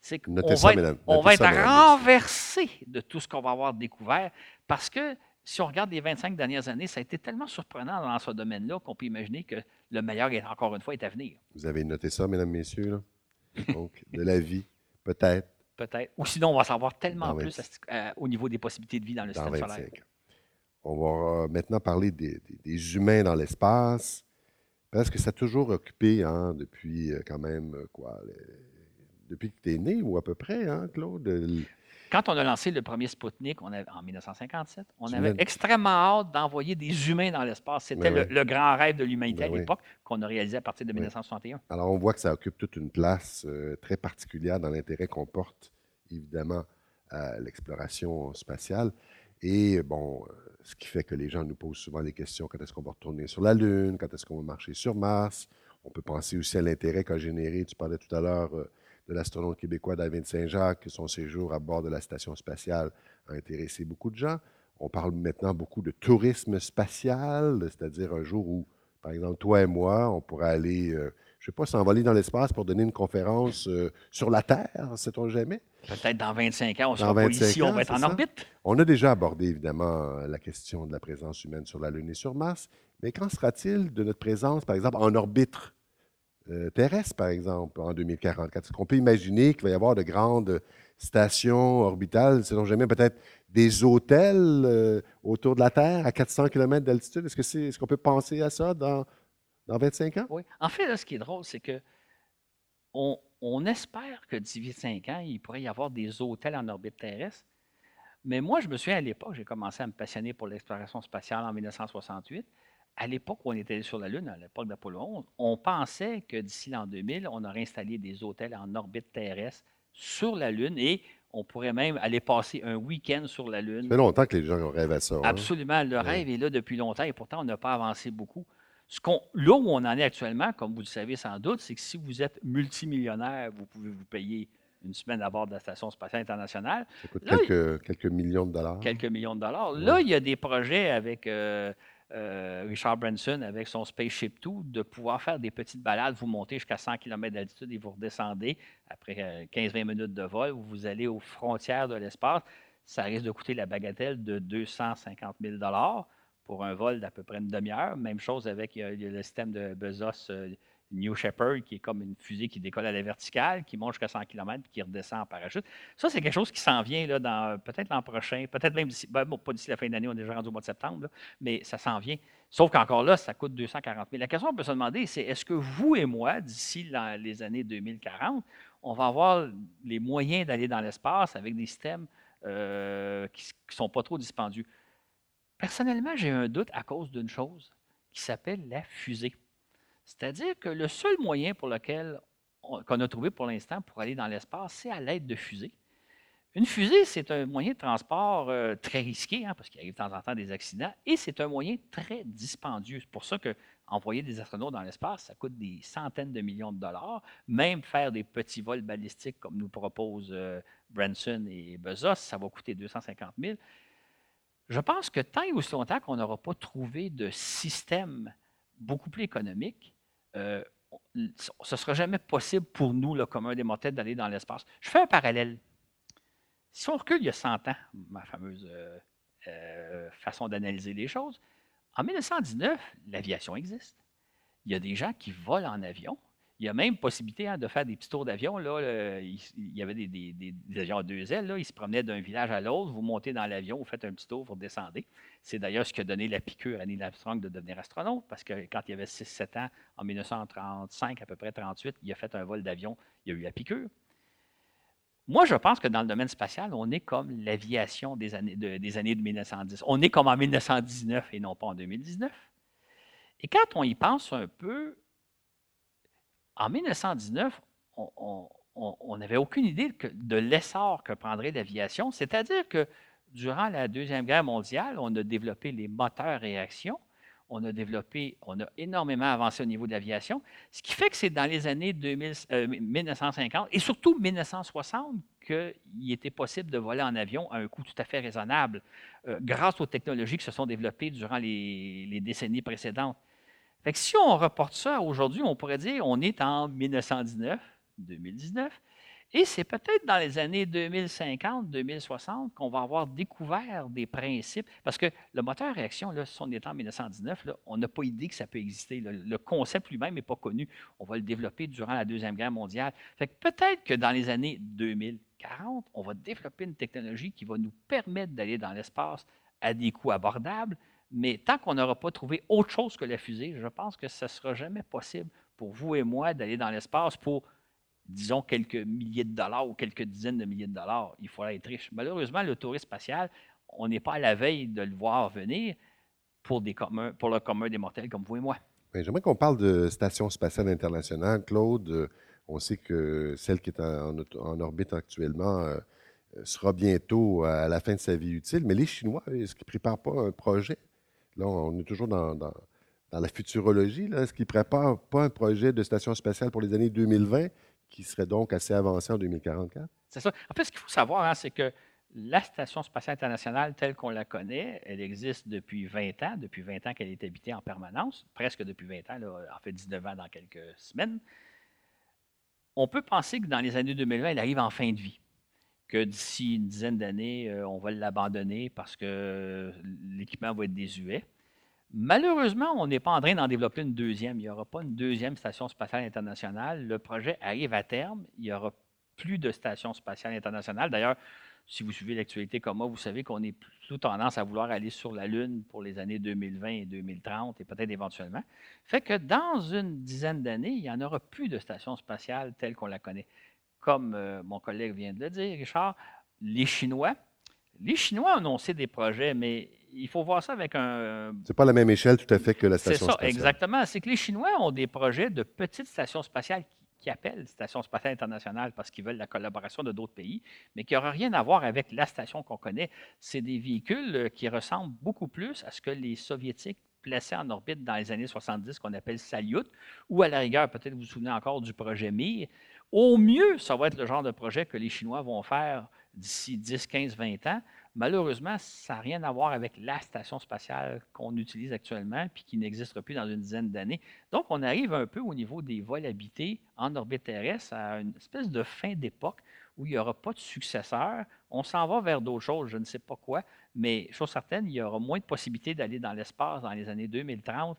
C'est qu'on va être, on va être renversé de tout ce qu'on va avoir découvert parce que si on regarde les 25 dernières années, ça a été tellement surprenant dans ce domaine-là qu'on peut imaginer que le meilleur, encore une fois, est à venir. Vous avez noté ça, mesdames, messieurs? Donc, de la vie, peut-être, peut-être. Ou sinon, on va savoir tellement plus euh, au niveau des possibilités de vie dans le système solaire. On va maintenant parler des, humains dans l'espace. Parce que ça a toujours occupé, hein, depuis euh, quand même, euh, quoi, depuis que tu es né, ou à peu près, hein, Claude? Quand on a lancé le premier Sputnik on en 1957, on avait extrêmement hâte d'envoyer des humains dans l'espace. C'était le, grand rêve de l'humanité ben à l'époque qu'on a réalisé à partir de 1961. Alors, on voit que ça occupe toute une place euh, très particulière dans l'intérêt qu'on porte, évidemment, à l'exploration spatiale. Et bon, euh, ce qui fait que les gens nous posent souvent des questions quand est-ce qu'on va retourner sur la Lune, quand est-ce qu'on va marcher sur Mars? On peut penser aussi à l'intérêt qu'a généré, tu parlais tout à l'heure euh, de l'astronaute québécois David Saint-Jacques, que son séjour à bord de la station spatiale a intéressé beaucoup de gens. On parle maintenant beaucoup de tourisme spatial, c'est-à-dire un jour où, par exemple, toi et moi, on pourrait aller, euh, je ne sais pas, s'envoler dans l'espace pour donner une conférence euh, sur la Terre, sait-on jamais? Peut-être dans 25 ans, on sera pas ici, on va être en orbite. On a déjà abordé, évidemment, la question de la présence humaine sur la Lune et sur Mars, mais qu'en sera-t-il de notre présence, par exemple, en orbite? Euh, terrestre, par exemple, en 2040? Est-ce qu'on peut imaginer qu'il va y avoir de grandes stations orbitales, selon jamais peut-être des hôtels euh, autour de la Terre à 400 km d'altitude? Est-ce que c'est, est-ce qu'on peut penser à ça dans, dans 25 ans? Oui. En fait, ce qui est drôle, c'est que on, espère que d'ici 25 ans, il pourrait y avoir des hôtels en orbite terrestre. Mais moi, je me souviens à l'époque, j'ai commencé à me passionner pour l'exploration spatiale en 1968. À l'époque où on était sur la Lune, à l'époque d'Apollo 11, on pensait que d'ici l'an 2000, on aurait installé des hôtels en orbite terrestre sur la Lune et on pourrait même aller passer un week-end sur la Lune. Ça fait longtemps que les gens rêvent à ça. Hein? Absolument. Le rêve est là depuis longtemps et pourtant, on n'a pas avancé beaucoup. Ce là où on en est actuellement, comme vous le savez sans doute, c'est que si vous êtes multimillionnaire, vous pouvez vous payer une semaine à bord de la Station spatiale internationale. Ça coûte quelques, quelques, millions de dollars. Quelques millions de dollars. Là, il y a des projets avec euh, euh, Richard Branson, avec son Spaceship 2, de pouvoir faire des petites balades. Vous montez jusqu'à 100 km d'altitude et vous redescendez après 15-20 euh, minutes de vol. Vous allez aux frontières de l'espace. Ça risque de coûter la bagatelle de 250 000 dollars pour un vol d'à peu près une demi-heure. Même chose avec le système de Bezos euh, New Shepard, qui est comme une fusée qui décolle à la verticale, qui monte jusqu'à 100 km qui redescend en parachute. Ça, c'est quelque chose qui s'en vient là, dans peut-être l'an prochain, peut-être même d'ici, ben, pas d'ici la fin d'année, on est déjà rendu au mois de septembre, mais ça s'en vient. Sauf qu'encore là, ça coûte 240 000. La question qu'on peut se demander, c'est est-ce que vous et moi, d'ici les années 2040, on va avoir les moyens d'aller dans l'espace avec des systèmes euh, qui ne sont pas trop dispendieux? Personnellement, j'ai un doute à cause d'une chose qui s'appelle la fusée. C'est-à-dire que le seul moyen pour lequel qu'on a trouvé pour l'instant pour aller dans l'espace, c'est à l'aide de fusées. Une fusée, c'est un moyen de transport euh, très risqué, hein, parce qu'il arrive de temps en temps des accidents, et c'est un moyen très dispendieux. C'est pour ça qu'envoyer des astronautes dans l'espace, ça coûte des centaines de millions de dollars. Même faire des petits vols balistiques, comme nous proposent euh, Branson et Bezos, ça va coûter 250 000. Je pense que tant et aussi longtemps qu'on n'aura pas trouvé de système beaucoup plus économique, euh, ce ne sera jamais possible pour nous, le commun des mortels, d'aller dans l'espace. Je fais un parallèle. Si on recule il y a 100 ans, ma fameuse euh, euh, façon d'analyser les choses, en 1919, l'aviation existe. Il y a des gens qui volent en avion. Il y a même possibilité hein, de faire des petits tours d'avion. Là, il, y avait des, avions à deux ailes. Là, ils se promenaient d'un village à l'autre. Vous montez dans l'avion, vous faites un petit tour, vous descendez. C'est d'ailleurs ce qui a donné la piqûre à Neil Armstrong de devenir astronaute, parce que quand il avait 6-7 ans, en 1935, à peu près 38, il a fait un vol d'avion. Il a eu la piqûre. Moi, je pense que dans le domaine spatial, on est comme l'aviation des années, des années de 1910. On est comme en 1919 et non pas en 2019. Et quand on y pense un peu, en 1919, on n'avait aucune idée de l'essor que prendrait l'aviation, c'est-à-dire que durant la Deuxième Guerre mondiale, on a développé les moteurs réaction, on a développé, on a énormément avancé au niveau de l'aviation, ce qui fait que c'est dans les années 1950 euh, et surtout 1960 qu'il était possible de voler en avion à un coût tout à fait raisonnable, euh, grâce aux technologies qui se sont développées durant les, les décennies précédentes. Fait que si on reporte ça aujourd'hui, on pourrait dire on est en 1919, 2019, et c'est peut-être dans les années 2050, 2060 qu'on va avoir découvert des principes. Parce que le moteur réaction, là, si on est en 1919, on n'a pas idée que ça peut exister. Le, concept lui-même n'est pas connu. On va le développer durant la Deuxième Guerre mondiale. Fait que peut-être que dans les années 2040, on va développer une technologie qui va nous permettre d'aller dans l'espace à des coûts abordables, mais tant qu'on n'aura pas trouvé autre chose que la fusée, je pense que ce ne sera jamais possible pour vous et moi d'aller dans l'espace pour, disons, quelques milliers de dollars ou quelques dizaines de milliers de dollars. Il faudra être riche. Malheureusement, le tourisme spatial, on n'est pas à la veille de le voir venir pour, des pour le commun des mortels comme vous et moi. J'aimerais qu'on parle de Station spatiale internationale. Claude, on sait que celle qui est en, orbite actuellement, euh, sera bientôt à la fin de sa vie utile. Mais les Chinois, est-ce qu'ils ne préparent pas un projet? Là, on est toujours dans, la futurologie. Est-ce qu'ils ne préparent pas un projet de station spatiale pour les années 2020 qui serait donc assez avancé en 2044? C'est ça. En fait, ce qu'il faut savoir, hein, c'est que la Station spatiale internationale telle qu'on la connaît, elle existe depuis 20 ans, depuis 20 ans qu'elle est habitée en permanence, presque depuis 20 ans, en fait 19 ans dans quelques semaines. On peut penser que dans les années 2020, elle arrive en fin de vie, que d'ici une dizaine d'années, euh, on va l'abandonner parce que l'équipement va être désuet. Malheureusement, on n'est pas en train d'en développer une deuxième. Il n'y aura pas une deuxième station spatiale internationale. Le projet arrive à terme. Il n'y aura plus de station spatiale internationale. D'ailleurs, si vous suivez l'actualité comme moi, vous savez qu'on est plutôt tendance à vouloir aller sur la Lune pour les années 2020 et 2030 et peut-être éventuellement. Fait que dans une dizaine d'années, il n'y en aura plus de station spatiale telle qu'on la connaît. Comme euh, mon collègue vient de le dire, Richard, les Chinois, les Chinois ont annoncé des projets, mais il faut voir ça avec un. C'est pas la même échelle tout à fait que la station spatiale. C'est ça, exactement. C'est que les Chinois ont des projets de petites stations spatiales qui appellent Station spatiale internationale parce qu'ils veulent la collaboration de d'autres pays, mais qui n'aura rien à voir avec la station qu'on connaît. C'est des véhicules euh, qui ressemblent beaucoup plus à ce que les Soviétiques plaçaient en orbite dans les années 70, qu'on appelle Salyut, ou à la rigueur, peut-être vous vous souvenez encore du projet Mir. Au mieux, ça va être le genre de projet que les Chinois vont faire d'ici 10, 15, 20 ans, Malheureusement, ça n'a rien à voir avec la station spatiale qu'on utilise actuellement puis qui n'existera plus dans une dizaine d'années. Donc, on arrive un peu au niveau des vols habités en orbite terrestre à une espèce de fin d'époque où il n'y aura pas de successeur. On s'en va vers d'autres choses, je ne sais pas quoi, mais chose certaine, il y aura moins de possibilités d'aller dans l'espace dans les années 2030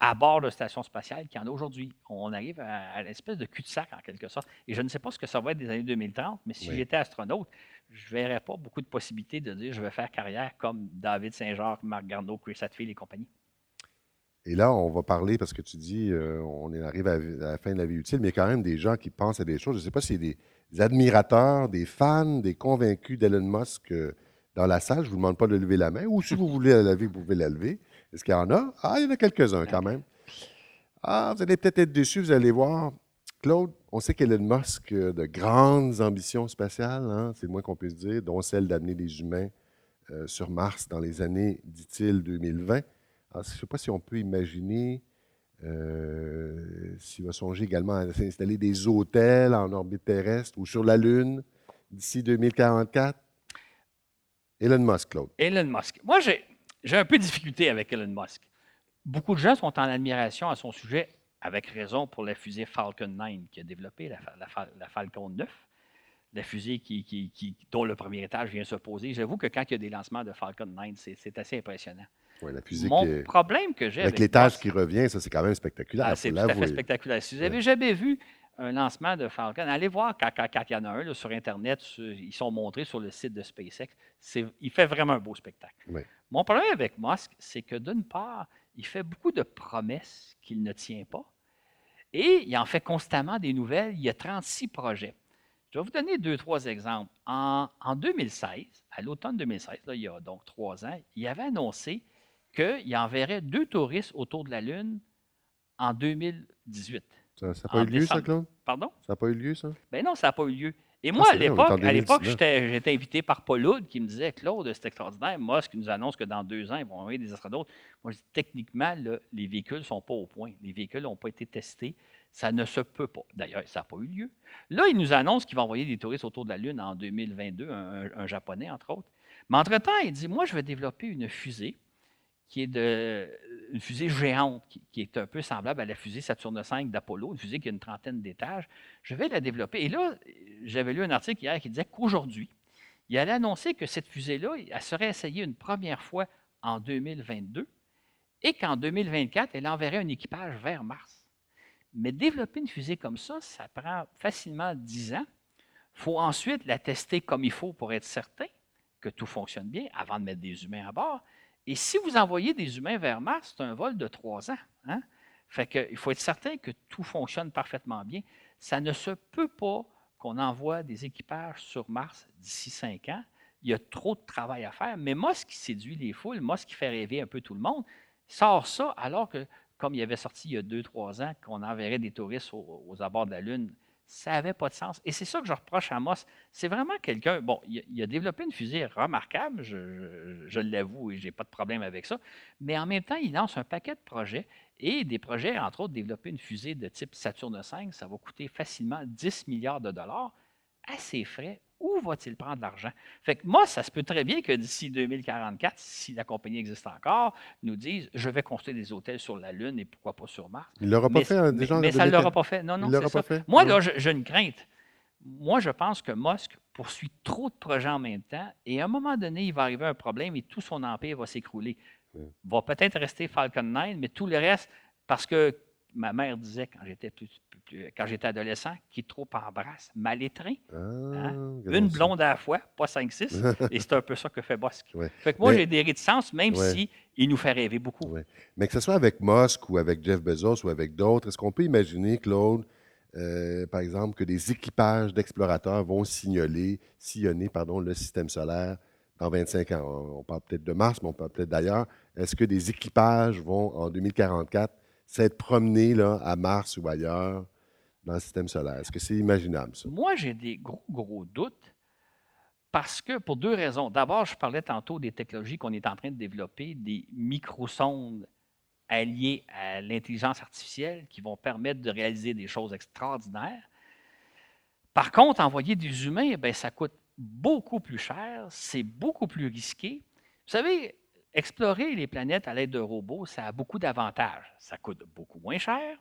à bord de stations spatiales qu'il y en a aujourd'hui. On arrive à, l'espèce de cul-de-sac en quelque sorte. Et je ne sais pas ce que ça va être des années 2030, mais si j'étais astronaute, je ne verrais pas beaucoup de possibilités de dire je vais faire carrière comme David Saint-Jacques, Marc Garneau, Chris Hadfield et compagnie. Et là, on va parler, parce que tu dis, euh, on arrive à, la fin de la vie utile, mais quand même des gens qui pensent à des choses. Je ne sais pas si c'est des, admirateurs, des fans, des convaincus d'Elon Musk euh, dans la salle. Je ne vous demande pas de lever la main, ou si vous voulez la lever, vous pouvez la lever. Est-ce qu'il y en a? Ah, il y en a quelques-uns quand même. Ah, vous allez peut-être être déçus, vous allez voir. Claude, on sait qu'Elon Musk a de grandes ambitions spatiales, hein, c'est le moins qu'on puisse dire, dont celle d'amener des humains euh, sur Mars dans les années, dit-il, 2020. je ne sais pas si on peut imaginer euh, s'il va songer également à installer des hôtels en orbite terrestre ou sur la Lune d'ici 2044. Elon Musk, Claude. Elon Musk. Moi, j'ai un peu de difficulté avec Elon Musk. Beaucoup de gens sont en admiration à son sujet avec raison pour la fusée Falcon 9 qui a développé, la, Falcon 9, la fusée qui, dont le premier étage vient se poser. J'avoue que quand il y a des lancements de Falcon 9, c'est assez impressionnant. La fusée Mon problème que j'ai avec, l'étage qui revient, ça c'est quand même spectaculaire. Ah, c'est tout à fait spectaculaire. Si vous n'avez jamais vu un lancement de Falcon, allez voir quand, il y en a un sur Internet, ils sont montrés sur le site de SpaceX. Il fait vraiment un beau spectacle. Mon problème avec Musk, c'est que d'une part, il fait beaucoup de promesses qu'il ne tient pas. Et il en fait constamment des nouvelles. Il y a 36 projets. Je vais vous donner deux, trois exemples. En, 2016, à l'automne 2016, il y a donc trois ans, il avait annoncé qu'il enverrait deux touristes autour de la Lune en 2018. Ça n'a pas eu lieu, ça, Claude? Pardon? Ça n'a pas eu lieu, ça? Ben non, ça n'a pas eu lieu. Et moi, à l'époque, j'étais invité par Paul Hood qui me disait Claude, c'est extraordinaire. Moi, ce qui nous annonce que dans deux ans, ils vont envoyer des astronautes. Moi, je dis techniquement, les véhicules ne sont pas au point. Les véhicules n'ont pas été testés. Ça ne se peut pas. D'ailleurs, ça n'a pas eu lieu. Là, il nous annonce qu'il va envoyer des touristes autour de la Lune en 2022, un Japonais, entre autres. Mais entre-temps, il dit Moi, je vais développer une fusée qui est de, une fusée géante, qui, est un peu semblable à la fusée Saturne V d'Apollo, une fusée qui a une trentaine d'étages. Je vais la développer. Et là, j'avais lu un article hier qui disait qu'aujourd'hui, il allait annoncer que cette fusée-là, elle serait essayée une première fois en 2022 et qu'en 2024, elle enverrait un équipage vers Mars. Mais développer une fusée comme ça, ça prend facilement 10 ans. Il faut ensuite la tester comme il faut pour être certain que tout fonctionne bien avant de mettre des humains à bord. Et si vous envoyez des humains vers Mars, c'est un vol de trois ans. Hein? Fait que, il faut être certain que tout fonctionne parfaitement bien. Ça ne se peut pas qu'on envoie des équipages sur Mars d'ici cinq ans. Il y a trop de travail à faire. Mais moi, ce qui séduit les foules, moi, ce qui fait rêver un peu tout le monde, sort ça alors que, comme il avait sorti il y a deux, trois ans, qu'on enverrait des touristes aux, abords de la Lune Ça n'avait pas de sens. Et c'est ça que je reproche à Moss. C'est vraiment quelqu'un. Bon, il, a développé une fusée remarquable, je, l'avoue et je n'ai pas de problème avec ça. Mais en même temps, il lance un paquet de projets et des projets, entre autres, développer une fusée de type Saturne V, ça va coûter facilement 10 milliards de dollars à ses frais où va-t-il prendre l'argent? Fait que moi, ça se peut très bien que d'ici 2044, si la compagnie existe encore, nous dise je vais construire des hôtels sur la Lune et pourquoi pas sur Mars. Il ne l'aura pas fait hein, déjà. Mais, ça ne l'aura pas fait. Non, non, c'est ça. Fait? Moi, là, j'ai une crainte. Moi, je pense que Musk poursuit trop de projets en même temps et à un moment donné, il va arriver un problème et tout son empire va s'écrouler. Va peut-être rester Falcon 9, mais tout le reste, parce que ma mère disait quand j'étais plus, quand j'étais adolescent, qui trop embrasse, mal étreint. Ah, hein? Une blonde à la fois, pas 5-6. et c'est un peu ça que fait Musk. Fait que moi, j'ai des réticences, même si il nous fait rêver beaucoup. Mais que ce soit avec Musk ou avec Jeff Bezos ou avec d'autres, est-ce qu'on peut imaginer, Claude, euh, par exemple, que des équipages d'explorateurs vont signaler, sillonner pardon, le système solaire dans 25 ans? On parle peut-être de Mars, mais on parle peut-être d'ailleurs. Est-ce que des équipages vont, en 2044, s'être promenés là, à Mars ou ailleurs dans le système solaire? Est-ce que c'est imaginable, ça? Moi, j'ai des gros, gros doutes parce que, pour deux raisons. D'abord, je parlais tantôt des technologies qu'on est en train de développer, des microsondes alliées à l'intelligence artificielle qui vont permettre de réaliser des choses extraordinaires. Par contre, envoyer des humains, bien, ça coûte beaucoup plus cher, c'est beaucoup plus risqué. Vous savez, explorer les planètes à l'aide de robots, ça a beaucoup d'avantages. Ça coûte beaucoup moins cher,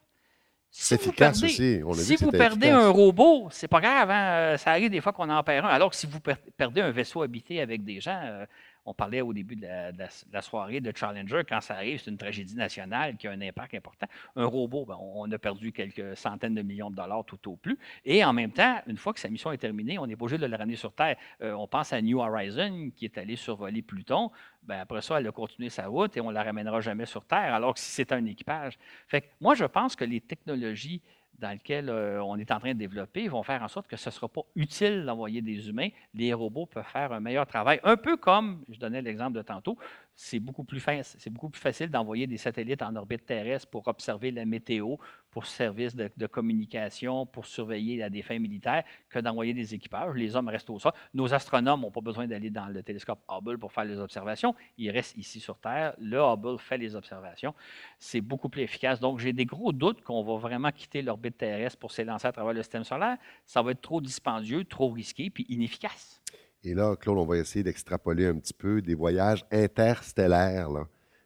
c'est efficace aussi. si vous perdez un robot, c'est pas grave. Hein, euh, ça arrive des fois qu'on en perd un. Alors que si vous perdez un vaisseau habité avec des gens, euh, on parlait au début de la, soirée de Challenger, quand ça arrive, c'est une tragédie nationale qui a un impact important. Un robot, ben, on a perdu quelques centaines de millions de dollars tout au plus. Et en même temps, une fois que sa mission est terminée, on pas obligé de le ramener sur Terre. Euh, on pense à New Horizon, qui est allé survoler Pluton. Ben, après ça, elle a continué sa route et on ne la ramènera jamais sur Terre, alors que si c'est un équipage. Fait moi, je pense que les technologies dans lequel euh, on est en train de développer vont faire en sorte que ce ne sera pas utile d'envoyer des humains. Les robots peuvent faire un meilleur travail. Un peu comme, je donnais l'exemple de tantôt, c'est beaucoup, plus facile d'envoyer des satellites en orbite terrestre pour observer la météo, pour services de, communication, pour surveiller à des fins militaires, que d'envoyer des équipages. Les hommes restent au sol. Nos astronomes n'ont pas besoin d'aller dans le télescope Hubble pour faire les observations. Ils restent ici sur Terre. Le Hubble fait les observations. C'est beaucoup plus efficace. Donc, j'ai des gros doutes qu'on va vraiment quitter l'orbite terrestre pour s'élancer à travers le système solaire. Ça va être trop dispendieux, trop risqué, puis inefficace. Et là, Claude, on va essayer d'extrapoler un petit peu des voyages interstellaires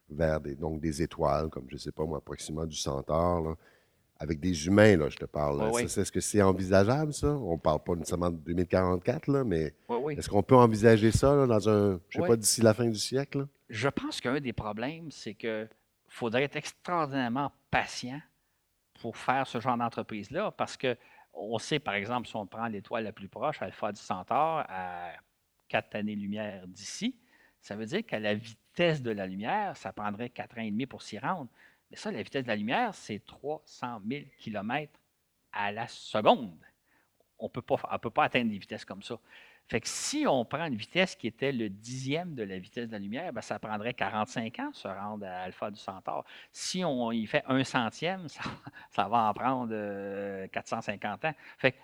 vers des, donc des étoiles, comme je ne sais pas moi, approximativement du Centaure, avec des humains, là, je te parle. Est-ce que c'est envisageable, ça? On ne parle pas nécessairement de 2044, là, mais est-ce qu'on peut envisager ça dans un, je ne sais pas, d'ici la fin du siècle? Je pense qu'un des problèmes, c'est qu'il faudrait être extraordinairement patient pour faire ce genre d'entreprise-là, parce que on sait, par exemple, si on prend l'étoile la plus proche, Alpha du Centaure, à 4 années-lumière d'ici, ça veut dire qu'à la vitesse de la lumière, ça prendrait 4 ans et demi pour s'y rendre. Mais ça, la vitesse de la lumière, c'est 300 000 km à la seconde. On ne peut pas atteindre des vitesses comme ça. Fait que si on prend une vitesse qui était le dixième de la vitesse de la lumière, ben, ça prendrait 45 ans de se rendre à Alpha du Centaure. Si on y fait un centième, ça, va en prendre 450 euh, ans. Fait que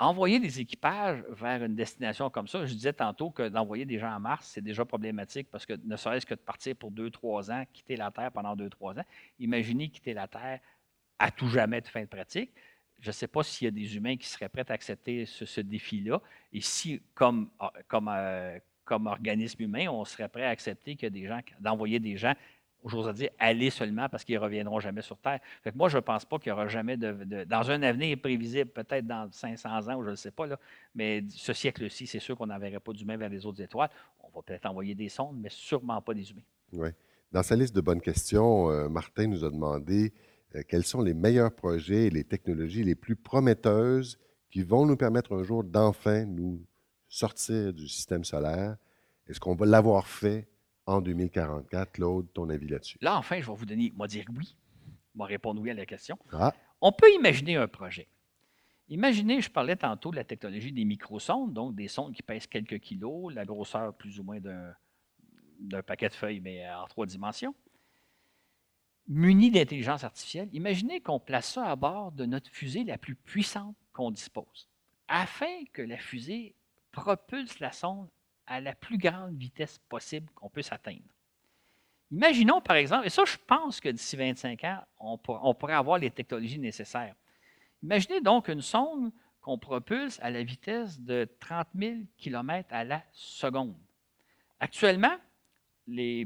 envoyer des équipages vers une destination comme ça, je disais tantôt que d'envoyer des gens à Mars, c'est déjà problématique parce que ne serait-ce que de partir pour deux, trois ans, quitter la Terre pendant deux, trois ans, imaginez quitter la Terre à tout jamais de fin de pratique. Je ne sais pas s'il y a des humains qui seraient prêts à accepter ce, défi-là. Et si, comme, ah, comme, euh, comme organisme humain, on serait prêt à accepter que des gens, d'envoyer des gens j'ose dire, aller seulement parce qu'ils ne reviendront jamais sur Terre. Fait que moi, je ne pense pas qu'il y aura jamais de, Dans un avenir prévisible, peut-être dans 500 ans, ou je ne sais pas, mais ce siècle-ci, c'est sûr qu'on n'enverrait pas d'humains vers les autres étoiles. On va peut-être envoyer des sondes, mais sûrement pas des humains. Oui. Dans sa liste de bonnes questions, euh, Martin nous a demandé euh, quels sont les meilleurs projets et les technologies les plus prometteuses qui vont nous permettre un jour d'enfin nous sortir du système solaire? Est-ce qu'on va l'avoir fait en 2044. Claude, ton avis là-dessus? Là, enfin, je vais vous donner, moi dire oui. Je vais répondre oui à la question. Ah. On peut imaginer un projet. Imaginez, je parlais tantôt de la technologie des microsondes, donc des sondes qui pèsent quelques kilos, la grosseur plus ou moins d'un paquet de feuilles, mais en trois dimensions. Munis d'intelligence artificielle, imaginez qu'on place ça à bord de notre fusée la plus puissante qu'on dispose afin que la fusée propulse la sonde à la plus grande vitesse possible qu'on puisse atteindre. Imaginons par exemple, et ça je pense que d'ici 25 ans, on, pourrait avoir les technologies nécessaires. Imaginez donc une sonde qu'on propulse à la vitesse de 30 000 km à la seconde. Actuellement, à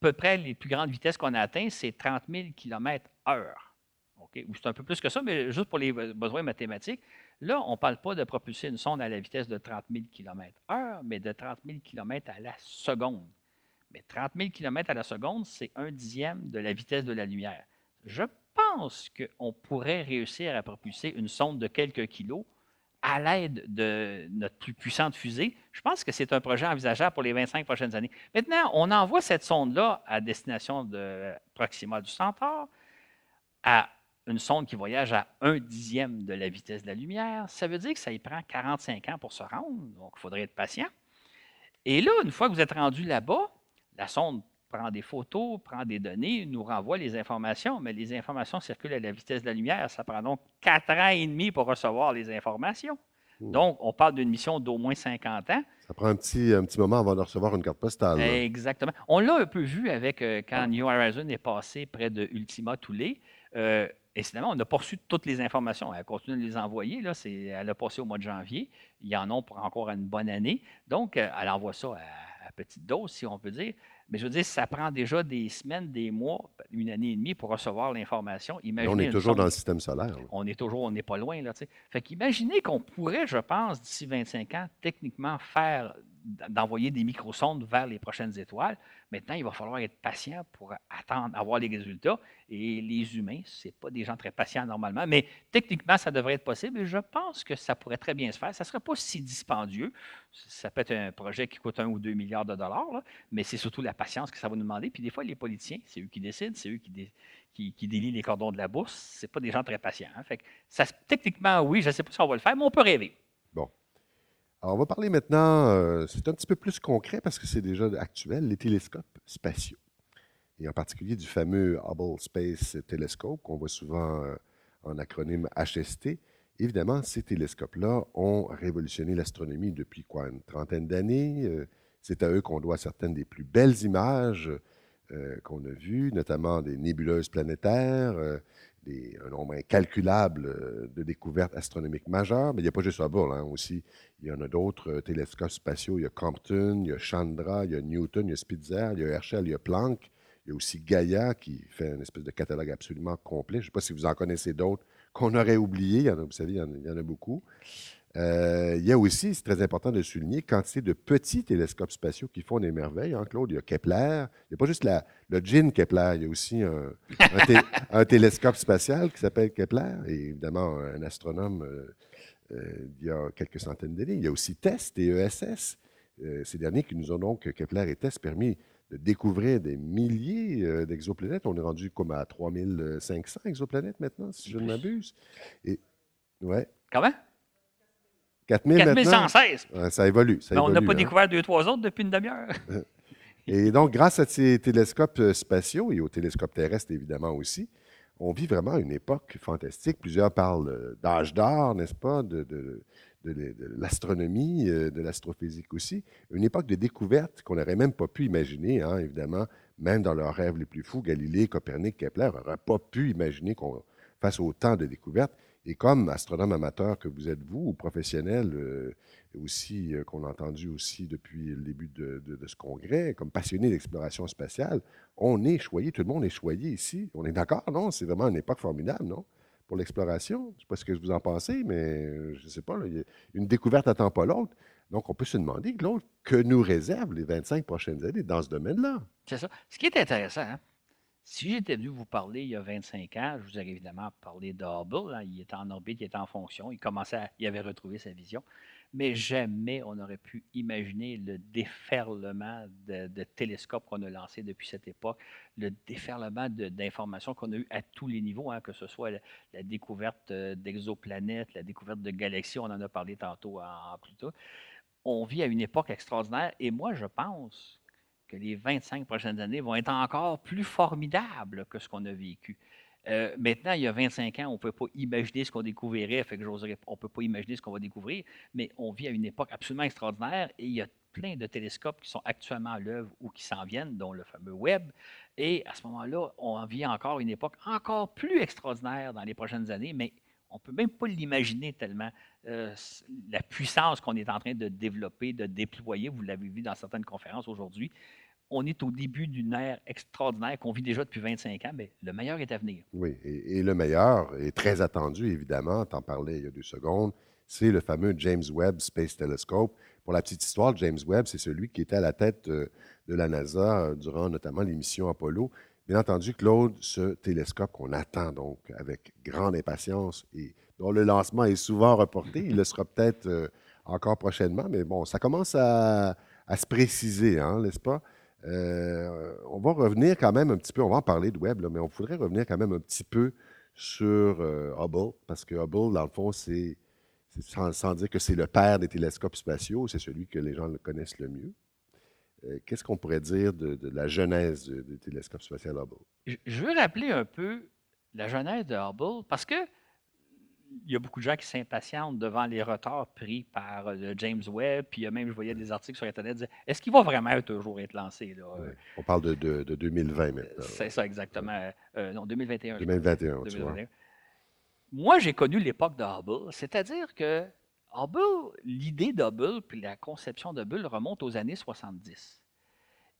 peu près les plus grandes vitesses qu'on a atteintes, c'est 30 000 km heure. Ou c'est un peu plus que ça, mais juste pour les besoins mathématiques. Là, on ne parle pas de propulser une sonde à la vitesse de 30 000 km/h, mais de 30 000 km à la seconde. Mais 30 000 km à la seconde, c'est un dixième de la vitesse de la lumière. Je pense qu'on pourrait réussir à propulser une sonde de quelques kilos à l'aide de notre plus puissante fusée. Je pense que c'est un projet envisageable pour les 25 prochaines années. Maintenant, on envoie cette sonde-là à destination de Proxima du Centaure, à une sonde qui voyage à un dixième de la vitesse de la lumière, ça veut dire que ça y prend 45 ans pour se rendre, donc il faudrait être patient. Et là, une fois que vous êtes rendu là-bas, la sonde prend des photos, prend des données, nous renvoie les informations, mais les informations circulent à la vitesse de la lumière. Ça prend donc quatre ans et demi pour recevoir les informations. Hmm. Donc, on parle d'une mission d'au moins 50 ans. Ça prend un petit, un petit moment avant de recevoir une carte postale. Exactement. On l'a un peu vu avec euh, quand New Horizon est passé près de Ultima Thule. Euh, Incidemment, on n'a pas reçu toutes les informations. Elle continue de les envoyer. Là, elle a passé au mois de janvier. Il y en a pour encore une bonne année. Donc, euh, elle envoie ça à, petite dose, si on peut dire. Mais je veux dire, ça prend déjà des semaines, des mois, une année et demie pour recevoir l'information. on est toujours dans le système solaire. On est toujours, on n'est pas loin. Là, fait qu'imaginez qu'on pourrait, je pense, d'ici 25 ans, techniquement faire d'envoyer des microsondes vers les prochaines étoiles. Maintenant, il va falloir être patient pour attendre, avoir les résultats. Et les humains, ce pas des gens très patients normalement, mais techniquement, ça devrait être possible et je pense que ça pourrait très bien se faire. Ça ne serait pas si dispendieux. Ça peut être un projet qui coûte un ou deux milliards de dollars, mais c'est surtout la patience que ça va nous demander. Puis des fois, les politiciens, c'est eux qui décident, c'est eux qui, qui, délient les cordons de la bourse. Ce pas des gens très patients. Hein. Fait ça, techniquement, oui, je ne sais pas si on va le faire, mais on peut rêver. Alors, on va parler maintenant, euh, c'est un petit peu plus concret parce que c'est déjà actuel, les télescopes spatiaux. Et en particulier du fameux Hubble Space Telescope qu'on voit souvent euh, en acronyme HST. Évidemment, ces télescopes-là ont révolutionné l'astronomie depuis quoi, une trentaine d'années. Euh, c'est à eux qu'on doit certaines des plus belles images qu'on a vues, notamment des nébuleuses planétaires, un nombre incalculable euh, de découvertes astronomiques majeures, mais il n'y a pas juste Hubble hein, aussi. Il y en a d'autres euh, télescopes spatiaux. Il y a Compton, il y a Chandra, il y a Newton, il y a Spitzer, il y a Herschel, il y a Planck. Il y a aussi Gaia qui fait une espèce de catalogue absolument complet. Je ne sais pas si vous en connaissez d'autres qu'on aurait oubliés. vous savez, il y en a beaucoup. Euh, il y a aussi, c'est très important de souligner, quantité de petits télescopes spatiaux qui font des merveilles. Hein, Claude, il y a Kepler. Il n'y a pas juste la, le Gin Kepler, il y a aussi un, télescope spatial qui s'appelle Kepler, et évidemment un astronome euh, euh, il y a quelques centaines d'années. Il y a aussi TESS, TESS. ces derniers qui nous ont donc, Kepler et TESS, permis de découvrir des milliers d'exoplanètes. On est rendu comme à 3500 exoplanètes maintenant, si je ne m'abuse. Et, ouais. Comment? 4116. ça évolue. on n'a pas hein. découvert deux, trois autres depuis une demi-heure. et donc, grâce à ces télescopes euh, spatiaux et aux télescopes terrestres, évidemment aussi, on vit vraiment une époque fantastique. Plusieurs parlent euh, d'âge d'or, n'est-ce pas, de, de, l'astronomie, euh, de l'astrophysique aussi. Une époque de découverte qu'on n'aurait même pas pu imaginer, hein, évidemment, même dans leurs rêves les plus fous. Galilée, Copernic, Kepler n'auraient pas pu imaginer qu'on fasse autant de découvertes. Et comme astronome amateur que vous êtes vous, ou professionnel euh, aussi, euh, qu'on a entendu aussi depuis le début de, ce congrès, comme passionné d'exploration spatiale, on est choyé, tout le monde est choyé ici. On est d'accord, non? C'est vraiment une époque formidable, non? Pour l'exploration. Je ne sais pas ce que vous en pensez, mais euh, je ne sais pas, une découverte n'attend pas l'autre. Donc, on peut se demander, Claude, que nous réservent les 25 prochaines années dans ce domaine-là? C'est ça. Ce qui est intéressant, hein, si j'étais venu vous parler il y a 25 ans, je vous aurais évidemment parlé d'Hubble. Hein. il était en orbite, il était en fonction, il commençait il avait retrouvé sa vision. Mais jamais on n'aurait pu imaginer le déferlement de, télescopes qu'on a lancés depuis cette époque, le déferlement d'informations qu'on a eu à tous les niveaux, hein, que ce soit la, découverte euh, d'exoplanètes, la découverte de galaxies, on en a parlé tantôt en, en Pluto. On vit à une époque extraordinaire et moi, je pense les 25 prochaines années vont être encore plus formidables que ce qu'on a vécu. Euh, maintenant, il y a 25 ans, on ne peut pas imaginer ce qu'on découvrirait, fait que on ne peut pas imaginer ce qu'on va découvrir, mais on vit à une époque absolument extraordinaire et il y a plein de télescopes qui sont actuellement à l'œuvre ou qui s'en viennent, dont le fameux Webb. Et à ce moment-là, on vit encore une époque encore plus extraordinaire dans les prochaines années, mais on ne peut même pas l'imaginer tellement euh, la puissance qu'on est en train de développer, de déployer. Vous l'avez vu dans certaines conférences aujourd'hui. On est au début d'une ère extraordinaire qu'on vit déjà depuis 25 ans, mais le meilleur est à venir. Oui, et, le meilleur est très attendu, évidemment. Tu en parlais il y a deux secondes. C'est le fameux James Webb Space Telescope. Pour la petite histoire, James Webb, c'est celui qui était à la tête euh, de la NASA euh, durant notamment les missions Apollo. Bien entendu, Claude, ce télescope qu'on attend donc avec grande impatience et dont le lancement est souvent reporté, il le sera peut-être euh, encore prochainement, mais bon, ça commence à, se préciser, hein, n'est-ce pas? Euh, on va revenir quand même un petit peu, on va en parler de Webb, mais on voudrait revenir quand même un petit peu sur euh, Hubble, parce que Hubble, dans le fond, c'est, sans, dire que c'est le père des télescopes spatiaux, c'est celui que les gens le connaissent le mieux. Euh, qu'est-ce qu'on pourrait dire de, la genèse du télescope spatial Hubble? Je veux rappeler un peu la genèse de Hubble parce que il y a beaucoup de gens qui s'impatientent devant les retards pris par euh, James Webb. Puis même, je voyais des articles sur Internet qui disaient est-ce qu'il va vraiment toujours être lancé là? On parle de, de, 2020 maintenant. C'est ça, exactement. Euh, non, 2021. 2021, 2021. Moi, j'ai connu l'époque de Hubble, c'est-à-dire que Hubble, l'idée d'Hubble puis la conception d'Hubble remonte aux années 70.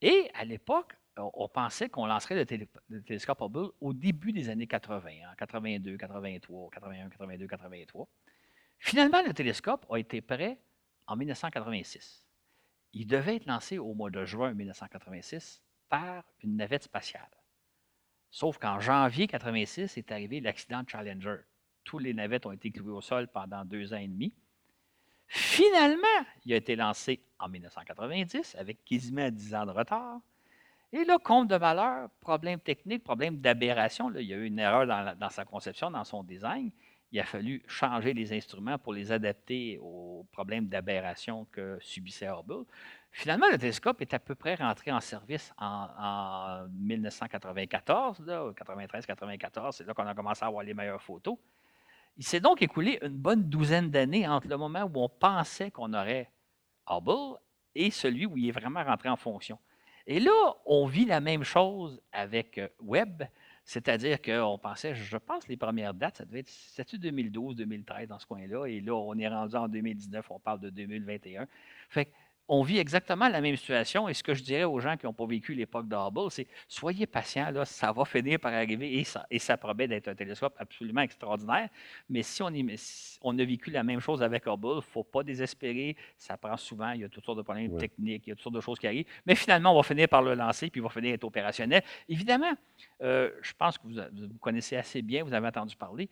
Et à l'époque, on, pensait qu'on lancerait le, télescope Hubble au début des années 80, en 82, 83, 81, 82, 83. Finalement, le télescope a été prêt en 1986. Il devait être lancé au mois de juin 1986 par une navette spatiale. Sauf qu'en janvier 1986 est arrivé l'accident de Challenger. Tous les navettes ont été clouées au sol pendant deux ans et demi. Finalement, il a été lancé en 1990 avec quasiment 10 ans de retard. Et là, compte de valeur, problème technique, problème d'aberration. Il y a eu une erreur dans, sa conception, dans son design. Il a fallu changer les instruments pour les adapter aux problèmes d'aberration que subissait Hubble. Finalement, le télescope est à peu près rentré en service en, 1994, 93-94. C'est là qu'on a commencé à avoir les meilleures photos. Il s'est donc écoulé une bonne douzaine d'années entre le moment où on pensait qu'on aurait Hubble et celui où il est vraiment rentré en fonction. Et là, on vit la même chose avec euh, Webb, c'est-à-dire qu'on pensait, je pense, les premières dates, ça devait être 2012, 2013 dans ce coin-là, et là, on est rendu en 2019, on parle de 2021. Fait on vit exactement la même situation. Et ce que je dirais aux gens qui n'ont pas vécu l'époque d'Hubble, c'est soyez patients, là, ça va finir par arriver et ça, et ça promet d'être un télescope absolument extraordinaire. Mais si on, on a vécu la même chose avec Hubble, il ne faut pas désespérer. Ça prend souvent, il y a toutes sortes de problèmes techniques, il y a toutes sortes de choses qui arrivent. Mais finalement, on va finir par le lancer puis il va finir être opérationnel. Évidemment, euh, je pense que vous, vous connaissez assez bien, vous avez entendu parler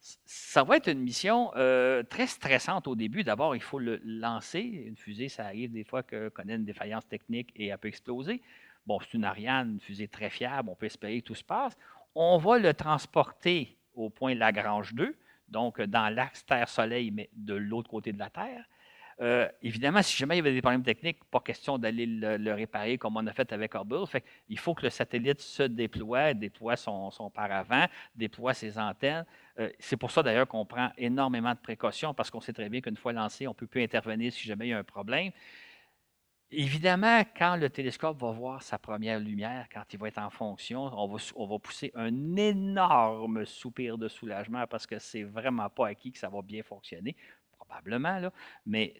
ça va être une mission euh, très stressante au début. D'abord, il faut le lancer. Une fusée, ça arrive des fois qu'elle connaît une défaillance technique et elle peut exploser. Bon, c'est une Ariane, une fusée très fiable, on peut espérer que tout se passe. On va le transporter au point Lagrange 2, donc dans l'axe Terre-Soleil, mais de l'autre côté de la Terre. Euh, évidemment, si jamais il y avait des problèmes techniques, pas question d'aller le, réparer comme on a fait avec Hubble. Il faut que le satellite se déploie, déploie son, son paravent, déploie ses antennes. Euh, c'est pour ça d'ailleurs qu'on prend énormément de précautions parce qu'on sait très bien qu'une fois lancé, on ne peut plus intervenir si jamais il y a un problème. Évidemment, quand le télescope va voir sa première lumière, quand il va être en fonction, on va, on va pousser un énorme soupir de soulagement parce que c'est vraiment pas acquis que ça va bien fonctionner probablement, là, mais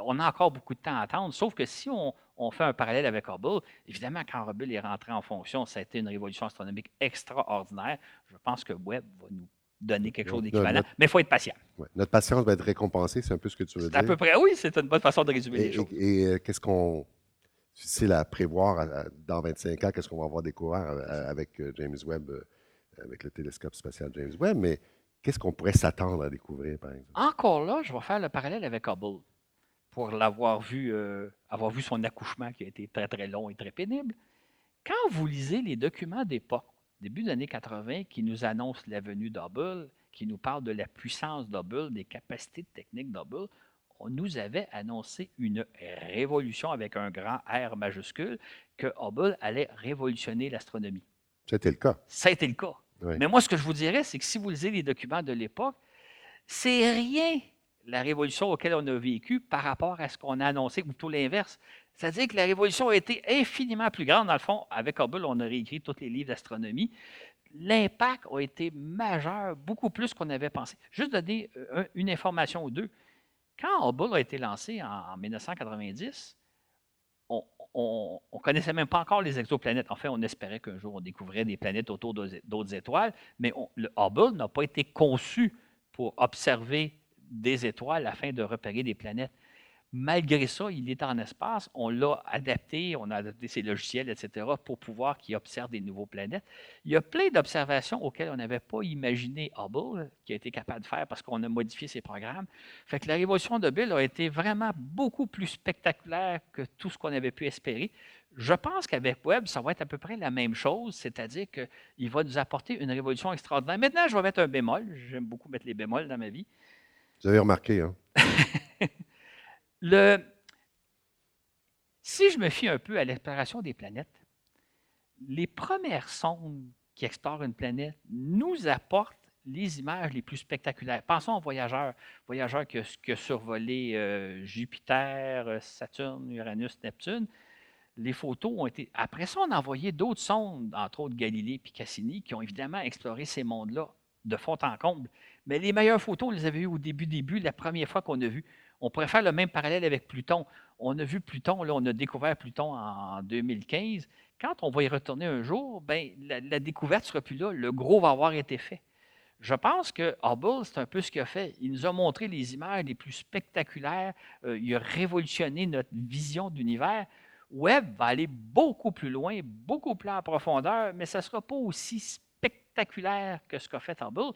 on a encore beaucoup de temps à attendre. Sauf que si on, fait un parallèle avec Hubble, évidemment, quand Hubble est rentré en fonction, ça a été une révolution astronomique extraordinaire. Je pense que Webb va nous donner quelque chose d'équivalent, mais il faut être patient. Notre patience va être récompensée, c'est un peu ce que tu veux dire. À peu près, oui, c'est une bonne façon de résumer les choses. Et, euh, qu'est-ce qu'on. C'est à prévoir dans 25 ans, qu'est-ce qu'on va avoir découvert euh, avec euh, James Webb, avec le télescope spatial James Webb, mais qu'est-ce qu'on pourrait s'attendre à découvrir, par exemple? Encore là, je vais faire le parallèle avec Hubble. Pour l'avoir vu, avoir vu son accouchement qui a été très, très long et très pénible. Quand vous lisez les documents d'époque, début des années 80 qui nous annonce la venue d'Hubble, qui nous parle de la puissance d'Hubble, des capacités techniques d'Hubble, on nous avait annoncé une révolution avec un grand R majuscule, que Hubble allait révolutionner l'astronomie. C'était le cas. Été le cas. Mais moi, ce que je vous dirais, c'est que si vous lisez les documents de l'époque, c'est rien la révolution auquel on a vécu par rapport à ce qu'on a annoncé, ou plutôt l'inverse. C'est-à-dire que la révolution a été infiniment plus grande. Dans le fond, avec Hubble, on a réécrit tous les livres d'astronomie. L'impact a été majeur, beaucoup plus qu'on avait pensé. Juste donner euh, une information ou deux. Quand Hubble a été lancé en, 1990, on ne connaissait même pas encore les exoplanètes. En fait, on espérait qu'un jour on découvrait des planètes autour d'autres étoiles, mais le Hubble n'a pas été conçu pour observer des étoiles afin de repérer des planètes. Malgré ça, il est en espace. On l'a adapté, on a adapté ses logiciels, etc., pour pouvoir qu'il observe des nouveaux planètes. Il y a plein d'observations auxquelles on n'avait pas imaginé Hubble, qui a été capable de faire parce qu'on a modifié ses programmes. Fait que la révolution de Hubble a été vraiment beaucoup plus spectaculaire que tout ce qu'on avait pu espérer. Je pense qu'avec Webb, ça va être à peu près la même chose, c'est-à-dire qu'il va nous apporter une révolution extraordinaire. Maintenant, je vais mettre un bémol. J'aime beaucoup mettre les bémols dans ma vie. Vous avez remarqué, hein? Si je me fie un peu à l'exploration des planètes, les premières sondes qui explorent une planète nous apportent les images les plus spectaculaires. Pensons aux voyageurs, voyageurs qui, ont survolé euh, Jupiter, Saturne, Uranus, Neptune. Les photos ont été. Après ça, on a envoyé d'autres sondes, entre autres Galilée et Cassini, qui ont évidemment exploré ces mondes-là de fond en comble. Mais les meilleures photos, on les avait eues au début, début, la première fois qu'on a vu. On pourrait faire le même parallèle avec Pluton. On a vu Pluton, on a découvert Pluton en 2015. Quand on va y retourner un jour, ben, la, découverte ne sera plus là. Le gros va avoir été fait. Je pense que Hubble, c'est un peu ce qu'il a fait. Il nous a montré les images les plus spectaculaires. Euh, il a révolutionné notre vision d'univers. Webb va aller beaucoup plus loin, beaucoup plus en profondeur, mais ça ne sera pas aussi spectaculaire que ce qu'a fait Hubble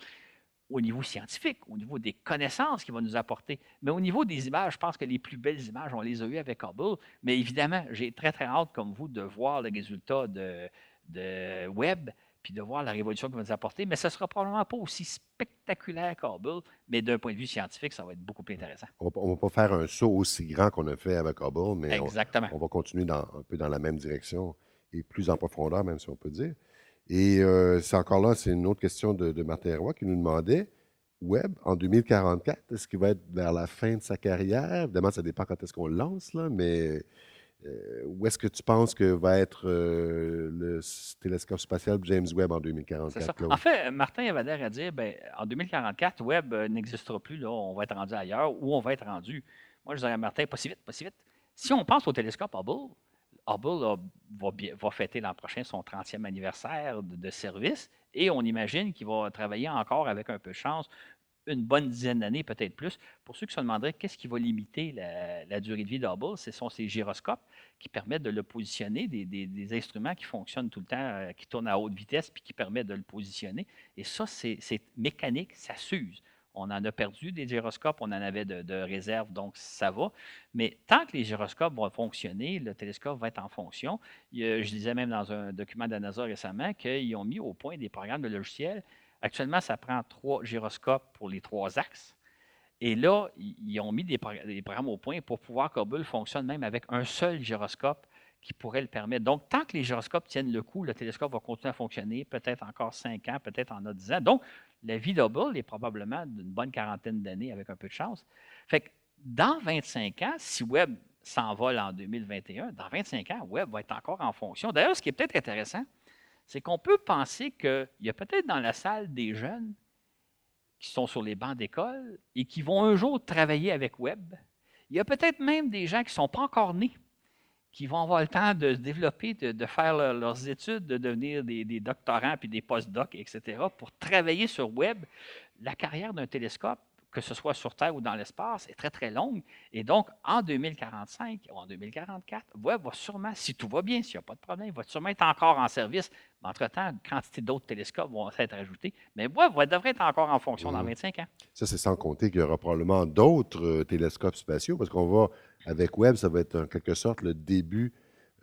au niveau scientifique, au niveau des connaissances qu'il va nous apporter. Mais au niveau des images, je pense que les plus belles images, on les a eues avec Hubble. Mais évidemment, j'ai très, très hâte, comme vous, de voir le résultat de, de Webb, puis de voir la révolution qu'il va nous apporter. Mais ce ne sera probablement pas aussi spectaculaire qu'Hubble, mais d'un point de vue scientifique, ça va être beaucoup plus intéressant. On ne va pas faire un saut aussi grand qu'on a fait avec Hubble, mais On, on, va continuer dans, un peu dans la même direction et plus en profondeur, même si on peut dire. Et euh, c'est encore là, c'est une autre question de, Martin Roy qui nous demandait Webb en 2044, est-ce qu'il va être vers la fin de sa carrière? Évidemment, ça dépend quand est-ce qu'on le lance, là, mais euh, où est-ce que tu penses que va être euh, le télescope spatial James Webb en 2044? En fait, Martin avait l'air à dire ben, en 2044, Webb n'existera plus, là, on va être rendu ailleurs ou on va être rendu? Moi, je dirais à Martin, pas si vite, pas si vite. Si on pense au télescope Hubble, Hubble va, fêter l'an prochain son 30e anniversaire de, service et on imagine qu'il va travailler encore avec un peu de chance une bonne dizaine d'années, peut-être plus. Pour ceux qui se demanderaient qu'est-ce qui va limiter la, durée de vie d'Hubble, ce sont ces gyroscopes qui permettent de le positionner, des, des, instruments qui fonctionnent tout le temps, euh, qui tournent à haute vitesse, puis qui permettent de le positionner. Et ça, c'est mécanique, ça s'use. On en a perdu des gyroscopes, on en avait de, réserve, donc ça va. Mais tant que les gyroscopes vont fonctionner, le télescope va être en fonction. je disais même dans un document de la NASA récemment qu'ils ont mis au point des programmes de logiciel. Actuellement, ça prend trois gyroscopes pour les trois axes. Et là, ils ont mis des, programmes au point pour pouvoir que Hubble fonctionne même avec un seul gyroscope qui pourrait le permettre. Donc, tant que les gyroscopes tiennent le coup, le télescope va continuer à fonctionner, peut-être encore cinq ans, peut-être en a dix ans. Donc, la vie d'Hubble est probablement d'une bonne quarantaine d'années avec un peu de chance. Fait que dans 25 ans, si Webb s'envole en 2021, dans 25 ans, Webb va être encore en fonction. D'ailleurs, ce qui est peut-être intéressant, c'est qu'on peut penser qu'il y a peut-être dans la salle des jeunes qui sont sur les bancs d'école et qui vont un jour travailler avec Webb. Il y a peut-être même des gens qui ne sont pas encore nés qui vont avoir le temps de se développer, de, faire leurs études, de devenir des, doctorants puis des post-docs, etc., pour travailler sur Webb. La carrière d'un télescope, que ce soit sur Terre ou dans l'espace, est très, très longue. Et donc, en 2045 ou en 2044, Webb va sûrement, si tout va bien, s'il n'y a pas de problème, va sûrement être encore en service. Mais entre-temps, une quantité d'autres télescopes vont être ajoutés. Mais Webb devrait être encore en fonction dans 25 mmh. ans. Ça, c'est sans compter qu'il y aura probablement d'autres euh, télescopes spatiaux, parce qu'on va avec Webb, ça va être en quelque sorte le début,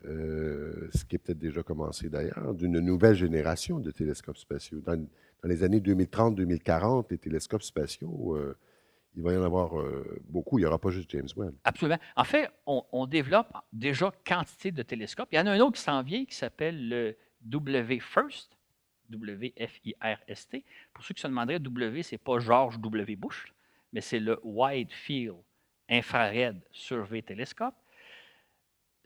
euh, ce qui est peut-être déjà commencé d'ailleurs, d'une nouvelle génération de télescopes spatiaux. Dans, les années 2030-2040, les télescopes spatiaux, euh, il va y en avoir euh, beaucoup. Il n'y aura pas juste James Webb. Absolument. En fait, on, développe déjà quantité de télescopes. Il y en a un autre qui s'en vient qui s'appelle le W FIRST, W-F-I-R-S-T. Pour ceux qui se demanderaient, W, ce n'est pas George W. Bush, mais c'est le Wide Field Infrared Survey Telescope.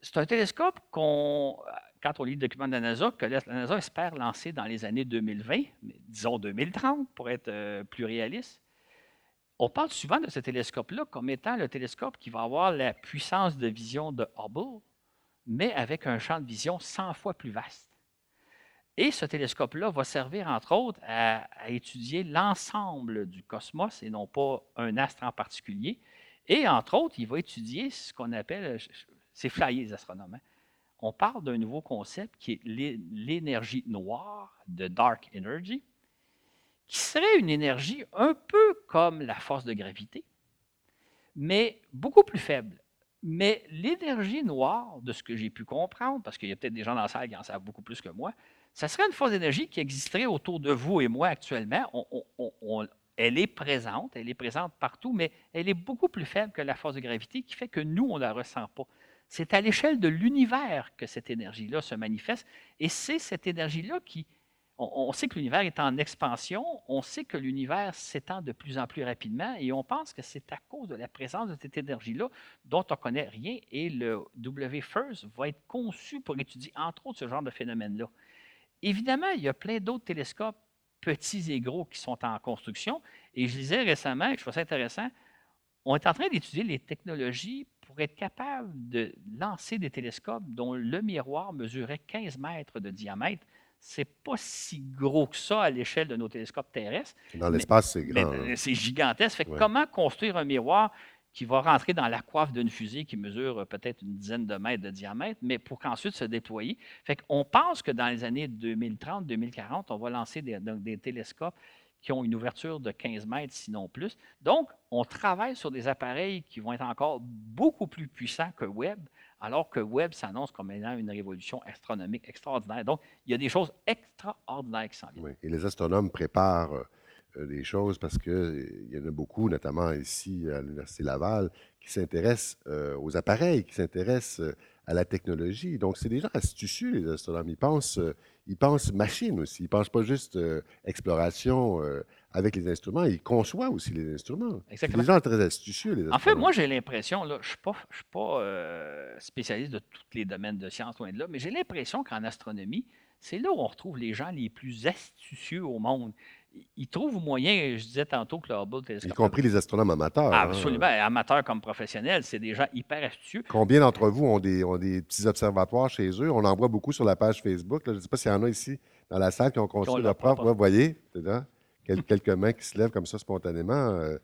C'est un télescope qu'on, quand on lit le document de la NASA, que la NASA espère lancer dans les années 2020, disons 2030 pour être euh, plus réaliste. On parle souvent de ce télescope-là comme étant le télescope qui va avoir la puissance de vision de Hubble, mais avec un champ de vision 100 fois plus vaste. Et ce télescope-là va servir, entre autres, à, étudier l'ensemble du cosmos et non pas un astre en particulier. Et entre autres, il va étudier ce qu'on appelle, c'est flyer les astronomes, hein. on parle d'un nouveau concept qui est l'énergie noire, de dark energy, qui serait une énergie un peu comme la force de gravité, mais beaucoup plus faible. Mais l'énergie noire, de ce que j'ai pu comprendre, parce qu'il y a peut-être des gens dans la salle qui en savent beaucoup plus que moi, ça serait une force d'énergie qui existerait autour de vous et moi actuellement. Elle est présente, elle est présente partout, mais elle est beaucoup plus faible que la force de gravité qui fait que nous, on ne la ressent pas. C'est à l'échelle de l'univers que cette énergie-là se manifeste, et c'est cette énergie-là qui, on, sait que l'univers est en expansion, on sait que l'univers s'étend de plus en plus rapidement et on pense que c'est à cause de la présence de cette énergie-là dont on ne connaît rien et le WFIRST va être conçu pour étudier entre autres ce genre de phénomène-là. Évidemment, il y a plein d'autres télescopes petits et gros qui sont en construction et je disais récemment, et je trouve ça intéressant, on est en train d'étudier les technologies pour être capable de lancer des télescopes dont le miroir mesurait 15 mètres de diamètre c'est pas si gros que ça à l'échelle de nos télescopes terrestres. Dans l'espace, c'est grand. Euh, c'est gigantesque. Fait Comment construire un miroir qui va rentrer dans la coiffe d'une fusée qui mesure euh, peut-être une dizaine de mètres de diamètre, mais pour qu'ensuite se déployer. Fait qu'on pense que dans les années 2030-2040, on va lancer des, des, télescopes qui ont une ouverture de 15 mètres, sinon plus. Donc, on travaille sur des appareils qui vont être encore beaucoup plus puissants que Webb, alors que Webb s'annonce comme ayant une révolution astronomique extraordinaire. Donc, il y a des choses extraordinaires qui s'en viennent. Oui. Et les astronomes préparent euh, des choses parce qu'il euh, y en a beaucoup, notamment ici à l'Université Laval, qui s'intéressent euh, aux appareils, qui s'intéressent à la technologie. Donc, c'est des gens astucieux, les astronomes. Ils pensent, ils pensent machine aussi. Ils ne pensent pas juste exploration avec les instruments, il conçoit aussi les instruments. C'est des gens très astucieux, les En fait, moi, j'ai l'impression, je ne suis pas, suis pas euh, spécialiste de tous les domaines de sciences, loin de là, mais j'ai l'impression qu'en astronomie, c'est là où on retrouve les gens les plus astucieux au monde. Ils trouvent moyen, je disais tantôt que le Hubble télescope. Y compris les astronomes amateurs. Hein. absolument, amateurs comme professionnels, c'est des gens hyper astucieux. Combien d'entre vous ont des, ont des petits observatoires chez eux? On en voit beaucoup sur la page Facebook. Je ne sais pas s'il y en a ici dans la salle qui ont construit leur propre. Vous voyez, quelques mains qui se lèvent comme ça spontanément. Euh,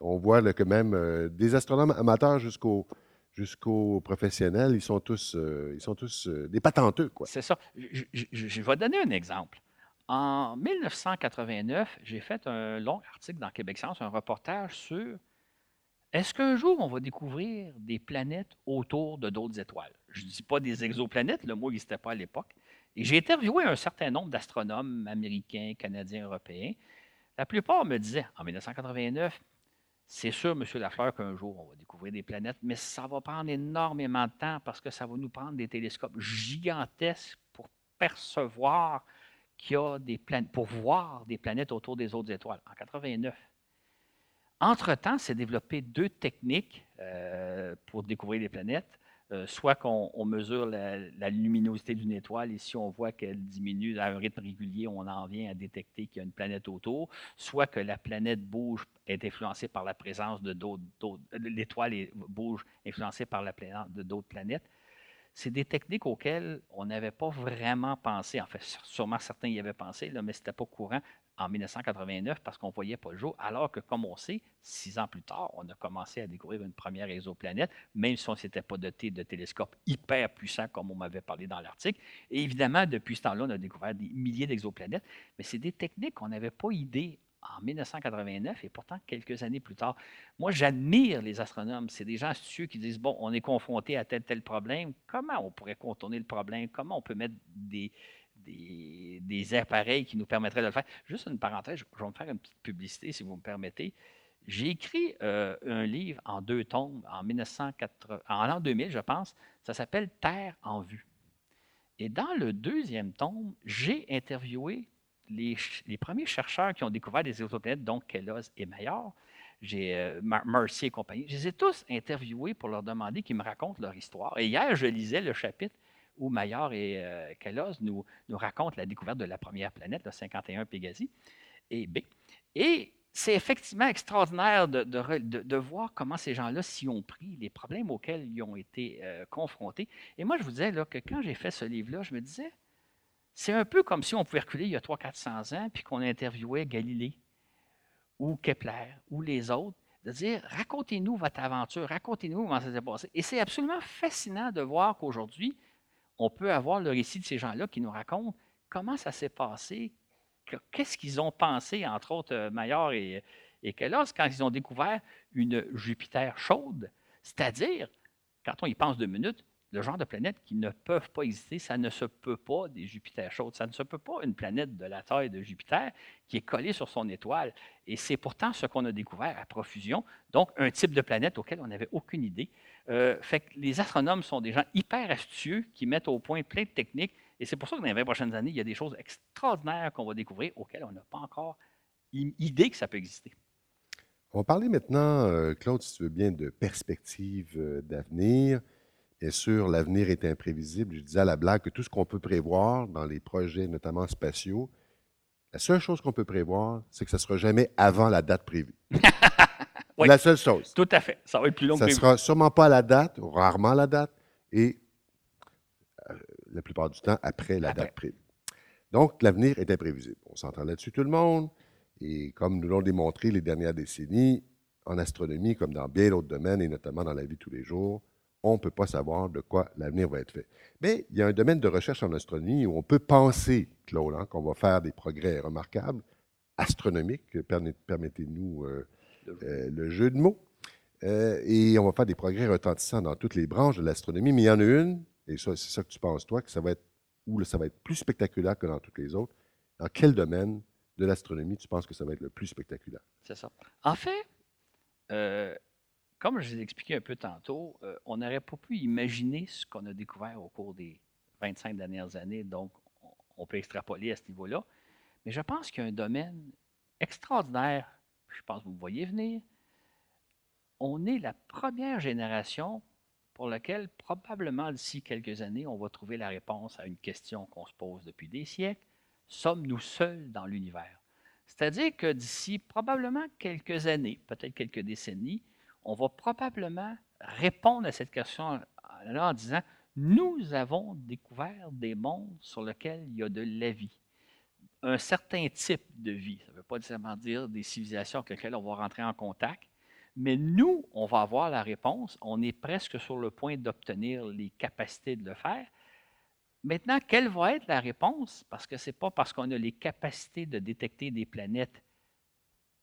on voit que même euh, des astronomes amateurs jusqu'aux jusqu'aux professionnels, ils sont tous, euh, ils sont tous des patenteux. C'est ça. Je, je, vais donner un exemple. En 1989, j'ai fait un long article dans Québec Science, un reportage sur est-ce qu'un jour on va découvrir des planètes autour de d'autres étoiles? Je ne dis pas des exoplanètes, le mot n'existait pas à l'époque. Et j'ai interviewé un certain nombre d'astronomes américains, canadiens, européens, la plupart me disaient, en 1989, c'est sûr, M. Lafleur, qu'un jour, on va découvrir des planètes, mais ça va prendre énormément de temps parce que ça va nous prendre des télescopes gigantesques pour percevoir a des pour voir des planètes autour des autres étoiles. En 89. Entre-temps, s'est développé deux techniques euh, pour découvrir les planètes. Euh, soit qu'on mesure la, luminosité d'une étoile et si on voit qu'elle diminue à un rythme régulier, on en vient à détecter qu'il y a une planète autour, soit que la planète bouge, est influencée par la présence de d'autres, l'étoile bouge influencée par la présence de d'autres planètes. C'est des techniques auxquelles on n'avait pas vraiment pensé. En fait, sûrement certains y avaient pensé, mais ce n'était pas courant en 1989 parce qu'on ne voyait pas le jour, alors que, comme on sait, six ans plus tard, on a commencé à découvrir une première exoplanète, même si on ne s'était pas doté de télescopes hyper puissants comme on m'avait parlé dans l'article. Et évidemment, depuis ce temps-là, on a découvert des milliers d'exoplanètes, mais c'est des techniques qu'on n'avait pas idée en 1989 et pourtant quelques années plus tard. Moi, j'admire les astronomes. C'est des gens astucieux qui disent, bon, on est confronté à tel, tel problème. Comment on pourrait contourner le problème? Comment on peut mettre des, des, appareils qui nous permettraient de le faire? Juste une parenthèse, je vais me faire une petite publicité si vous me permettez. J'ai écrit euh, un livre en deux 1980, en l'an 2000, je pense. Ça s'appelle Terre en vue. Et dans le deuxième tome, j'ai interviewé les, premiers chercheurs qui ont découvert des exoplanètes, donc Kellos et Maillard, j'ai euh, et compagnie, je les ai tous interviewés pour leur demander qu'ils me racontent leur histoire. Et hier, je lisais le chapitre où Maillard et euh, Kellos nous, racontent la découverte de la première planète, le 51 Pégasi et B. Et c'est effectivement extraordinaire de, voir comment ces gens-là s'y ont pris, les problèmes auxquels ils ont été euh, confrontés. Et moi, je vous disais que quand j'ai fait ce livre-là, je me disais, c'est un peu comme si on pouvait reculer il y a 300-400 ans, puis qu'on interviewait Galilée ou Kepler ou les autres, de dire, racontez-nous votre aventure, racontez-nous comment ça s'est passé. Et c'est absolument fascinant de voir qu'aujourd'hui, on peut avoir le récit de ces gens-là qui nous racontent comment ça s'est passé, qu'est-ce qu'ils ont pensé, entre autres euh, Maillard et, et quand ils ont découvert une Jupiter chaude, c'est-à-dire, quand on y pense deux minutes, le genre de planètes qui ne peuvent pas exister, ça ne se peut pas des Jupiters chaudes. Ça ne se peut pas une planète de la taille de Jupiter qui est collée sur son étoile. Et c'est pourtant ce qu'on a découvert à profusion. Donc, un type de planète auquel on n'avait aucune idée. Euh, fait que les astronomes sont des gens hyper astucieux qui mettent au point plein de techniques et c'est pour ça que dans les 20 prochaines années, il y a des choses extraordinaires qu'on va découvrir auxquelles on n'a pas encore idée que ça peut exister. On va parler maintenant, euh, Claude, si tu veux bien, de perspectives euh, d'avenir. Bien sûr, l'avenir est imprévisible. Je disais à la blague que tout ce qu'on peut prévoir dans les projets, notamment spatiaux, la seule chose qu'on peut prévoir, c'est que ça ne sera jamais avant la date prévue. La seule chose. Tout à fait. Ça va être plus long ça que Ça ne sera sûrement pas à la date, rarement à la date, et la plupart du temps après la date prévue. Donc, l'avenir est imprévisible. On s'entend là-dessus tout le monde. Et comme nous l'ont démontré les dernières décennies, en astronomie, comme dans bien d'autres domaines, et notamment dans la vie de tous les jours, on ne peut pas savoir de quoi l'avenir va être fait. Mais il y a un domaine de recherche en astronomie où on peut penser, Claude, hein, qu'on va faire des progrès remarquables, astronomiques, permettez-nous euh, euh, le jeu de mots, euh, et on va faire des progrès retentissants dans toutes les branches de l'astronomie, mais il y en a une et c'est ça que tu penses, toi, que ça va être, ou ça va être plus spectaculaire que dans toutes les autres. Dans quel domaine de l'astronomie tu penses que ça va être le plus spectaculaire? C'est ça. En fait, comme je vous ai expliqué un peu tantôt, euh, on n'aurait pas pu imaginer ce qu'on a découvert au cours des 25 dernières années, donc on peut extrapoler à ce niveau-là. Mais je pense qu'il y a un domaine extraordinaire, je pense que vous me voyez venir. On est la première génération pour lequel probablement d'ici quelques années, on va trouver la réponse à une question qu'on se pose depuis des siècles. Sommes-nous seuls dans l'univers? C'est-à-dire que d'ici probablement quelques années, peut-être quelques décennies, on va probablement répondre à cette question en disant, nous avons découvert des mondes sur lesquels il y a de la vie un certain type de vie. Ça ne veut pas nécessairement dire des civilisations avec lesquelles on va rentrer en contact, mais nous, on va avoir la réponse. On est presque sur le point d'obtenir les capacités de le faire. Maintenant, quelle va être la réponse? Parce que ce n'est pas parce qu'on a les capacités de détecter des planètes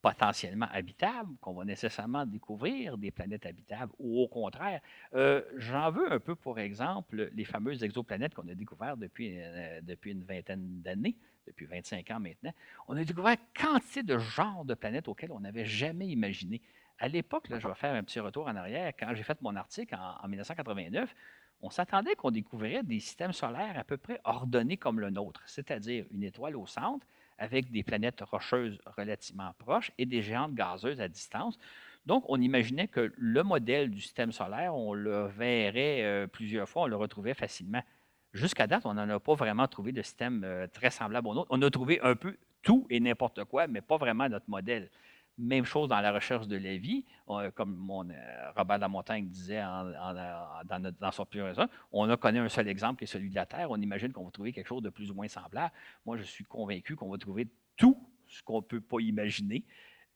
potentiellement habitables qu'on va nécessairement découvrir des planètes habitables, ou au contraire. Euh, j'en veux un peu pour exemple les fameuses exoplanètes qu'on a découvertes depuis, euh, depuis une vingtaine d'années, depuis 25 ans maintenant. On a découvert quantité de genres de planètes auxquelles on n'avait jamais imaginé. À l'époque, je vais faire un petit retour en arrière, quand j'ai fait mon article en, 1989, on s'attendait qu'on découvrirait des systèmes solaires à peu près ordonnés comme le nôtre, c'est-à-dire une étoile au centre avec des planètes rocheuses relativement proches et des géantes gazeuses à distance. Donc, on imaginait que le modèle du système solaire, on le verrait euh, plusieurs fois, on le retrouvait facilement. Jusqu'à date, on n'en a pas vraiment trouvé de système euh, très semblable au nôtre. On a trouvé un peu tout et n'importe quoi, mais pas vraiment notre modèle. Même chose dans la recherche de la vie, comme mon, euh, Robert Lamontagne disait dans, son plus récent, on a connu un seul exemple qui est celui de la Terre. On imagine qu'on va trouver quelque chose de plus ou moins semblable. Moi, je suis convaincu qu'on va trouver tout ce qu'on ne peut pas imaginer.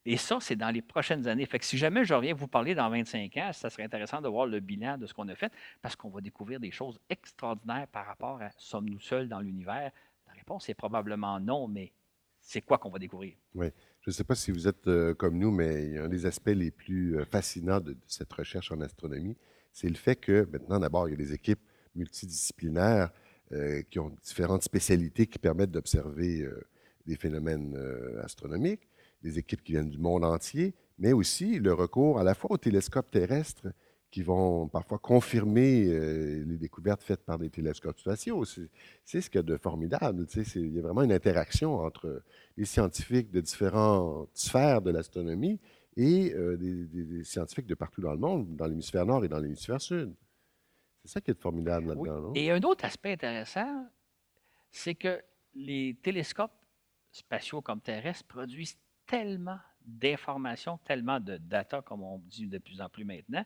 Et ça, c'est dans les prochaines années. Fait si jamais je reviens vous parler dans 25 ans, ça serait intéressant de voir le bilan de ce qu'on a fait, parce qu'on va découvrir des choses extraordinaires par rapport à sommes-nous seuls dans l'univers? La réponse est probablement non, mais c'est quoi qu'on va découvrir? Oui. Je ne sais pas si vous êtes euh, comme nous, mais un des aspects les plus euh, fascinants de, cette recherche en astronomie, c'est le fait que maintenant, d'abord, il y a des équipes multidisciplinaires euh, qui ont différentes spécialités qui permettent d'observer des phénomènes astronomiques, des équipes qui viennent du monde entier, mais aussi le recours à la fois au télescope terrestre qui vont parfois confirmer euh, les découvertes faites par des télescopes spatiaux. C'est ce qu'il y a de formidable. Il y a vraiment une interaction entre les scientifiques de différentes sphères de l'astronomie et euh, des, scientifiques de partout dans le monde, dans l'hémisphère nord et dans l'hémisphère sud. C'est ça qui est de formidable là-dedans. Et un autre aspect intéressant, c'est que les télescopes spatiaux comme terrestres produisent tellement d'informations, tellement de data, comme on dit de plus en plus maintenant,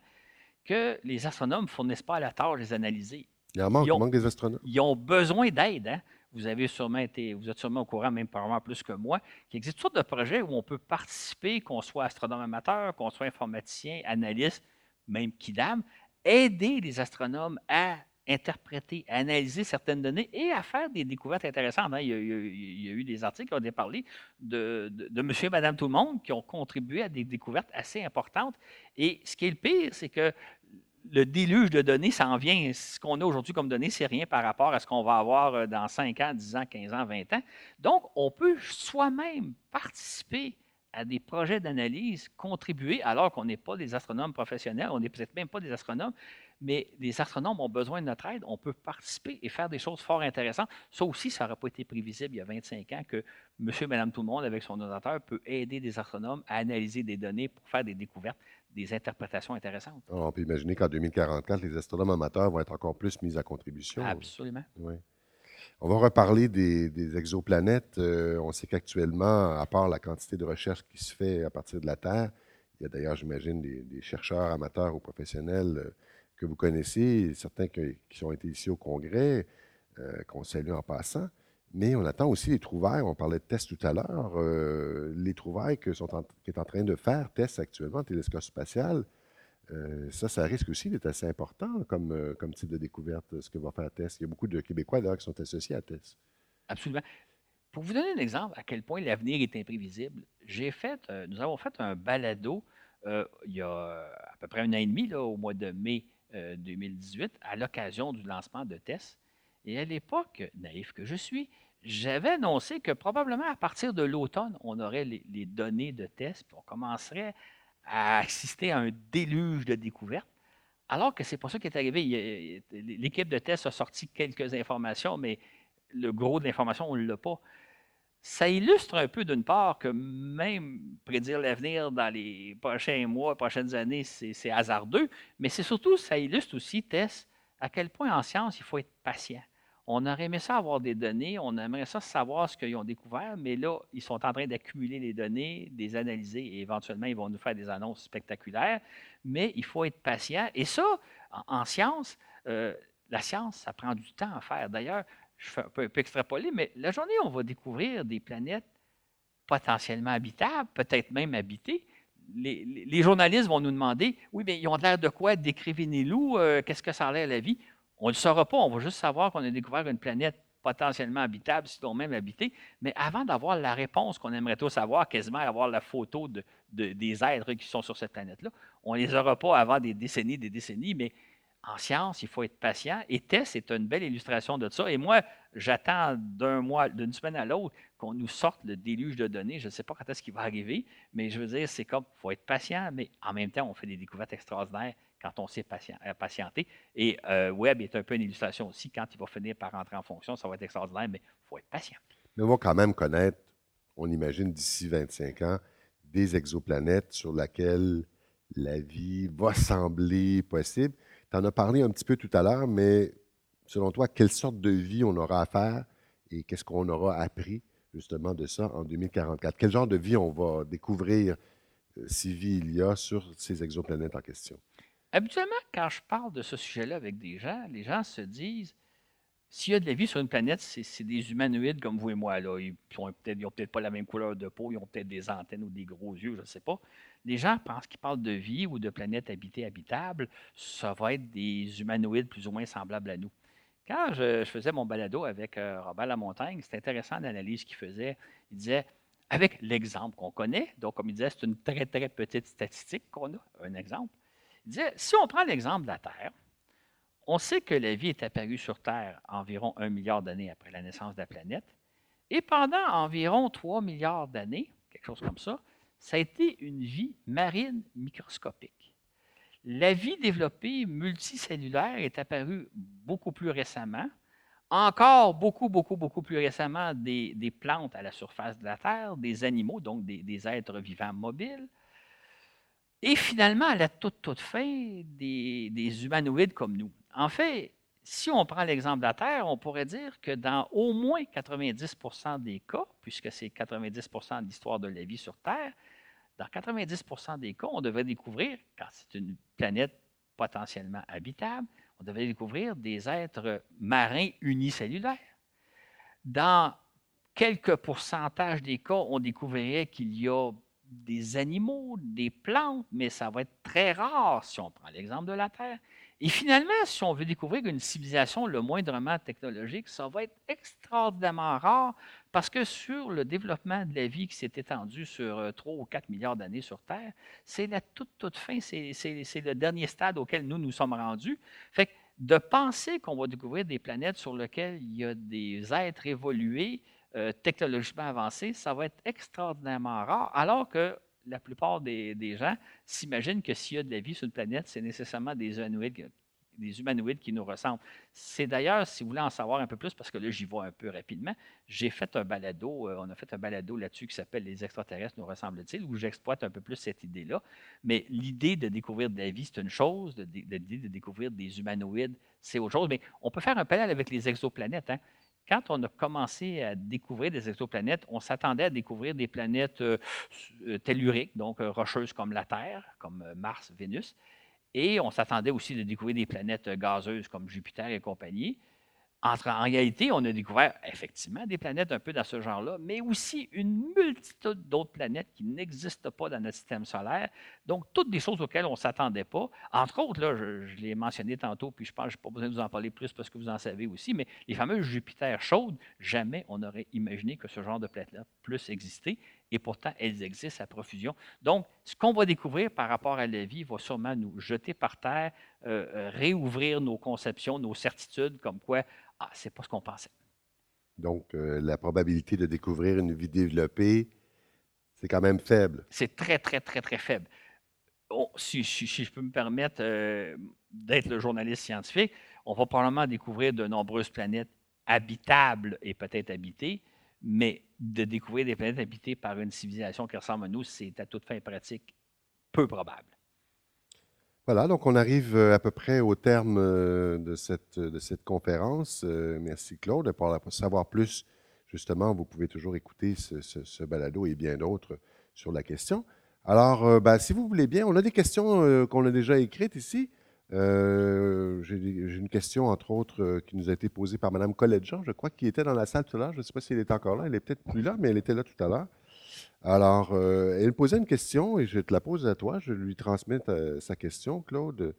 que les astronomes ne fournissent pas à la tâche les analyser. Il y a un manque, manque des astronomes. Ils ont besoin d'aide. Hein. Vous avez sûrement été, vous êtes sûrement au courant, même probablement plus que moi, qu'il existe toutes sortes de projets où on peut participer, qu'on soit astronome amateur, qu'on soit informaticien, analyste, même kidam, aider les astronomes à interpréter, analyser certaines données et à faire des découvertes intéressantes. Hein. Il, y a, eu des articles qui ont parlé de, de, monsieur et madame tout le monde qui ont contribué à des découvertes assez importantes. Et ce qui est le pire, c'est que le déluge de données s'en vient. Ce qu'on a aujourd'hui comme données, c'est rien par rapport à ce qu'on va avoir euh, dans 5 ans, 10 ans, 15 ans, 20 ans. Donc, on peut soi-même participer à des projets d'analyse, contribuer, alors qu'on n'est pas des astronomes professionnels, on n'est peut-être même pas des astronomes, mais les astronomes ont besoin de notre aide. On peut participer et faire des choses fort intéressantes. Ça aussi, ça n'aurait pas été prévisible il y a 25 ans que monsieur, madame, tout le monde, avec son ordinateur, peut aider des astronomes à analyser des données pour faire des découvertes, des interprétations intéressantes. Ah, on peut imaginer qu'en 2044, les astronomes amateurs vont être encore plus mis à contribution. Absolument. Oui. On va reparler des, exoplanètes. Euh, on sait qu'actuellement, à part la quantité de recherche qui se fait à partir de la Terre, il y a d'ailleurs, j'imagine, des, chercheurs amateurs ou professionnels euh, que vous connaissez, certains qui ont été ici au Congrès, euh, qu'on salue en passant. Mais on attend aussi les trouvailles. On parlait de tests tout à l'heure. Euh, les trouvailles que sont qu'est en train de faire TESS actuellement, télescope spatial, euh, ça, ça risque aussi d'être assez important comme, comme type de découverte, ce que va faire TESS. Il y a beaucoup de Québécois d'ailleurs qui sont associés à TESS. Absolument. Pour vous donner un exemple à quel point l'avenir est imprévisible, j'ai fait, nous avons fait un balado il y a à peu près un an et demi, là, au mois de mai 2018 euh, à l'occasion du lancement de TESS. Et à l'époque, naïf que je suis, j'avais annoncé que probablement à partir de l'automne, on aurait les, données de TESS, puis on commencerait à assister à un déluge de découvertes. Alors que c'est pas ça qui est arrivé. L'équipe de TESS a sorti quelques informations, mais le gros de l'information, on ne l'a pas ça illustre un peu, d'une part, que même prédire l'avenir dans les prochains mois, prochaines années, c'est hasardeux, mais c'est surtout, ça illustre aussi, Tess, à quel point en science, il faut être patient. On aurait aimé ça avoir des données, on aimerait ça savoir ce qu'ils ont découvert, mais là, ils sont en train d'accumuler les données, des analyser et éventuellement, ils vont nous faire des annonces spectaculaires. Mais il faut être patient. Et ça, en, science, euh, la science, ça prend du temps à faire. D'ailleurs, je fais un peu, extrapoler, mais la journée, on va découvrir des planètes potentiellement habitables, peut-être même habitées. Les, journalistes vont nous demander Oui, mais ils ont l'air de quoi? Décrivez-nous, euh, qu'est-ce que ça a l'air la vie? On ne le saura pas, on va juste savoir qu'on a découvert une planète potentiellement habitable, sinon même habitée. Mais avant d'avoir la réponse qu'on aimerait tous avoir, quasiment avoir la photo de, des êtres qui sont sur cette planète-là, on ne les aura pas avant des décennies, des décennies, mais en science, il faut être patient. Et TESS est une belle illustration de ça. Et moi, j'attends d'un mois, d'une semaine à l'autre, qu'on nous sorte le déluge de données. Je ne sais pas quand est-ce qu'il va arriver, mais je veux dire, c'est comme, il faut être patient, mais en même temps, on fait des découvertes extraordinaires quand on sait euh, patienter. Et euh, Webb est un peu une illustration aussi. Quand il va finir par rentrer en fonction, ça va être extraordinaire, mais il faut être patient. Mais on va quand même connaître, on imagine d'ici 25 ans, des exoplanètes sur lesquelles la vie va sembler possible. Tu en as parlé un petit peu tout à l'heure, mais selon toi, quelle sorte de vie on aura à faire et qu'est-ce qu'on aura appris justement de ça en 2044? Quel genre de vie on va découvrir euh, si vie il y a sur ces exoplanètes en question? Habituellement, quand je parle de ce sujet-là avec des gens, les gens se disent s'il y a de la vie sur une planète, c'est des humanoïdes comme vous et moi. Là. Ils n'ont peut-être pas la même couleur de peau, ils ont peut-être des antennes ou des gros yeux, je ne sais pas les gens pensent qu'ils parlent de vie ou de planète habitée, habitable, ça va être des humanoïdes plus ou moins semblables à nous. Quand je, faisais mon balado avec euh, Robert Lamontagne, c'était intéressant l'analyse qu'il faisait. Il disait, avec l'exemple qu'on connaît, donc comme il disait, c'est une très, très petite statistique qu'on a, un exemple. Il disait, si on prend l'exemple de la Terre, on sait que la vie est apparue sur Terre environ un milliard d'années après la naissance de la planète, et pendant environ 3 milliards d'années, quelque chose comme ça, ça a été une vie marine microscopique. La vie développée multicellulaire est apparue beaucoup plus récemment. Encore beaucoup, beaucoup, beaucoup plus récemment, des, plantes à la surface de la Terre, des animaux, donc des, êtres vivants mobiles. Et finalement, à la toute, toute fin, des, des humanoïdes comme nous. En fait, si on prend l'exemple de la Terre, on pourrait dire que dans au moins 90% des cas, puisque c'est 90% de l'histoire de la vie sur Terre, dans 90% des cas, on devrait découvrir, car c'est une planète potentiellement habitable, on devrait découvrir des êtres marins unicellulaires. Dans quelques pourcentages des cas, on découvrirait qu'il y a des animaux, des plantes, mais ça va être très rare si on prend l'exemple de la Terre. Et finalement, si on veut découvrir une civilisation le moindrement technologique, ça va être extraordinairement rare parce que sur le développement de la vie qui s'est étendu sur 3 euh, ou 4 milliards d'années sur Terre, c'est la toute, toute fin, c'est le dernier stade auquel nous nous sommes rendus. Fait que de penser qu'on va découvrir des planètes sur lesquelles il y a des êtres évolués, euh, technologiquement avancés, ça va être extraordinairement rare, alors que la plupart des, gens s'imaginent que s'il y a de la vie sur une planète, c'est nécessairement des humanoïdes, des humanoïdes qui nous ressemblent. C'est d'ailleurs, si vous voulez en savoir un peu plus, parce que là, j'y vois un peu rapidement, j'ai fait un balado, euh, on a fait un balado là-dessus qui s'appelle Les extraterrestres nous ressemblent-ils, où j'exploite un peu plus cette idée-là. Mais l'idée de découvrir de la vie, c'est une chose, l'idée de, découvrir des humanoïdes, c'est autre chose. Mais on peut faire un parallèle avec les exoplanètes. Hein quand on a commencé à découvrir des exoplanètes, on s'attendait à découvrir des planètes euh, euh, telluriques, donc euh, rocheuses comme la Terre, comme Mars, Vénus, et on s'attendait aussi de découvrir des planètes gazeuses comme Jupiter et compagnie en réalité, on a découvert effectivement des planètes un peu dans ce genre-là, mais aussi une multitude d'autres planètes qui n'existent pas dans notre système solaire. Donc, toutes des choses auxquelles on ne s'attendait pas. Entre autres, là, je, l'ai mentionné tantôt, puis je pense que je n'ai pas besoin de vous en parler plus parce que vous en savez aussi, mais les fameuses Jupiter chaudes, jamais on n'aurait imaginé que ce genre de planètes-là puisse exister, et pourtant, elles existent à profusion. Donc, ce qu'on va découvrir par rapport à la vie va sûrement nous jeter par terre, euh, euh, réouvrir nos conceptions, nos certitudes, comme quoi ah, c'est pas ce qu'on pensait. Donc, euh, la probabilité de découvrir une vie développée, c'est quand même faible. C'est très, très, très, très faible. si, je peux me permettre euh, d'être le journaliste scientifique, on va probablement découvrir de nombreuses planètes habitables et peut-être habitées, mais de découvrir des planètes habitées par une civilisation qui ressemble à nous, c'est à toute fin pratique peu probable. Voilà, donc on arrive euh, à peu près au terme euh, de cette, de cette conférence. Euh, merci Claude. Pour savoir plus, justement, vous pouvez toujours écouter ce, balado et bien d'autres sur la question. Alors, ben, si vous voulez bien, on a des questions qu'on a déjà écrites ici. J'ai une question, entre autres, qui nous a été posée par Mme Colette Jean, je crois, qui était dans la salle tout à l'heure. Je ne sais pas si elle est encore là. Elle est peut-être plus là, mais elle était là tout à l'heure. Alors, euh, elle posait une question et je te la pose à toi. Je lui transmets sa question, Claude.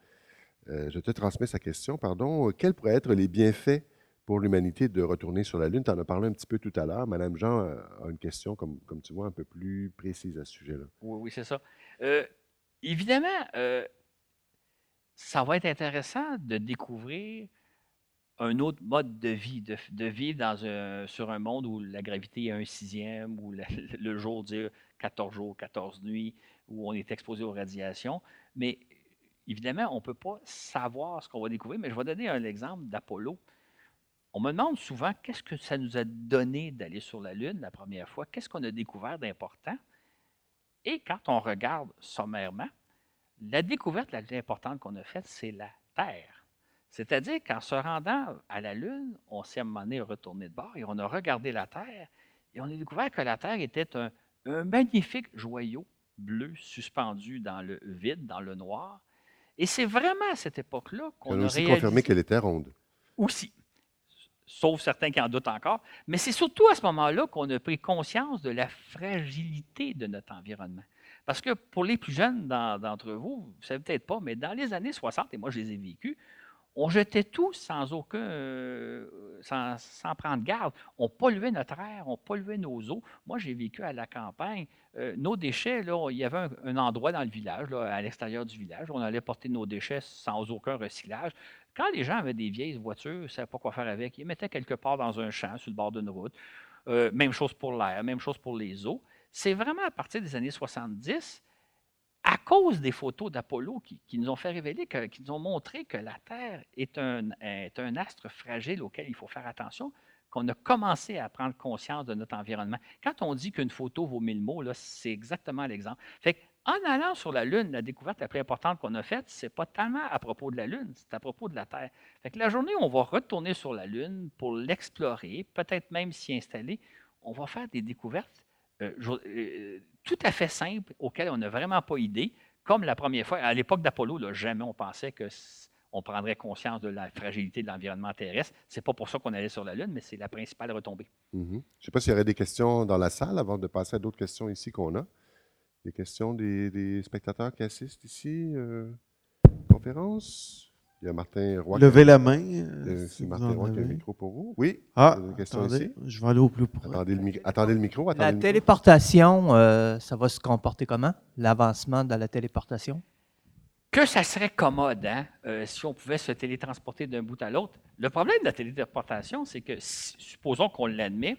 Euh, je te transmets sa question, pardon. Quels pourraient être les bienfaits pour l'humanité de retourner sur la Lune? Tu en as parlé un petit peu tout à l'heure. Madame Jean a une question, comme, comme tu vois, un peu plus précise à ce sujet-là. Oui, c'est ça. Euh, évidemment, ça va être intéressant de découvrir un autre mode de vie, de, vivre dans un, sur un monde où la gravité est un sixième, où le jour dure 14 jours, 14 nuits, où on est exposé aux radiations. Mais évidemment, on ne peut pas savoir ce qu'on va découvrir, mais je vais donner un exemple d'Apollo. On me demande souvent qu'est-ce que ça nous a donné d'aller sur la Lune la première fois, qu'est-ce qu'on a découvert d'important? Et quand on regarde sommairement, la découverte la plus importante qu'on a faite, c'est la Terre. C'est-à-dire qu'en se rendant à la Lune, on s'est à un moment donné retourné de bord et on a regardé la Terre et on a découvert que la Terre était un, magnifique joyau bleu suspendu dans le vide, dans le noir. Et c'est vraiment à cette époque-là qu'on a, a aussi confirmé qu'elle était ronde. Aussi, sauf certains qui en doutent encore. Mais c'est surtout à ce moment-là qu'on a pris conscience de la fragilité de notre environnement. Parce que pour les plus jeunes d'entre vous, vous ne savez peut-être pas, mais dans les années 60, et moi je les ai vécues, on jetait tout sans aucun, euh, sans, prendre garde. On polluait notre air, on polluait nos eaux. Moi, j'ai vécu à la campagne. Euh, nos déchets, là, il y avait un, endroit dans le village, à l'extérieur du village, on allait porter nos déchets sans aucun recyclage. Quand les gens avaient des vieilles voitures, ils ne savaient pas quoi faire avec, ils les mettaient quelque part dans un champ, sur le bord d'une route. Euh, même chose pour l'air, même chose pour les eaux. C'est vraiment à partir des années 70, à cause des photos d'Apollo qui, nous ont fait révéler, qui nous ont montré que la Terre est un, astre fragile auquel il faut faire attention, qu'on a commencé à prendre conscience de notre environnement. Quand on dit qu'une photo vaut mille mots, c'est exactement l'exemple. En allant sur la Lune, la découverte la plus importante qu'on a faite, ce n'est pas tellement à propos de la Lune, c'est à propos de la Terre. La journée on va retourner sur la Lune pour l'explorer, peut-être même s'y installer, on va faire des découvertes euh, euh, tout à fait simples auxquelles on n'a vraiment pas idée. Comme la première fois, à l'époque d'Apollo, jamais on pensait qu'on prendrait conscience de la fragilité de l'environnement terrestre. Ce n'est pas pour ça qu'on allait sur la Lune, mais c'est la principale retombée. Mm-hmm. Je ne sais pas s'il y aurait des questions dans la salle avant de passer à d'autres questions ici qu'on a. Des questions des, spectateurs qui assistent ici. Euh, conférence? Il y a Martin Roy. Levez la main. Euh, c'est Martin Roy qui a un micro pour vous. Oui. Ah, une question attendez, ici. je vais aller au plus près. Attendez le, attendez le micro. la téléportation, euh, ça va se comporter comment? L'avancement de la téléportation? Que ça serait commode hein, si on pouvait se télétransporter d'un bout à l'autre. Le problème de la téléportation, c'est que, supposons qu'on l'admet,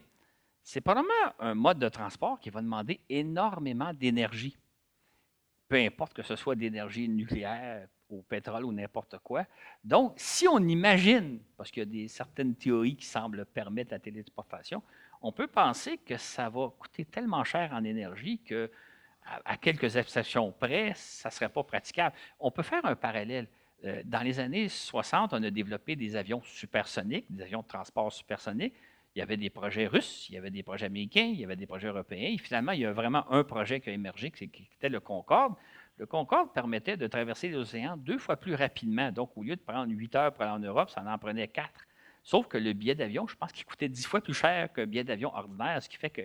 c'est probablement un mode de transport qui va demander énormément d'énergie. Peu importe que ce soit d'énergie nucléaire, au pétrole ou n'importe quoi. Donc, si on imagine, parce qu'il y a des, certaines théories qui semblent permettre la téléportation, on peut penser que ça va coûter tellement cher en énergie que, à, quelques exceptions près, ça ne serait pas praticable. On peut faire un parallèle. Euh, dans les années 60, on a développé des avions supersoniques, des avions de transport supersoniques. Il y avait des projets russes, il y avait des projets américains, il y avait des projets européens. Finalement, il y a vraiment un projet qui a émergé, qui était le Concorde. Le Concorde permettait de traverser l'océan deux fois plus rapidement. Donc, au lieu de prendre huit heures pour aller en Europe, ça en prenait quatre. Sauf que le billet d'avion, je pense qu'il coûtait dix fois plus cher qu'un billet d'avion ordinaire, ce qui fait que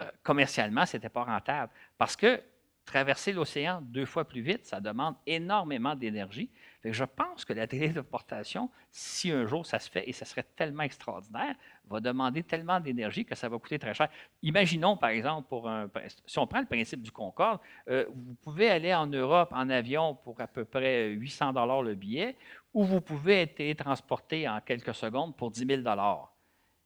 euh, commercialement, ce n'était pas rentable. Parce que traverser l'océan deux fois plus vite, ça demande énormément d'énergie. Je pense que la téléportation, si un jour ça se fait, et ça serait tellement extraordinaire, va demander tellement d'énergie que ça va coûter très cher. Imaginons, par exemple, pour un, si on prend le principe du Concorde, euh, vous pouvez aller en Europe en avion pour à peu près 800 dollars le billet, ou vous pouvez être transporté en quelques secondes pour 10 000 dollars.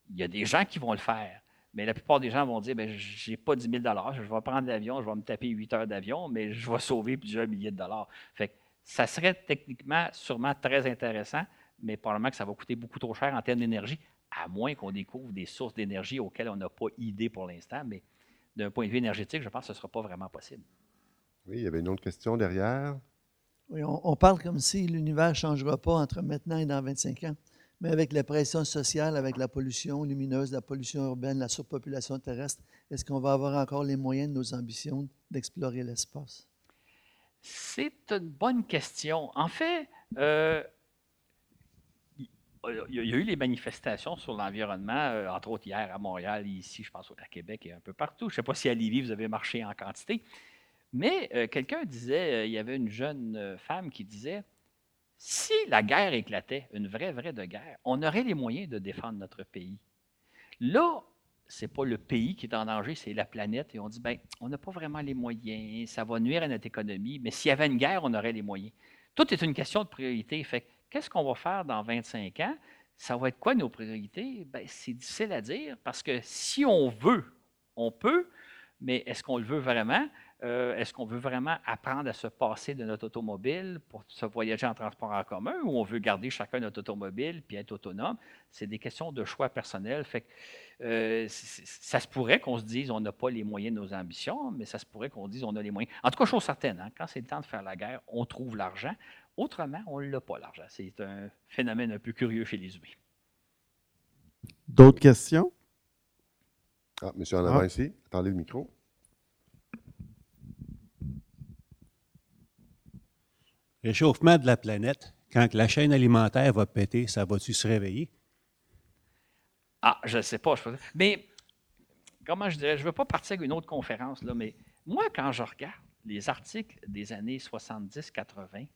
Il y a des gens qui vont le faire. Mais la plupart des gens vont dire, ben, je n'ai pas 10 000 je vais prendre l'avion, je vais me taper 8 heures d'avion, mais je vais sauver plusieurs milliers de dollars. Fait ça serait techniquement sûrement très intéressant, mais probablement que ça va coûter beaucoup trop cher en termes d'énergie, à moins qu'on découvre des sources d'énergie auxquelles on n'a pas idée pour l'instant. Mais d'un point de vue énergétique, je pense que ce ne sera pas vraiment possible. Oui, il y avait une autre question derrière. Oui, on, on parle comme si l'univers ne changera pas entre maintenant et dans 25 ans. Mais avec la pression sociale, avec la pollution lumineuse, la pollution urbaine, la surpopulation terrestre, est-ce qu'on va avoir encore les moyens de nos ambitions d'explorer l'espace? C'est une bonne question. En fait, euh, il y a eu les manifestations sur l'environnement, euh, entre autres hier à Montréal, ici, je pense à Québec et un peu partout. Je ne sais pas si à Lévis, vous avez marché en quantité. Mais euh, quelqu'un disait, il y avait une jeune femme qui disait, si la guerre éclatait, une vraie, vraie de guerre, on aurait les moyens de défendre notre pays. Là, ce n'est pas le pays qui est en danger, c'est la planète. Et on dit, ben, on n'a pas vraiment les moyens, ça va nuire à notre économie, mais s'il y avait une guerre, on aurait les moyens. Tout est une question de priorité. Fait qu'est-ce qu'on va faire dans 25 ans? Ça va être quoi nos priorités? Ben, c'est difficile à dire parce que si on veut, on peut, mais est-ce qu'on le veut vraiment? Euh, est-ce qu'on veut vraiment apprendre à se passer de notre automobile pour se voyager en transport en commun ou on veut garder chacun notre automobile puis être autonome? C'est des questions de choix personnels. Fait euh, ça se pourrait qu'on se dise on n'a pas les moyens de nos ambitions, mais ça se pourrait qu'on dise on a les moyens. En tout cas, chose certaine, hein, quand c'est le temps de faire la guerre, on trouve l'argent. Autrement, on ne l'a pas, l'argent. C'est un phénomène un peu curieux chez les humains. D'autres questions? Ah, monsieur en avant ah. ici, attendez le micro. Réchauffement de la planète, quand la chaîne alimentaire va péter, ça va-tu se réveiller? Ah, je ne sais pas. mais, comment je dirais, je ne veux pas partir avec une autre conférence, là, mais moi, quand je regarde les articles des années 70-80,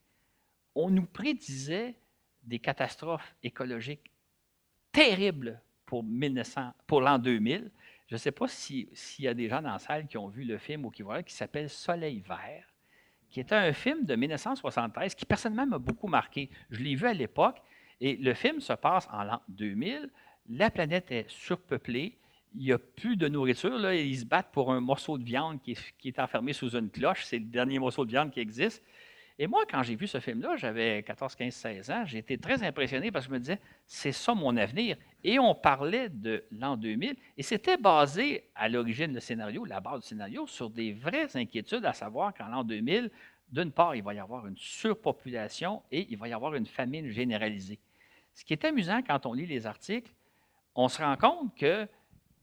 on nous prédisait des catastrophes écologiques terribles pour, pour l'an 2000. Je ne sais pas s'il y a des gens dans la salle qui ont vu le film ou qui voient, qui s'appelle Soleil vert qui était un film de 1973 qui personnellement m'a beaucoup marqué. Je l'ai vu à l'époque et le film se passe en l'an 2000. La planète est surpeuplée. il n'y a plus de nourriture. Ils se battent pour un morceau de viande qui est, enfermé sous une cloche. C'est le dernier morceau de viande qui existe. Et moi, quand j'ai vu ce film-là, j'avais 14, 15, 16 ans, j'ai été très impressionné parce que je me disais, c'est ça mon avenir. Et on parlait de l'an 2000, et c'était basé à l'origine, le scénario, la base du scénario, sur des vraies inquiétudes, à savoir qu'en l'an 2000, d'une part, il va y avoir une surpopulation et il va y avoir une famine généralisée. Ce qui est amusant quand on lit les articles, on se rend compte qu'il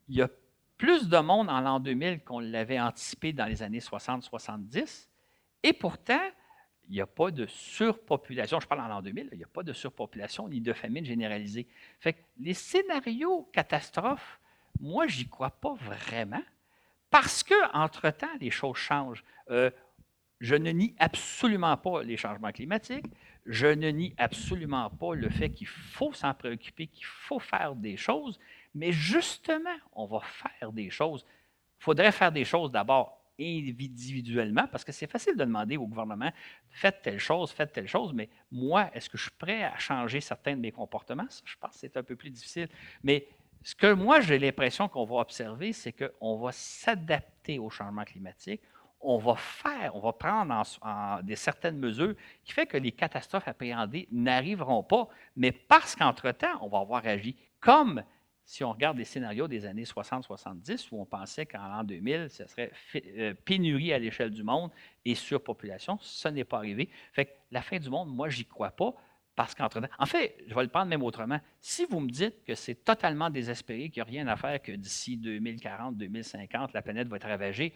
y a plus de monde en l'an 2000 qu'on l'avait anticipé dans les années 60-70, et pourtant, il n'y a pas de surpopulation. Je parle en l'an 2000, il n'y a pas de surpopulation ni de famine généralisée. Que les scénarios catastrophes, moi, j'y crois pas vraiment parce qu'entre-temps, les choses changent. Euh, je ne nie absolument pas les changements climatiques. Je ne nie absolument pas le fait qu'il faut s'en préoccuper, qu'il faut faire des choses. Mais justement, on va faire des choses. Il faudrait faire des choses d'abord individuellement, parce que c'est facile de demander au gouvernement, faites telle chose, faites telle chose, mais moi, est-ce que je suis prêt à changer certains de mes comportements? je pense que c'est un peu plus difficile. Mais ce que moi, j'ai l'impression qu'on va observer, c'est qu'on va s'adapter au changement climatique, on va faire, on va prendre des certaines mesures qui fait que les catastrophes appréhendées n'arriveront pas, mais parce qu'entre-temps, on va avoir agi comme si on regarde les scénarios des années 60-70, où on pensait qu'en l'an 2000, ce serait euh, pénurie à l'échelle du monde et surpopulation, ce n'est pas arrivé. Fait que la fin du monde, moi, j'y crois pas. Parce qu'entre En fait, je vais le prendre même autrement. Si vous me dites que c'est totalement désespéré, qu'il n'y a rien à faire, que d'ici 2040, 2050, la planète va être ravagée,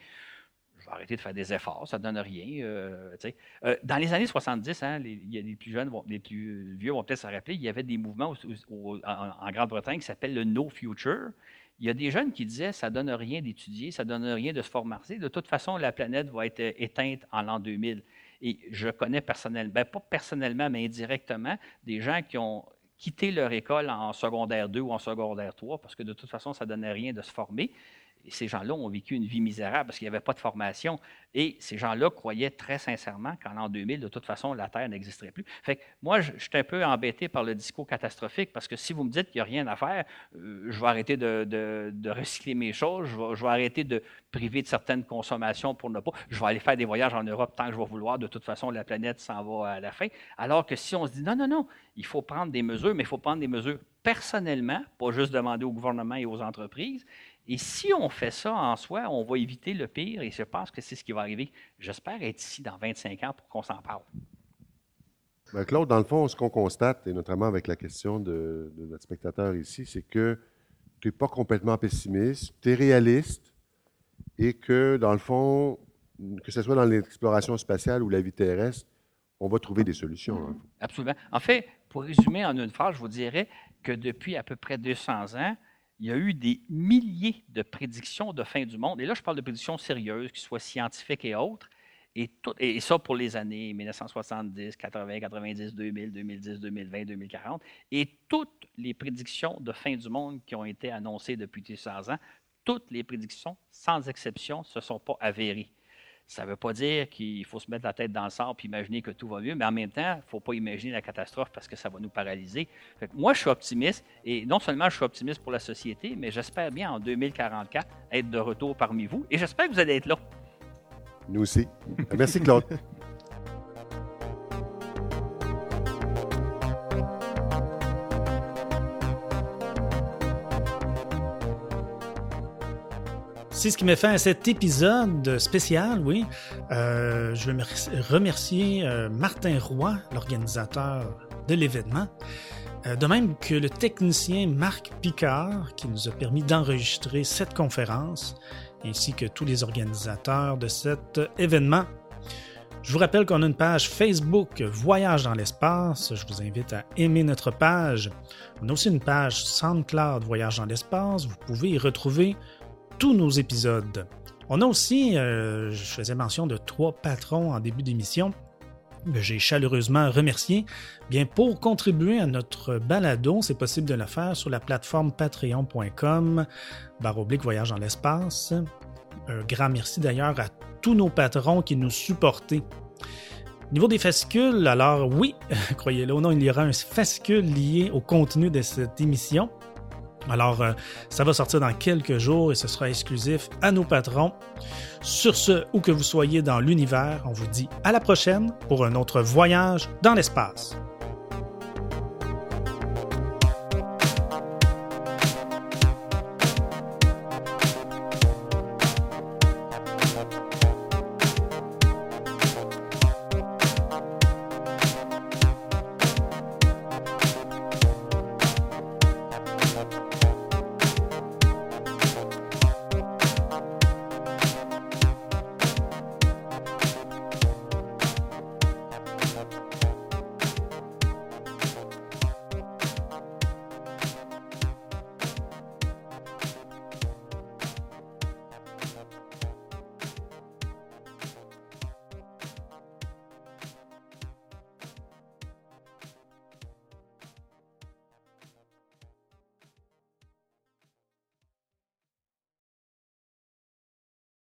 arrêter de faire des efforts, ça ne donne rien. Euh, euh, dans les années 70, hein, les, plus jeunes, les plus vieux vont peut-être se rappeler, il y avait des mouvements en, Grande-Bretagne qui s'appellent le No Future. Il y a des jeunes qui disaient ça ne donne rien d'étudier, ça ne donne rien de se former. De toute façon, la planète va être éteinte en l'an 2000. Et je connais personnellement, ben, pas personnellement, mais indirectement, des gens qui ont quitté leur école en secondaire 2 ou en secondaire 3 parce que de toute façon, ça ne donnait rien de se former ces gens-là ont vécu une vie misérable parce qu'il n'y avait pas de formation. Et ces gens-là croyaient très sincèrement qu'en l'an 2000, de toute façon, la Terre n'existerait plus. Fait que moi, je, suis un peu embêté par le discours catastrophique parce que si vous me dites qu'il n'y a rien à faire, euh, je vais arrêter de, recycler mes choses, je vais, arrêter de priver de certaines consommations pour ne pas. Je vais aller faire des voyages en Europe tant que je vais vouloir. De toute façon, la planète s'en va à la fin. Alors que si on se dit non, non, non, il faut prendre des mesures, mais il faut prendre des mesures personnellement, pas juste demander au gouvernement et aux entreprises. Et si on fait ça en soi, on va éviter le pire et je pense que c'est ce qui va arriver. J'espère être ici dans 25 ans pour qu'on s'en parle. Ben, Claude, dans le fond, ce qu'on constate, et notamment avec la question de, notre spectateur ici, c'est que tu n'es pas complètement pessimiste, tu es réaliste et que, dans le fond, que ce soit dans l'exploration spatiale ou la vie terrestre, on va trouver des solutions. Absolument. En fait, pour résumer en une phrase, je vous dirais que depuis à peu près 200 ans, il y a eu des milliers de prédictions de fin du monde. Et là, je parle de prédictions sérieuses, qui soient scientifiques et autres. Et, ça pour les années 1970, 80, 90, 2000, 2010, 2020, 2040. Et toutes les prédictions de fin du monde qui ont été annoncées depuis 200 ans, toutes les prédictions, sans exception, ne se sont pas avérées. Ça ne veut pas dire qu'il faut se mettre la tête dans le sable et imaginer que tout va mieux, mais en même temps, il ne faut pas imaginer la catastrophe parce que ça va nous paralyser. moi, je suis optimiste, et non seulement je suis optimiste pour la société, mais j'espère bien en 2044 être de retour parmi vous, et j'espère que vous allez être là. Nous aussi. Merci, Claude. C'est ce qui met fin à cet épisode spécial, oui. Euh, je veux remercier euh, Martin Roy, l'organisateur de l'événement, euh, de même que le technicien Marc Picard, qui nous a permis d'enregistrer cette conférence, ainsi que tous les organisateurs de cet événement. Je vous rappelle qu'on a une page Facebook Voyage dans l'espace. Je vous invite à aimer notre page. On a aussi une page SoundCloud Voyage dans l'espace. Vous pouvez y retrouver tous nos épisodes. On a aussi, euh, je faisais mention de trois patrons en début d'émission que j'ai chaleureusement remercié. Bien, pour contribuer à notre balado, c'est possible de le faire sur la plateforme patreon.com oblique voyage dans l'espace. Un grand merci d'ailleurs à tous nos patrons qui nous supportaient. Niveau des fascicules, alors oui, croyez-le ou non, il y aura un fascicule lié au contenu de cette émission. Alors, euh, ça va sortir dans quelques jours et ce sera exclusif à nos patrons. Sur ce, où que vous soyez dans l'univers, on vous dit à la prochaine pour un autre voyage dans l'espace.